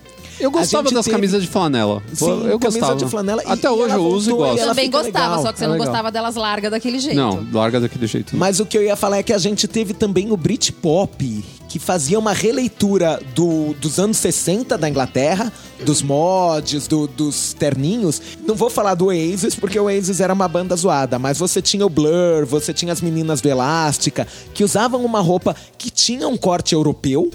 Eu gostava das teve- camisas de flanela. Sim, eu camisa gostava. de flanela. E Até ela hoje eu uso e e gosto. ela Também gostava, legal, só que você é não legal. gostava delas largas daquele jeito. Não, larga daquele jeito. Mas o que eu ia falar é que a gente teve também o Britpop, que fazia uma releitura do- dos anos 60 da Inglaterra, dos mods, do- dos terninhos. Não vou falar do Oasis, porque o Oasis era uma banda zoada, mas você tinha o Blur, você tinha as meninas do Elástica, que usavam uma roupa que tinha um corte europeu,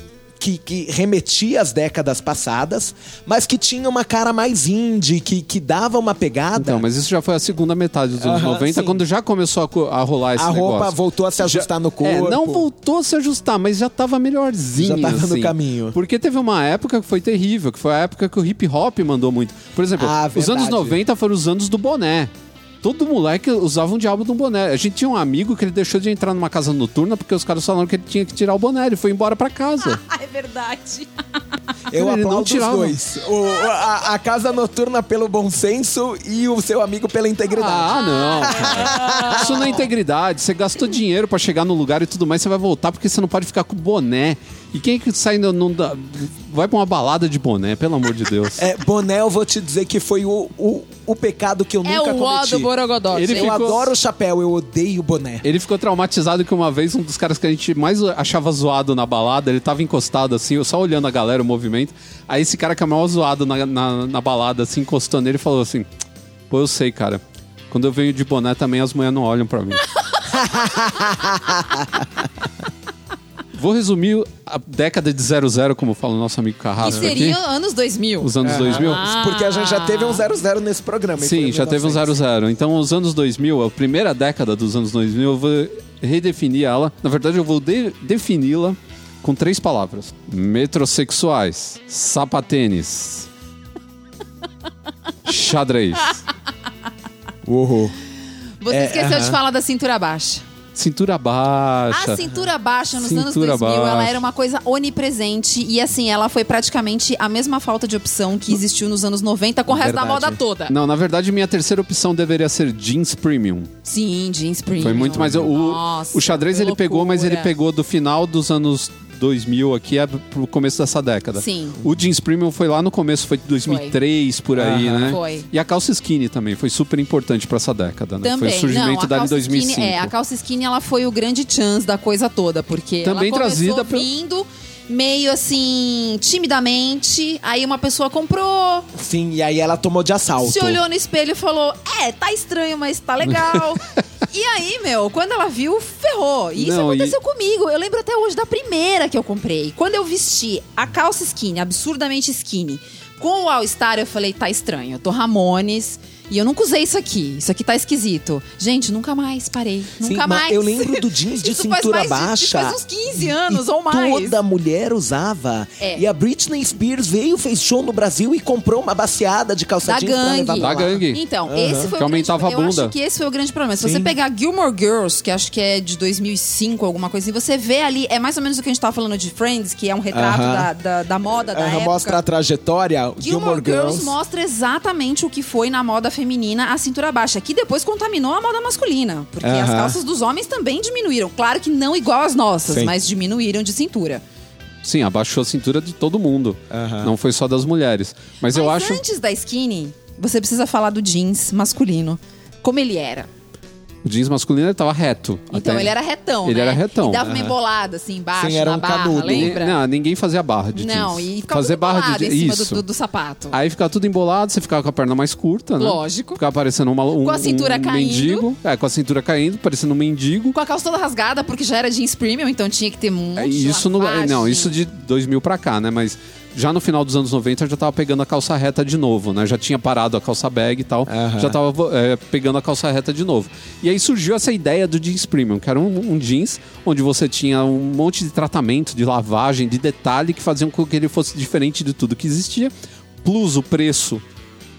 que, que remetia às décadas passadas, mas que tinha uma cara mais indie, que, que dava uma pegada. Então, mas isso já foi a segunda metade dos anos Aham, 90, sim. quando já começou a, a rolar esse a roupa negócio. voltou a se ajustar no corpo. É, não voltou a se ajustar, mas já tava melhorzinho. Já tava no assim. caminho. Porque teve uma época que foi terrível, que foi a época que o hip hop mandou muito. Por exemplo, Ah, os anos verdade. 90 foram os anos do boné. Todo moleque usava um diabo de um boné. A gente tinha um amigo que ele deixou de entrar numa casa noturna porque os caras falaram que ele tinha que tirar o boné. Ele foi embora pra casa. Ah, é verdade. Eu Ele não aplaudo os dois. O- a, a casa noturna pelo bom senso e o seu amigo pela integridade. Ah, não. cara. Isso não é integridade. Você gastou dinheiro pra chegar no lugar e tudo mais, você vai voltar porque você não pode ficar com boné. E quem é que sai no, no- da- vai pra uma balada de boné, pelo amor de Deus. É, boné, eu vou te dizer que foi o, o, o pecado que eu É nunca o cometi. do Borogodó. Ele Eu ficou- adoro o chapéu, eu odeio o boné. Ele ficou traumatizado que uma vez um dos caras que a gente mais achava zoado na balada, ele tava encostado assim, só olhando a galera, o movimento. Aí esse cara que é o maior zoado na, na, na balada, assim, encostou nele e falou assim: Pô, eu sei, cara. Quando eu venho de boné também as mulheres não olham pra mim. Vou resumir a década de 00, como fala o nosso amigo Que Carrasco aqui. seria anos 2000. Os anos 2000. Porque a gente já teve um 00 nesse programa. Sim, já teve um 1900. 00. Então, os anos 2000, a primeira década dos anos 2000, eu vou redefinir ela. Na verdade, eu vou de- defini-la com três palavras: metrosexuais, sapatênis, xadrez, Uhul. Você É, esqueceu de aham. falar da cintura baixa. Cintura baixa. A cintura baixa nos anos Cintura 2000, ela baixa. era uma coisa onipresente e assim, ela foi praticamente a mesma falta de opção que existiu nos anos 90 com o resto da moda toda. Não, na verdade, minha terceira opção deveria ser jeans premium. Sim, jeans premium. Foi muito mais. O, Nossa, o xadrez ele pegou, mas ele loucura. pegou do final dos anos 2000 aqui é pro começo dessa década. Sim. O jeans premium foi lá no começo, foi 2003 por aí, Aham. né? Foi. E a calça skinny também foi super importante pra essa década, né? Também. Foi o surgimento não, a dela em calça 2005. Skinny, é, a calça skinny ela foi o grande chance da coisa toda, porque Também ela trazida pelo- vindo meio assim, timidamente, aí uma pessoa comprou, Sim, e aí ela tomou de assalto. se olhou no espelho e falou: É, tá estranho, mas tá legal. e aí, meu, quando ela viu, ferrou. E isso Não, aconteceu comigo. Eu lembro até hoje da primeira que eu comprei. Quando eu vesti a calça skinny, absurdamente skinny, com o All-Star, eu falei: Tá estranho. Eu tô Ramones. E eu nunca usei isso aqui. Isso aqui tá esquisito. Gente, nunca mais parei. Sim, nunca mais. eu lembro do jeans de faz cintura mais de- baixa. isso faz uns 15 anos E ou mais. Toda mulher usava. É. E a Britney Spears veio, fez show no Brasil e comprou uma baciada de calça Da jeans pra gangue. levar pra Da lá. gangue. Então, Aham. esse foi Que o aumentava grande, a bunda. Eu acho que esse foi o grande problema. Se Sim. você pegar Gilmore Girls, que acho que é de 2005, alguma coisa assim, você vê ali, é mais ou menos o que a gente tava falando de Friends, que é um retrato da, da, da moda da Aham, época. mostra a trajetória. Gilmore Girls mostra exatamente o que foi na moda feminina a cintura baixa, que depois contaminou a moda masculina. Porque as calças dos homens também diminuíram. Claro que não igual as nossas, Sim. mas diminuíram de cintura. Sim, abaixou a cintura de todo mundo. Não foi só das mulheres. Mas, eu mas acho. antes da skinny, você precisa falar do jeans masculino. Como ele era. O jeans masculino ele tava reto. Então até. ele era retão, Ele né? era retão. E dava uma embolada assim embaixo Sim, era um barra, canudo. lembra? Não, ninguém fazia barra de jeans. Não, e ficava Fazer barra de em cima Isso. do, do, do sapato. Aí ficava tudo embolado, você ficava com a perna mais curta, né? Lógico. Ficava parecendo uma, um, Com a cintura um caindo. mendigo. É, com a cintura caindo, parecendo um mendigo. Com a calça toda rasgada, porque já era jeans premium, então tinha que ter muito É, isso lavagem. não, isso de 2000 pra cá, né? Mas já no final dos anos 90 eu já tava pegando a calça reta de novo, né? Já tinha parado a calça bag e tal. Já tava é, pegando a calça reta de novo. E aí surgiu essa ideia do jeans premium, que era um, um jeans onde você tinha um monte de tratamento, de lavagem, de detalhe que faziam com que ele fosse diferente de tudo que existia. Plus o preço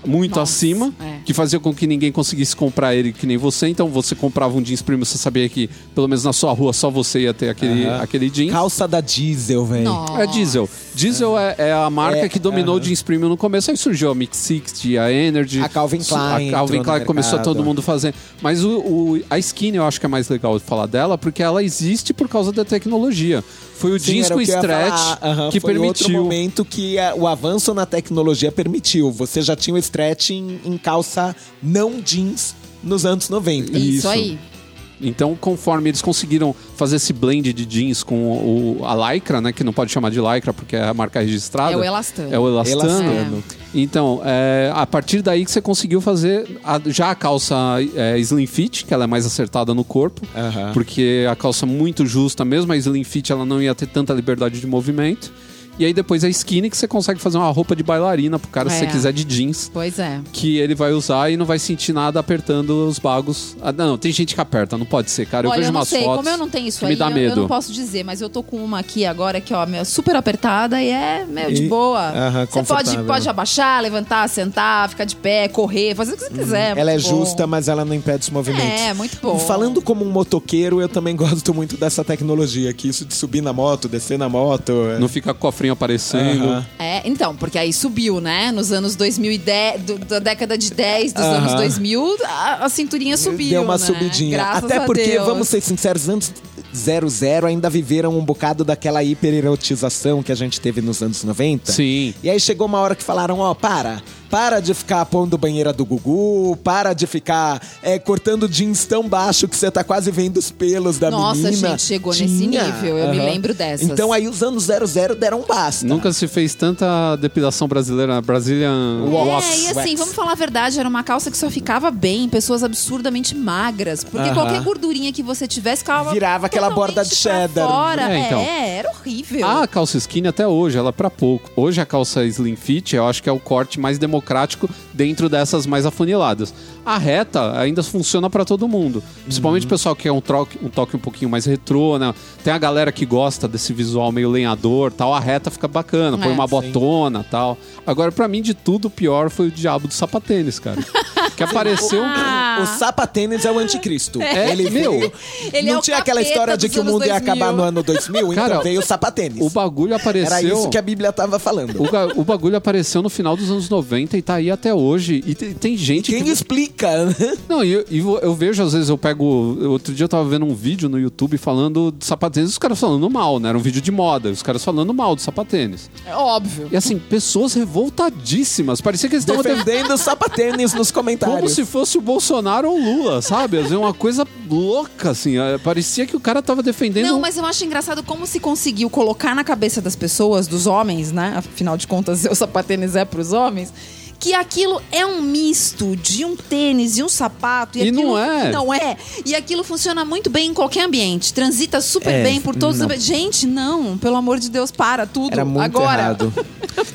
muito Nossa, acima, é. que fazia com que ninguém conseguisse comprar ele que nem você. Então você comprava um jeans premium, você sabia que pelo menos na sua rua só você ia ter aquele, Aham. aquele jeans. Calça da diesel, velho. É Diesel. Diesel é, é a marca É, que dominou o aham. jeans premium no começo. Aí surgiu a Mix 60, a Energy. A Calvin Klein A Calvin Klein começou mercado. todo mundo fazer. Mas o, o- a Skinny eu acho que é mais legal falar dela, porque ela existe por causa da tecnologia. Foi o Sim, com o que stretch. Aham, que foi outro permitiu. momento que é, o avanço na tecnologia permitiu. Você já tinha o stretch em, em calça não jeans nos anos 90. Isso, Isso. aí. Então, conforme eles conseguiram fazer esse blend de jeans com o, a Lycra, né? Que não pode chamar de Lycra porque é a marca registrada. É o elastano. É o elastano. Elastano. Então, é, a partir daí que você conseguiu fazer a- já a calça é, slim fit, que ela é mais acertada no corpo, Aham. porque a calça muito justa, mesmo a slim fit, ela não ia ter tanta liberdade de movimento. E aí depois a skinny que você consegue fazer uma roupa de bailarina pro cara se É. você quiser de jeans. Pois é. Que ele vai usar e não vai sentir nada apertando os bagos. Ah, não, tem gente que aperta, não pode ser, cara. Eu Olha, vejo eu não umas sei, fotos. como eu não tenho isso que aí, me dá eu- medo. Eu, não posso dizer, mas eu tô com uma aqui agora que, ó, meu, super apertada e é, meu, de E- boa. Aham, você pode, confortável. pode abaixar, levantar, sentar, ficar de pé, correr, fazer o que você quiser. Ela é bom. justa, mas ela não impede os movimentos. É, muito bom. Falando como um motoqueiro, eu também gosto muito dessa tecnologia aqui. Isso de subir na moto, descer na moto. é- Não fica cofrinho aparecendo. Aham. É, então, porque aí subiu, né? Nos anos 2010, do- da década de 10, dos Aham. anos 2000, a, a cinturinha subiu, Deu uma né? subidinha. Graças Até a porque, Deus. vamos ser sinceros, anos 00 ainda viveram um bocado daquela hipererotização que a gente teve nos anos 90. Sim. E aí chegou uma hora que falaram, ó, para. Para de ficar pondo banheira do Gugu, para de ficar é, cortando jeans tão baixo que você tá quase vendo os pelos da Nossa, menina. gente, chegou nesse nível, eu me lembro dessas. Então aí os anos 00 deram um basta. Nunca se fez tanta depilação brasileira, Brazilian É, Wax. e assim, wax. vamos falar a verdade, era uma calça que só ficava bem em pessoas absurdamente magras. Porque Aham. qualquer gordurinha que você tivesse ficava. Virava aquela borda de cheddar. Fora. É, É, então. era horrível. A calça skinny até hoje, ela é pra pouco. Hoje a calça slim fit, eu acho que é o corte mais democrático dentro dessas mais afuniladas. A reta ainda funciona pra todo mundo. Principalmente Uhum. o pessoal que quer um, troque, um toque um pouquinho mais retrô, né? Tem a galera que gosta desse visual meio lenhador, tal. A reta fica bacana, põe É, uma sim. botona, tal. Agora pra mim de tudo o pior foi o diabo do sapatênis, cara. que apareceu Ah. O sapatênis é o anticristo. Ele meu, veio. ele é não o tinha aquela história de que o mundo ia 2000. acabar no ano 2000? Cara, então veio o sapatênis. o bagulho apareceu. Era isso que a Bíblia tava falando. O, o bagulho apareceu no final dos anos 90 e tá aí até hoje. E tem, tem gente Quem que. explica? né? Não, e eu, e eu- eu vejo, às vezes, eu pego. Outro dia eu tava vendo um vídeo no YouTube falando de sapatênis, os caras falando mal, né? Era um vídeo de moda, os caras falando mal do sapatênis. É óbvio. E assim, pessoas revoltadíssimas. Parecia que eles estavam defendendo. Defendendo o sapatênis nos comentários. Como se fosse o Bolsonaro ou o Lula, sabe? Assim, uma coisa louca, assim. É, Parecia que o cara tava defendendo. Não, mas eu acho engraçado como se conseguiu colocar na cabeça das pessoas, dos homens, né? Afinal de contas, o sapatênis é pros homens. Que aquilo é um misto de um tênis e um sapato. E, E não é. Não é. E aquilo funciona muito bem em qualquer ambiente. Transita super É, bem por todos não. os. Gente, não. Pelo amor de Deus, para tudo. Era muito Agora. errado.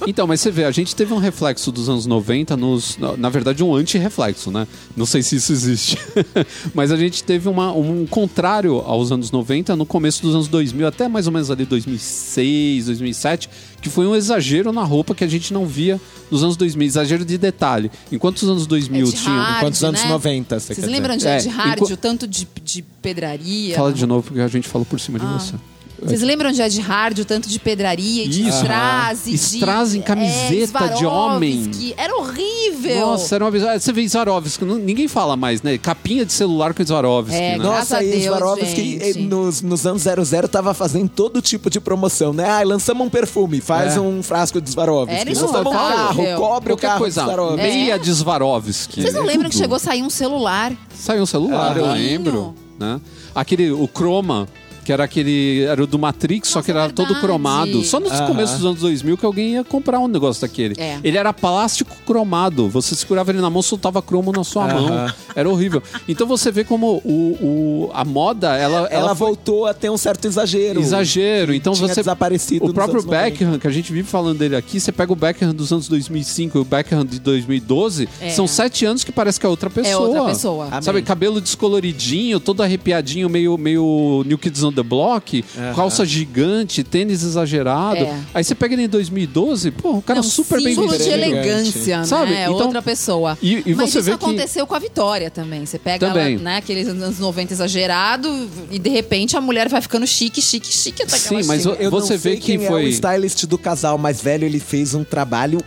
Então, mas você vê, a gente teve um reflexo dos anos 90 nos. Na, na verdade, um anti-reflexo, né? Não sei se isso existe. mas a gente teve uma- um contrário aos anos 90 no começo dos anos 2000, até mais ou menos ali 2006, 2007, que foi um exagero na roupa que a gente não via nos anos 2000. Exagero de detalhe. Enquanto os anos 2000 Ed tinham. Hard, Quantos anos né? 90 você Vocês lembram de dizer? Ed É, Hard, enqu- o tanto de, de pedraria? Fala de novo, porque a gente falou por cima de Ah. você. Vocês lembram de Ed Hard, o tanto de pedraria e de Isso. strass e de... Strass em camiseta é, de homem. Era horrível. Nossa, era uma ah, Você vê Swarovski, não- ninguém fala mais, né? Capinha de celular com Swarovski, É, né? Nossa, e Swarovski nos, nos anos 00 tava fazendo todo tipo de promoção, né? Ah, lançamos um perfume, faz É. um frasco de Swarovski. Era lançamos um carro, cobre o Qualquer carro coisa, de Swarovski. meia de Swarovski. Vocês não É lembram que chegou a sair um celular? Saiu um celular, eu Carrinho. lembro. Né? Aquele, o Chroma, que era aquele. Era o do Matrix, só Nossa, que era é todo verdade. cromado. Só nos Aham. começos dos anos 2000 que alguém ia comprar um negócio daquele. É. Ele era plástico cromado. Você segurava ele na mão, soltava cromo na sua mão. Era horrível. Então você vê como o, o- a moda, ela. Ela, foi voltou a ter um certo exagero. Exagero. Então Tinha você. desaparecido O próprio anos 90. Beckham, que a gente vive falando dele aqui, você pega o Beckham dos anos 2005 e o Beckham de 2012, É. são sete anos que parece que é outra pessoa. É outra pessoa. Amém. Sabe, cabelo descoloridinho, todo arrepiadinho, meio, meio New Kids on the Block, calça gigante, tênis exagerado. É. Aí você pega ele em 2012, pô, o cara Não, super bem símbolo de vestido. elegância, Sabe? né? Então- Outra pessoa. E- e Mas você isso vê que- aconteceu com a Vitória também. Você pega Também. ela, né, aqueles anos 90 exagerado e de repente a mulher vai ficando chique, chique, chique até que Sim, mas Eu Você não vê quem foi- é o stylist do casal mais velho, ele fez um trabalho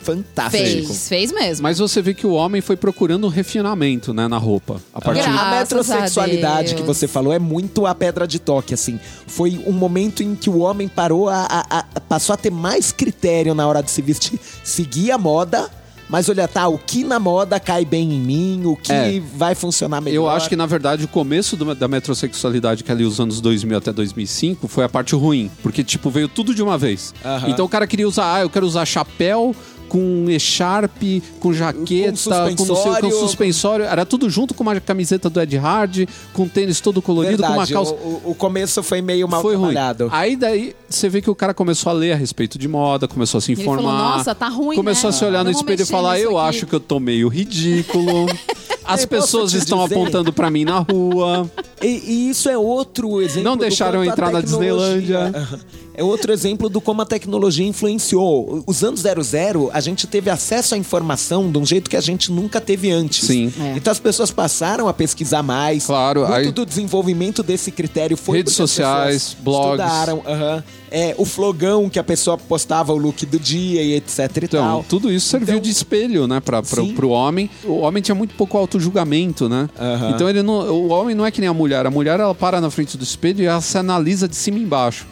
fantástico. Fez, fez mesmo. Mas você vê que o homem foi procurando um refinamento, né, na roupa. A partir Graças A metrosexualidade a que você falou é muito a pedra de toque, assim. Foi um momento em que o homem parou a, a- a- passou a ter mais critério na hora de se vestir. Seguir a moda, mas olha, tá, o que na moda cai bem em mim, o que É. vai funcionar melhor. Eu acho que, na verdade, o começo do- da metrosexualidade, que é ali os anos 2000 até 2005, foi a parte ruim. Porque, tipo, veio tudo de uma vez. Aham. Então o cara queria usar, ah, eu quero usar chapéu com echarpe, com jaqueta, com, não sei, com suspensório. suspensório. Era tudo junto com uma camiseta do Ed Hard, com um tênis todo colorido, com uma Verdade, calça. o, o- começo foi meio mal Foi ruim. Aí daí você vê que o cara começou a ler a respeito de moda, começou a se Ele informar. falou, "Nossa, tá ruim, Começou né? a se olhar no espelho e falar: Eu aqui." acho que eu tô meio ridículo. As Eu pessoas estão dizer- apontando pra mim na rua. E, e isso é outro exemplo. Não do deixaram a entrar na Disneylândia. É outro exemplo do como a tecnologia influenciou. Os anos 00, a gente teve acesso à informação de um jeito que a gente nunca teve antes. Sim. É. Então as pessoas passaram a pesquisar mais. Claro, Muito aí- do desenvolvimento desse critério foi Redes sociais, blogs. Estudaram, aham. É, o flogão que a pessoa postava o look do dia e etc e Então, tal. tudo isso serviu Então- de espelho, né, pra, pra, Sim. pro homem. O homem tinha muito pouco auto-julgamento, né? Então, ele não, o homem não é que nem a mulher. A mulher, ela para na frente do espelho e ela se analisa de cima e embaixo.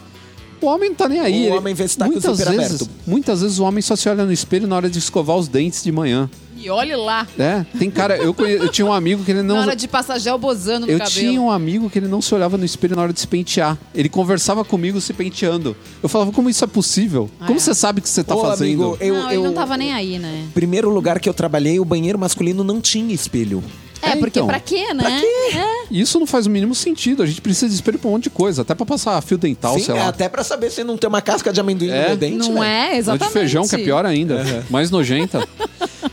O homem não tá nem aí. O Ele- homem vê se tá com o muitas zíper vezes, aberto. Muitas vezes o homem só se olha no espelho na hora de escovar os dentes de manhã. E olhe lá. É, tem cara... Eu, conhe- eu tinha um amigo que ele não... Na hora de passar gel bozando no Eu cabelo. tinha um amigo que ele não se olhava no espelho na hora de se pentear. Ele conversava comigo se penteando. Eu falava, como isso é possível? Ah, como é. você sabe que você tá Ô, fazendo? amigo, eu, não, ele eu- não tava nem aí, né? Primeiro lugar que eu trabalhei, o banheiro masculino não tinha espelho. É, É, porque então. pra quê, né? Pra quê? É. Isso não faz o mínimo sentido. A gente precisa de espelho pra um monte de coisa. Até pra passar fio dental, Sim, sei lá. até pra saber se não tem uma casca de amendoim É. no meu dente, Não né? é, Ou exatamente. de feijão, que é pior ainda. Mais nojenta.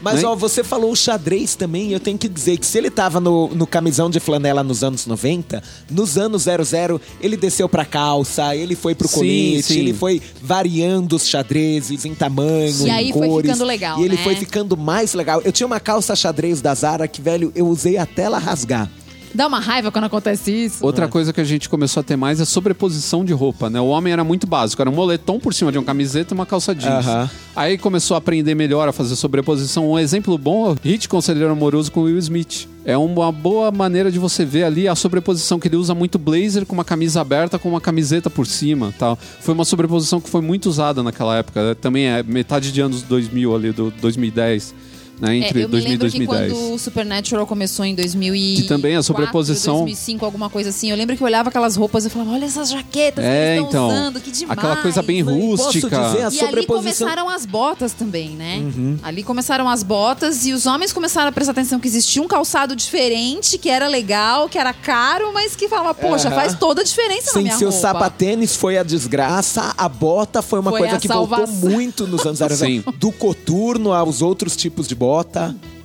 Mas, Né? ó, você falou o xadrez também, eu tenho que dizer que se ele tava no, no camisão de flanela nos anos 90, nos anos 00, ele desceu pra calça, ele foi pro Sim, colete, sim. ele foi variando os xadrezes em tamanho, E em aí foi cores. ficando legal, E ele né? foi ficando mais legal. Eu tinha uma calça xadrez da Zara que, velho, eu usei até ela rasgar. Dá uma raiva quando acontece isso. Outra coisa que a gente começou a ter mais é sobreposição de roupa, né? O homem era muito básico, era um moletom por cima de uma camiseta e uma calça jeans. Aham. Aí começou a aprender melhor a fazer sobreposição. Um exemplo bom é o Hit Conselheiro Amoroso com Will Smith. É uma boa maneira de você ver ali a sobreposição que ele usa muito blazer com uma camisa aberta com uma camiseta por cima, tal. Foi uma sobreposição que foi muito usada naquela época. Também é metade de anos 2000 ali do 2010, né? Entre é, eu me 2000 e lembro que 2010. quando o Supernatural começou em 2000 e Que também a sobreposição- 2005, alguma coisa assim. Eu lembro que eu olhava aquelas roupas e falava, olha essas jaquetas É, que eles estão então. usando, que demais. Aquela coisa bem e posso rústica. dizer, a E ali sobreposição... começaram as botas também, né? Uhum. Ali começaram as botas e os homens começaram a prestar atenção que existia um calçado diferente, que era legal, que era caro, mas que falava, poxa, Aham. faz toda a diferença na Sim, minha se o roupa. sapatênis foi a desgraça, a bota foi uma Foi coisa que voltou salvação. muito nos anos 00. Sim. Do coturno aos outros tipos de bota.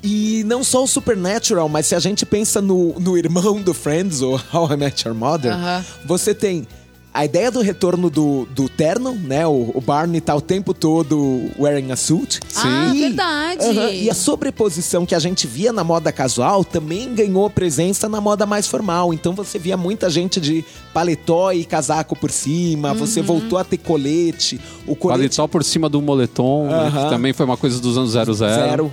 E não só o Supernatural, mas se a gente pensa no, no irmão do Friends, ou How I Met Your Mother, Aham. você tem a ideia do retorno do, do terno, né? O, o Barney tá o tempo todo wearing a suit. Ah, E- verdade. Aham, E a sobreposição que a gente via na moda casual também ganhou presença na moda mais formal. Então você via muita gente de paletó e casaco por cima, Uhum. você voltou a ter colete, o colete Paletó por cima do moletom, né, Aham. que também foi uma coisa dos anos 00. zero.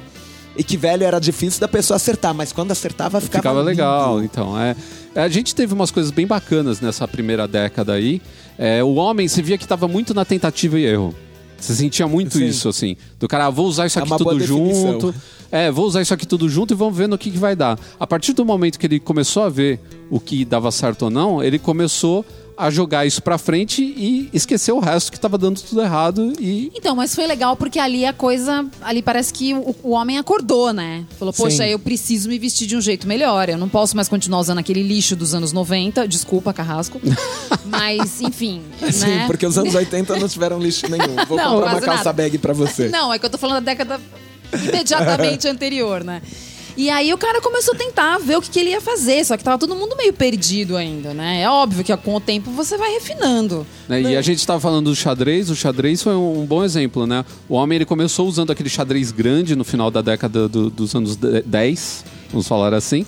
E que, velho, era difícil da pessoa acertar, mas quando acertava ficava, Ficava lindo. legal, então. É, É, a gente teve umas coisas bem bacanas nessa primeira década aí. É, o homem, você via que tava muito na tentativa e erro. Você sentia muito Sim. isso, assim. Do cara, ah, vou usar isso É aqui boa tudo junto. É, vou usar isso aqui tudo junto e vamos ver no que, que vai dar. A partir do momento que ele começou a ver o que dava certo ou não, ele começou a jogar isso pra frente e esqueceu o resto que tava dando tudo errado e Então, mas foi legal porque ali a coisa. Ali parece que o, o homem acordou, né? Falou, poxa, Sim. eu preciso me vestir de um jeito melhor. Eu não posso mais continuar usando aquele lixo dos anos 90. Desculpa, Carrasco. mas, enfim. Sim, né? porque os anos 80 não tiveram lixo nenhum. Vou Não, comprar uma calça nada. bag pra você. Não, é que eu tô falando da década imediatamente anterior, né? E aí o cara começou a tentar ver o que, que ele ia fazer, só que tava todo mundo meio perdido ainda, né? É óbvio que com o tempo você vai refinando. Né? E a gente estava falando do xadrez, o xadrez foi um, um bom exemplo, né? O homem ele começou usando aquele xadrez grande no final da década do- dos anos de- 10, vamos falar assim.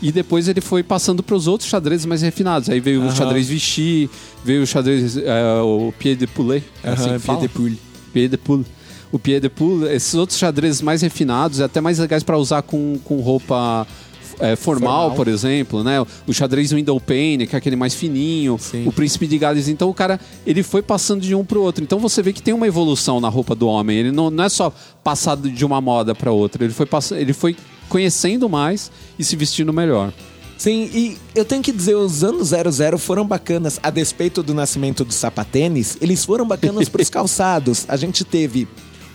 E depois ele foi passando para os outros xadrezes mais refinados. Aí veio o Aham. xadrez Vichy, veio o xadrez é, o Pied de Poulet. é assim que fala? pied de poule. Pied de Poule. O Pied de Poule, esses outros xadrezes mais refinados e até mais legais para usar com, com roupa é, formal, Formal. por exemplo, né? O xadrez Window Pane, que é aquele mais fininho, Sim. o Príncipe de Gales. Então o cara, ele foi passando de um pro outro. Então você vê que tem uma evolução na roupa do homem. Ele não, não é só passado de uma moda para outra. Ele foi, pass... ele foi conhecendo mais e se vestindo melhor. Sim, e eu tenho que dizer, os anos 00 foram bacanas. A despeito do nascimento do sapatênis, eles foram bacanas pros calçados. A gente teve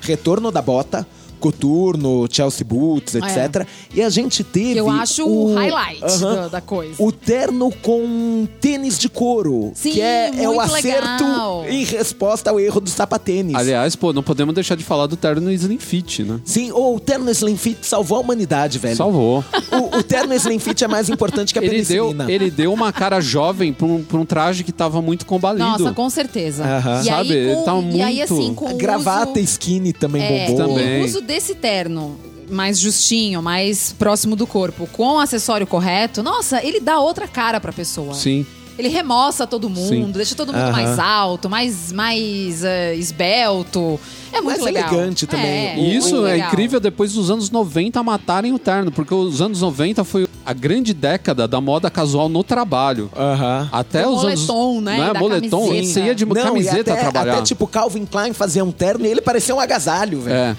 retorno da bota. Coturno, Chelsea Boots, etc. E a gente teve. É. Que eu acho o highlight Aham. do- da coisa. O terno com tênis de couro. Sim, que é, é o muito acerto legal. em resposta ao erro do sapatênis. Aliás, pô, não podemos deixar de falar do terno Slim Fit, né? Sim, ou o terno Slim Fit salvou a humanidade, velho. Salvou. O, o terno Slim Fit é mais importante que a Ele deu, ele deu uma cara jovem pra um, pra um traje que tava muito combalido. Nossa, com certeza. Aham. E Sabe, aí, ele com, tá e aí, muito- assim, com gravata uso, skinny também é, bombou. Também. o uso desse terno mais justinho, mais próximo do corpo, com o acessório correto, nossa, ele dá outra cara pra pessoa. Sim. Ele remoça todo mundo, Sim. deixa todo mundo Aham. mais alto, mais, mais eh, esbelto. É muito Mais legal. elegante também. É, E isso muito é legal. incrível depois dos anos 90 matarem o terno, porque os anos 90 foi a grande década da moda casual no trabalho. Aham. Até Do os moletom, anos. né? Não é Da moletom? camiseta. Você ia de Não, e camiseta até, trabalhar. Até tipo Calvin Klein fazia um terno e ele parecia um agasalho, velho. É.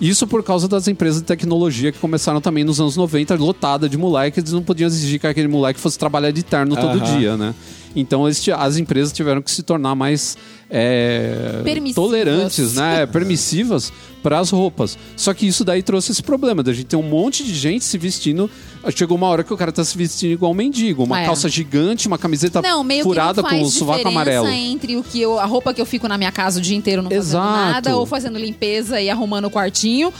Isso por causa das empresas de tecnologia que começaram também nos anos 90, lotada de moleque, eles não podiam exigir que aquele moleque fosse trabalhar de terno todo Aham. dia, né? Então as empresas tiveram que se tornar mais é, tolerantes, né? Permissivas para as roupas. Só que isso daí trouxe esse problema da gente ter um monte de gente se vestindo. Chegou uma hora que o cara tá se vestindo igual um mendigo, uma É. calça gigante, uma camiseta Não, meio furada que não faz com o sovaco diferença amarelo. entre o que eu, a roupa que eu fico na minha casa o dia inteiro não fazendo Exato. nada, ou fazendo limpeza e arrumando o quartinho,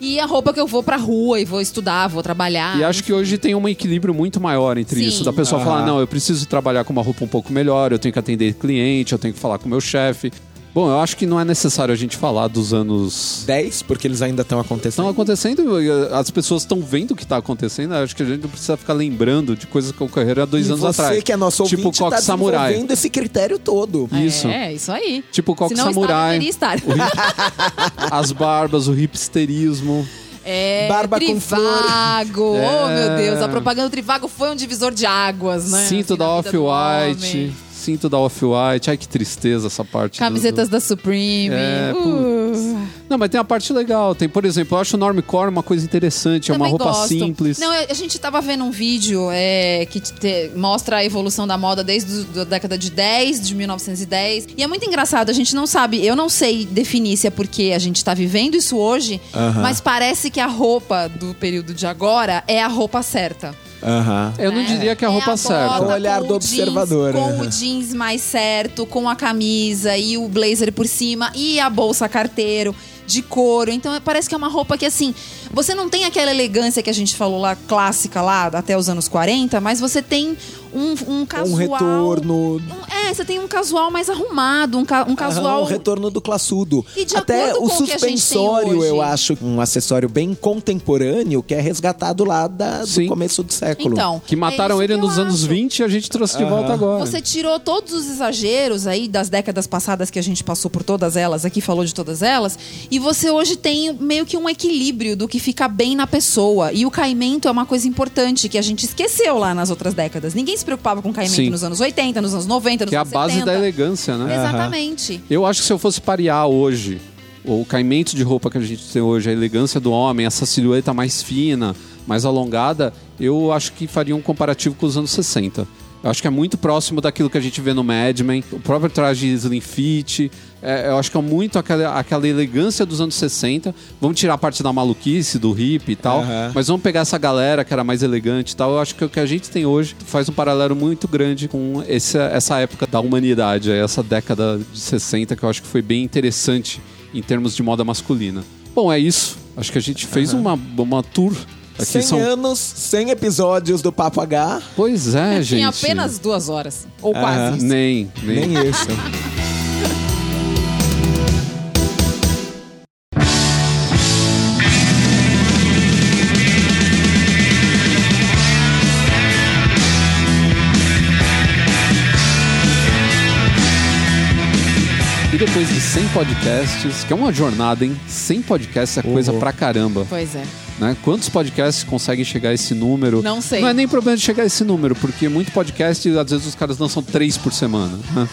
e a roupa que eu vou pra rua e vou estudar, vou trabalhar. E acho que hoje tem um equilíbrio muito maior entre Sim. isso. Da pessoa Aham. falar, não, eu preciso trabalhar com uma roupa um pouco melhor, eu tenho que atender cliente, eu tenho que falar com o meu chefe. Bom, eu acho que não é necessário a gente falar dos anos 10, porque eles ainda estão acontecendo. estão acontecendo, e as pessoas estão vendo o que está acontecendo. Eu acho que a gente não precisa ficar lembrando de coisas que ocorreram há dois e anos você atrás. que é nosso tipo ouvinte, Coque tá Samurai. desenvolvendo esse critério todo. Isso. É, isso aí. Tipo Coque Se não Samurai. Está, estar. As barbas, o hipsterismo. É, Barba com Trivago. É. Oh, meu Deus. A propaganda do Trivago foi um divisor de águas, né? Cinto assim, da Off-White. Cinto da Off-White. Ai, que tristeza essa parte. do- Camisetas da Supreme. É, Uh. Não, mas tem a parte legal. Tem, por exemplo, eu acho o normcore uma coisa interessante. É uma Também roupa gosto. simples. Não, a gente tava vendo um vídeo é, que te- mostra a evolução da moda desde a década de 10, de 1910. E é muito engraçado, a gente não sabe, eu não sei definir se é porque a gente tá vivendo isso hoje, Aham. mas parece que a roupa do período de agora é a roupa certa. Aham. Eu não né? diria que é a roupa certa. O olhar com do observador, Com né? o jeans mais certo, com a camisa e o blazer por cima e a bolsa carteiro de couro. Então é- parece que é uma roupa que assim, você não tem aquela elegância que a gente falou lá, clássica lá, até os anos 40, mas você tem um, um casual. Um retorno. um- É, você tem um casual mais arrumado, um, ca- um casual. Aham, um retorno do classudo. E de Até o com o que a gente tem suspensório, hoje. eu acho um acessório bem contemporâneo que é resgatado lá da- do começo do século. Então, Que mataram é ele que nos anos acho. 20 e a gente trouxe de volta agora. Você tirou todos os exageros aí das décadas passadas que a gente passou por todas elas, aqui falou de todas elas, e você hoje tem meio que um equilíbrio do que fica bem na pessoa. E o caimento é uma coisa importante que a gente esqueceu lá nas outras décadas. Ninguém se preocupava com caimento Sim. nos anos 80, nos anos 90, nos Que é a anos base 70. da elegância, né? Exatamente. Eu acho que se eu fosse parear hoje o caimento de roupa que a gente tem hoje, a elegância do homem, essa silhueta mais fina, mais alongada, eu acho que faria um comparativo com os anos 60. Eu acho que é muito próximo daquilo que a gente vê no Mad Men, o próprio traje Slim Fit. É, eu acho que é muito aquela, aquela elegância dos anos 60. Vamos tirar a parte da maluquice, do hip e tal, Aham. mas vamos pegar essa galera que era mais elegante e tal. Eu acho que o que a gente tem hoje faz um paralelo muito grande com esse, essa época da humanidade, essa década de 60, que eu acho que foi bem interessante em termos de moda masculina. Bom, é isso. Acho que a gente fez uma, uma tour. Aqui 100 são. anos, 100 episódios do Papo H. Pois é, gente. Em apenas duas horas. Ou quase. Nem, nem. Nem isso. E depois de 100 podcasts, que é uma jornada, hein? 100 podcasts é coisa Uhum. pra caramba. Pois é. Né? Quantos podcasts conseguem chegar a esse número? Não sei. Não é nem problema de chegar a esse número, porque muito podcast, às vezes, os caras lançam três por semana. né?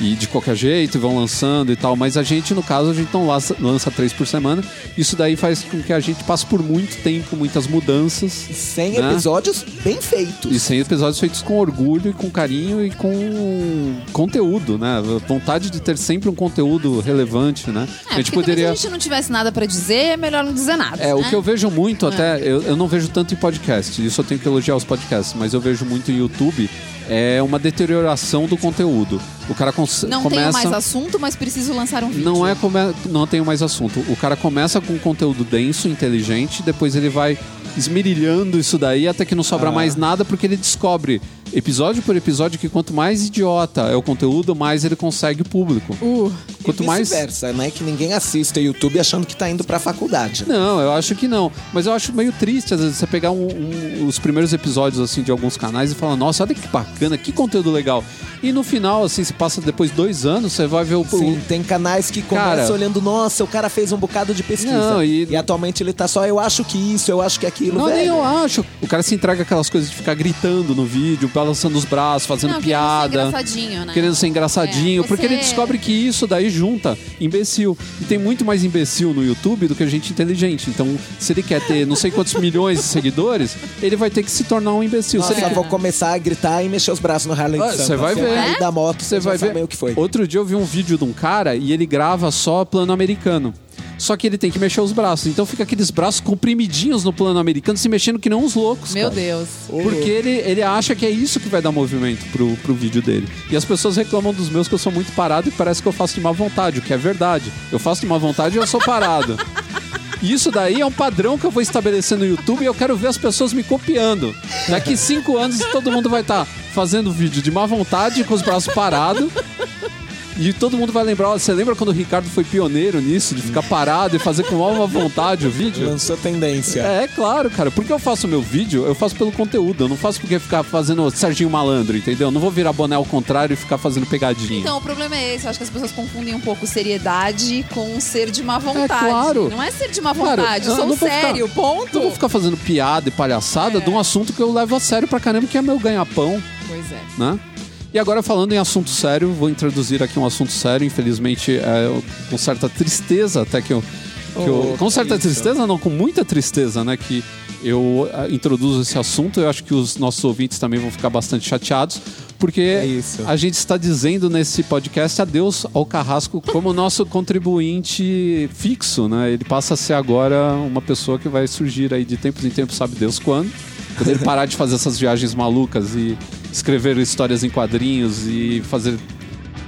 E de qualquer jeito, e vão lançando e tal. Mas a gente, no caso, a gente não lança, lança três por semana. Isso daí faz com que a gente passe por muito tempo, muitas mudanças. 100 Né? episódios bem feitos. E sem episódios feitos com orgulho e com carinho e com conteúdo, né? Vontade de ter sempre um conteúdo relevante, né? É, porque também se a gente não tivesse nada pra dizer, é melhor não dizer nada. É, o né? que eu vejo muito até, eu, eu não vejo tanto em podcast, isso eu tenho que elogiar os podcasts, mas eu vejo muito em YouTube, é uma deterioração do conteúdo. O cara Não começa... tenho mais assunto, mas preciso lançar um vídeo. Não é come... não tenho mais assunto. O cara começa com conteúdo denso, inteligente, depois ele vai esmerilhando isso daí até que não sobra mais nada porque ele descobre episódio por episódio que quanto mais idiota é o conteúdo, mais ele consegue público. Uh, Quanto e mais vice-versa, né? Que ninguém assista YouTube achando que tá indo pra faculdade. Não, eu acho que não. Mas eu acho meio triste, às vezes, você pegar um- um- os primeiros episódios, assim, de alguns canais e falar, nossa, olha que bacana, que conteúdo legal. E no final, assim, se passa depois dois anos, você vai ver o... Sim, o- tem canais que começam Cara- olhando, nossa, o cara fez um bocado de pesquisa. Não, e- atualmente ele tá só, eu acho que isso, eu acho que aquilo, Não, nem velho. eu acho. O cara se entrega aquelas coisas de ficar gritando no vídeo, balançando os braços, fazendo não, querendo ser piada. engraçadinho, né? Querendo ser engraçadinho, É, porque ele você- descobre que isso daí junta imbecil. E tem muito mais imbecil no YouTube do que gente inteligente. Então, se ele quer ter não sei quantos milhões de seguidores, ele vai ter que se tornar um imbecil. Nossa, se ele vou começar a gritar e mexer os braços no Harley Ah, Davidson. você vai ver. cair da moto, Você vai ver. o que foi. Outro dia eu vi um vídeo de um cara e ele grava só plano americano. Só que ele tem que mexer os braços. Então fica aqueles braços comprimidinhos no plano americano, se mexendo que nem uns loucos. Meu cara. Deus. Porque ele, ele acha que é isso que vai dar movimento pro, pro vídeo dele. E as pessoas reclamam dos meus que eu sou muito parado e parece que eu faço de má vontade, o que é verdade. Eu faço de má vontade e eu sou parado. E Isso daí é um padrão que eu vou estabelecer no YouTube e eu quero ver as pessoas me copiando. Daqui cinco anos todo mundo vai estar fazendo vídeo de má vontade, com os braços parados. E todo mundo vai lembrar, você lembra quando o Ricardo foi pioneiro nisso, de ficar parado e fazer com má vontade o vídeo? Lançou tendência. É, é claro, cara. Porque eu faço meu vídeo, eu faço pelo conteúdo. Eu não faço porque ficar fazendo Serginho Malandro, entendeu? Eu não vou virar boné ao contrário e ficar fazendo pegadinha. Então, o problema é esse. Eu acho que as pessoas confundem um pouco seriedade com ser de má vontade. claro. Não é ser de má vontade. eu eu sou não sério, ficar- ponto. Eu vou ficar fazendo piada e palhaçada É. de um assunto que eu levo a sério pra caramba, que é meu ganha-pão, Pois é. né? E agora, falando em assunto sério, vou introduzir aqui um assunto sério, infelizmente, é, com certa tristeza, até que eu. que eu- Oh, com certa isso. tristeza, não, com muita tristeza, né? Que eu ah, introduzo esse assunto. Eu acho que os nossos ouvintes também vão ficar bastante chateados, porque É a gente está dizendo nesse podcast adeus ao Carrasco como nosso contribuinte fixo, né? Ele passa a ser agora uma pessoa que vai surgir aí de tempos em tempos, sabe Deus quando. Quando ele parar de fazer essas viagens malucas e escrever histórias em quadrinhos e fazer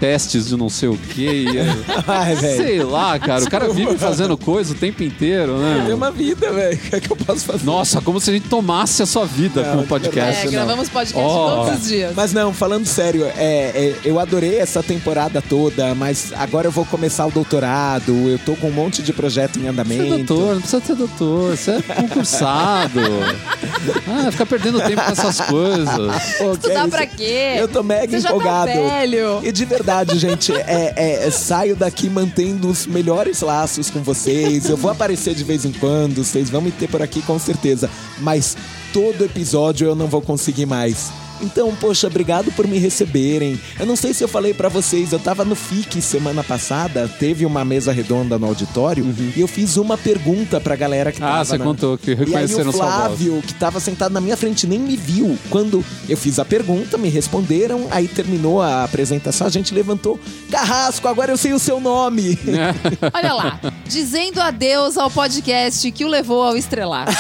testes de não sei o quê. e, é, Ai, sei lá, cara. O cara vive fazendo coisa o tempo inteiro, né? Tem uma vida, velho. O que é que eu posso fazer? Nossa, como se a gente tomasse a sua vida Não, com o podcast. É, não. gravamos podcast Ó. todos os dias. Mas não, falando sério, é, é, eu adorei essa temporada toda, mas agora eu vou começar o doutorado, eu tô com um monte de projeto em Você é andamento. doutor, não precisa ser doutor, você é concursado. ah, fica perdendo tempo com essas coisas. Pô, Estudar é pra quê? Eu tô mega Você já tá empolgado. velho. E de verdade, gente, é, é, é, saio daqui mantendo os melhores laços com vocês. Eu vou aparecer de vez em quando, vocês vão me ter por aqui com certeza. Mas todo episódio eu não vou conseguir mais. Então, poxa, obrigado por me receberem. Eu não sei se eu falei pra vocês, eu tava no FIC semana passada, teve uma mesa redonda no auditório e eu fiz uma pergunta pra galera que tava Uhum. Ah, você na- contou que o reconheceram sua voz. Flávio, que tava sentado na minha frente, nem me viu. Quando eu fiz a pergunta, me responderam, aí terminou a apresentação, a gente levantou. Carrasco, agora eu sei o seu nome. Olha lá, dizendo adeus ao podcast que o levou ao estrelato.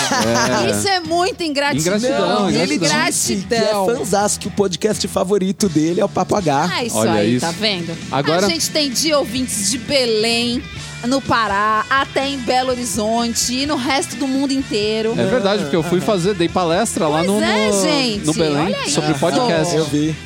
Isso é muita ingratidão. Ingratidão, Ele ingratidão. Disse que é gratidão. Fãzasco, que o podcast favorito dele é o Papo H. Ah, isso Olha aí, isso. tá vendo? Agora- A gente tem de ouvintes de Belém, no Pará, até em Belo Horizonte e no resto do mundo inteiro. É verdade, porque eu fui fazer, dei palestra lá Pois no, é, no, gente, no Belém olha sobre isso. podcast. Eu vi.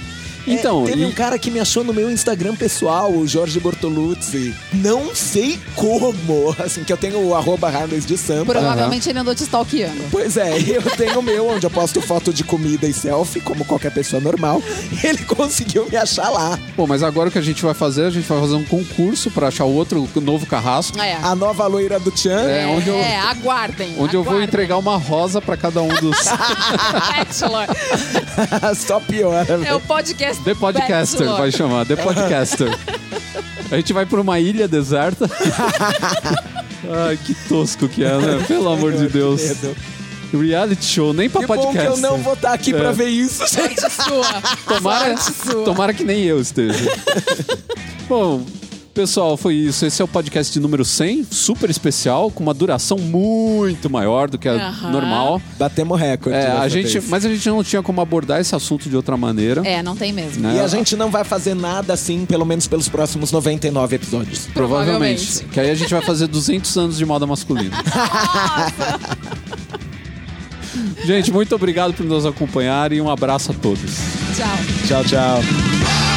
Então, É, teve e- um cara que me achou no meu Instagram pessoal, o Jorge Bortoluzzi. Não sei como, assim, que eu tenho o arroba Harleys de Sampa. Provavelmente ele andou te stalkeando. Pois é, eu tenho o meu, onde eu posto foto de comida e selfie, como qualquer pessoa normal. Ele conseguiu me achar lá. Pô, mas agora o que a gente vai fazer, a gente vai fazer um concurso pra achar o outro novo carrasco. É. A nova loira do Tchan. É, onde eu- É, aguardem. Onde eu vou aguardem. entregar uma rosa pra cada um dos. Só piora, É velho. o podcast. The Podcaster vai chamar, The Podcaster. A gente vai pra uma ilha deserta. Ai, que tosco que é, né? Pelo amor de Deus. Reality show, nem pra Que bom que podcast. eu não vou estar aqui pra É. ver isso, gente. Sorte sua. Tomara, Sorte sua. tomara que nem eu esteja. Bom, pessoal, foi isso. Esse é o podcast de número 100, super especial, com uma duração muito maior do que a Aham. normal. Batemos recorde. É, a dessa gente, vez. mas a gente não tinha como abordar esse assunto de outra maneira. É, não tem mesmo. né? E a gente não vai fazer nada assim, pelo menos pelos próximos 99 episódios. Provavelmente. Provavelmente. Que aí a gente vai fazer 200 anos de moda masculina. gente, muito obrigado por nos acompanhar e um abraço a todos. Tchau. Tchau, tchau.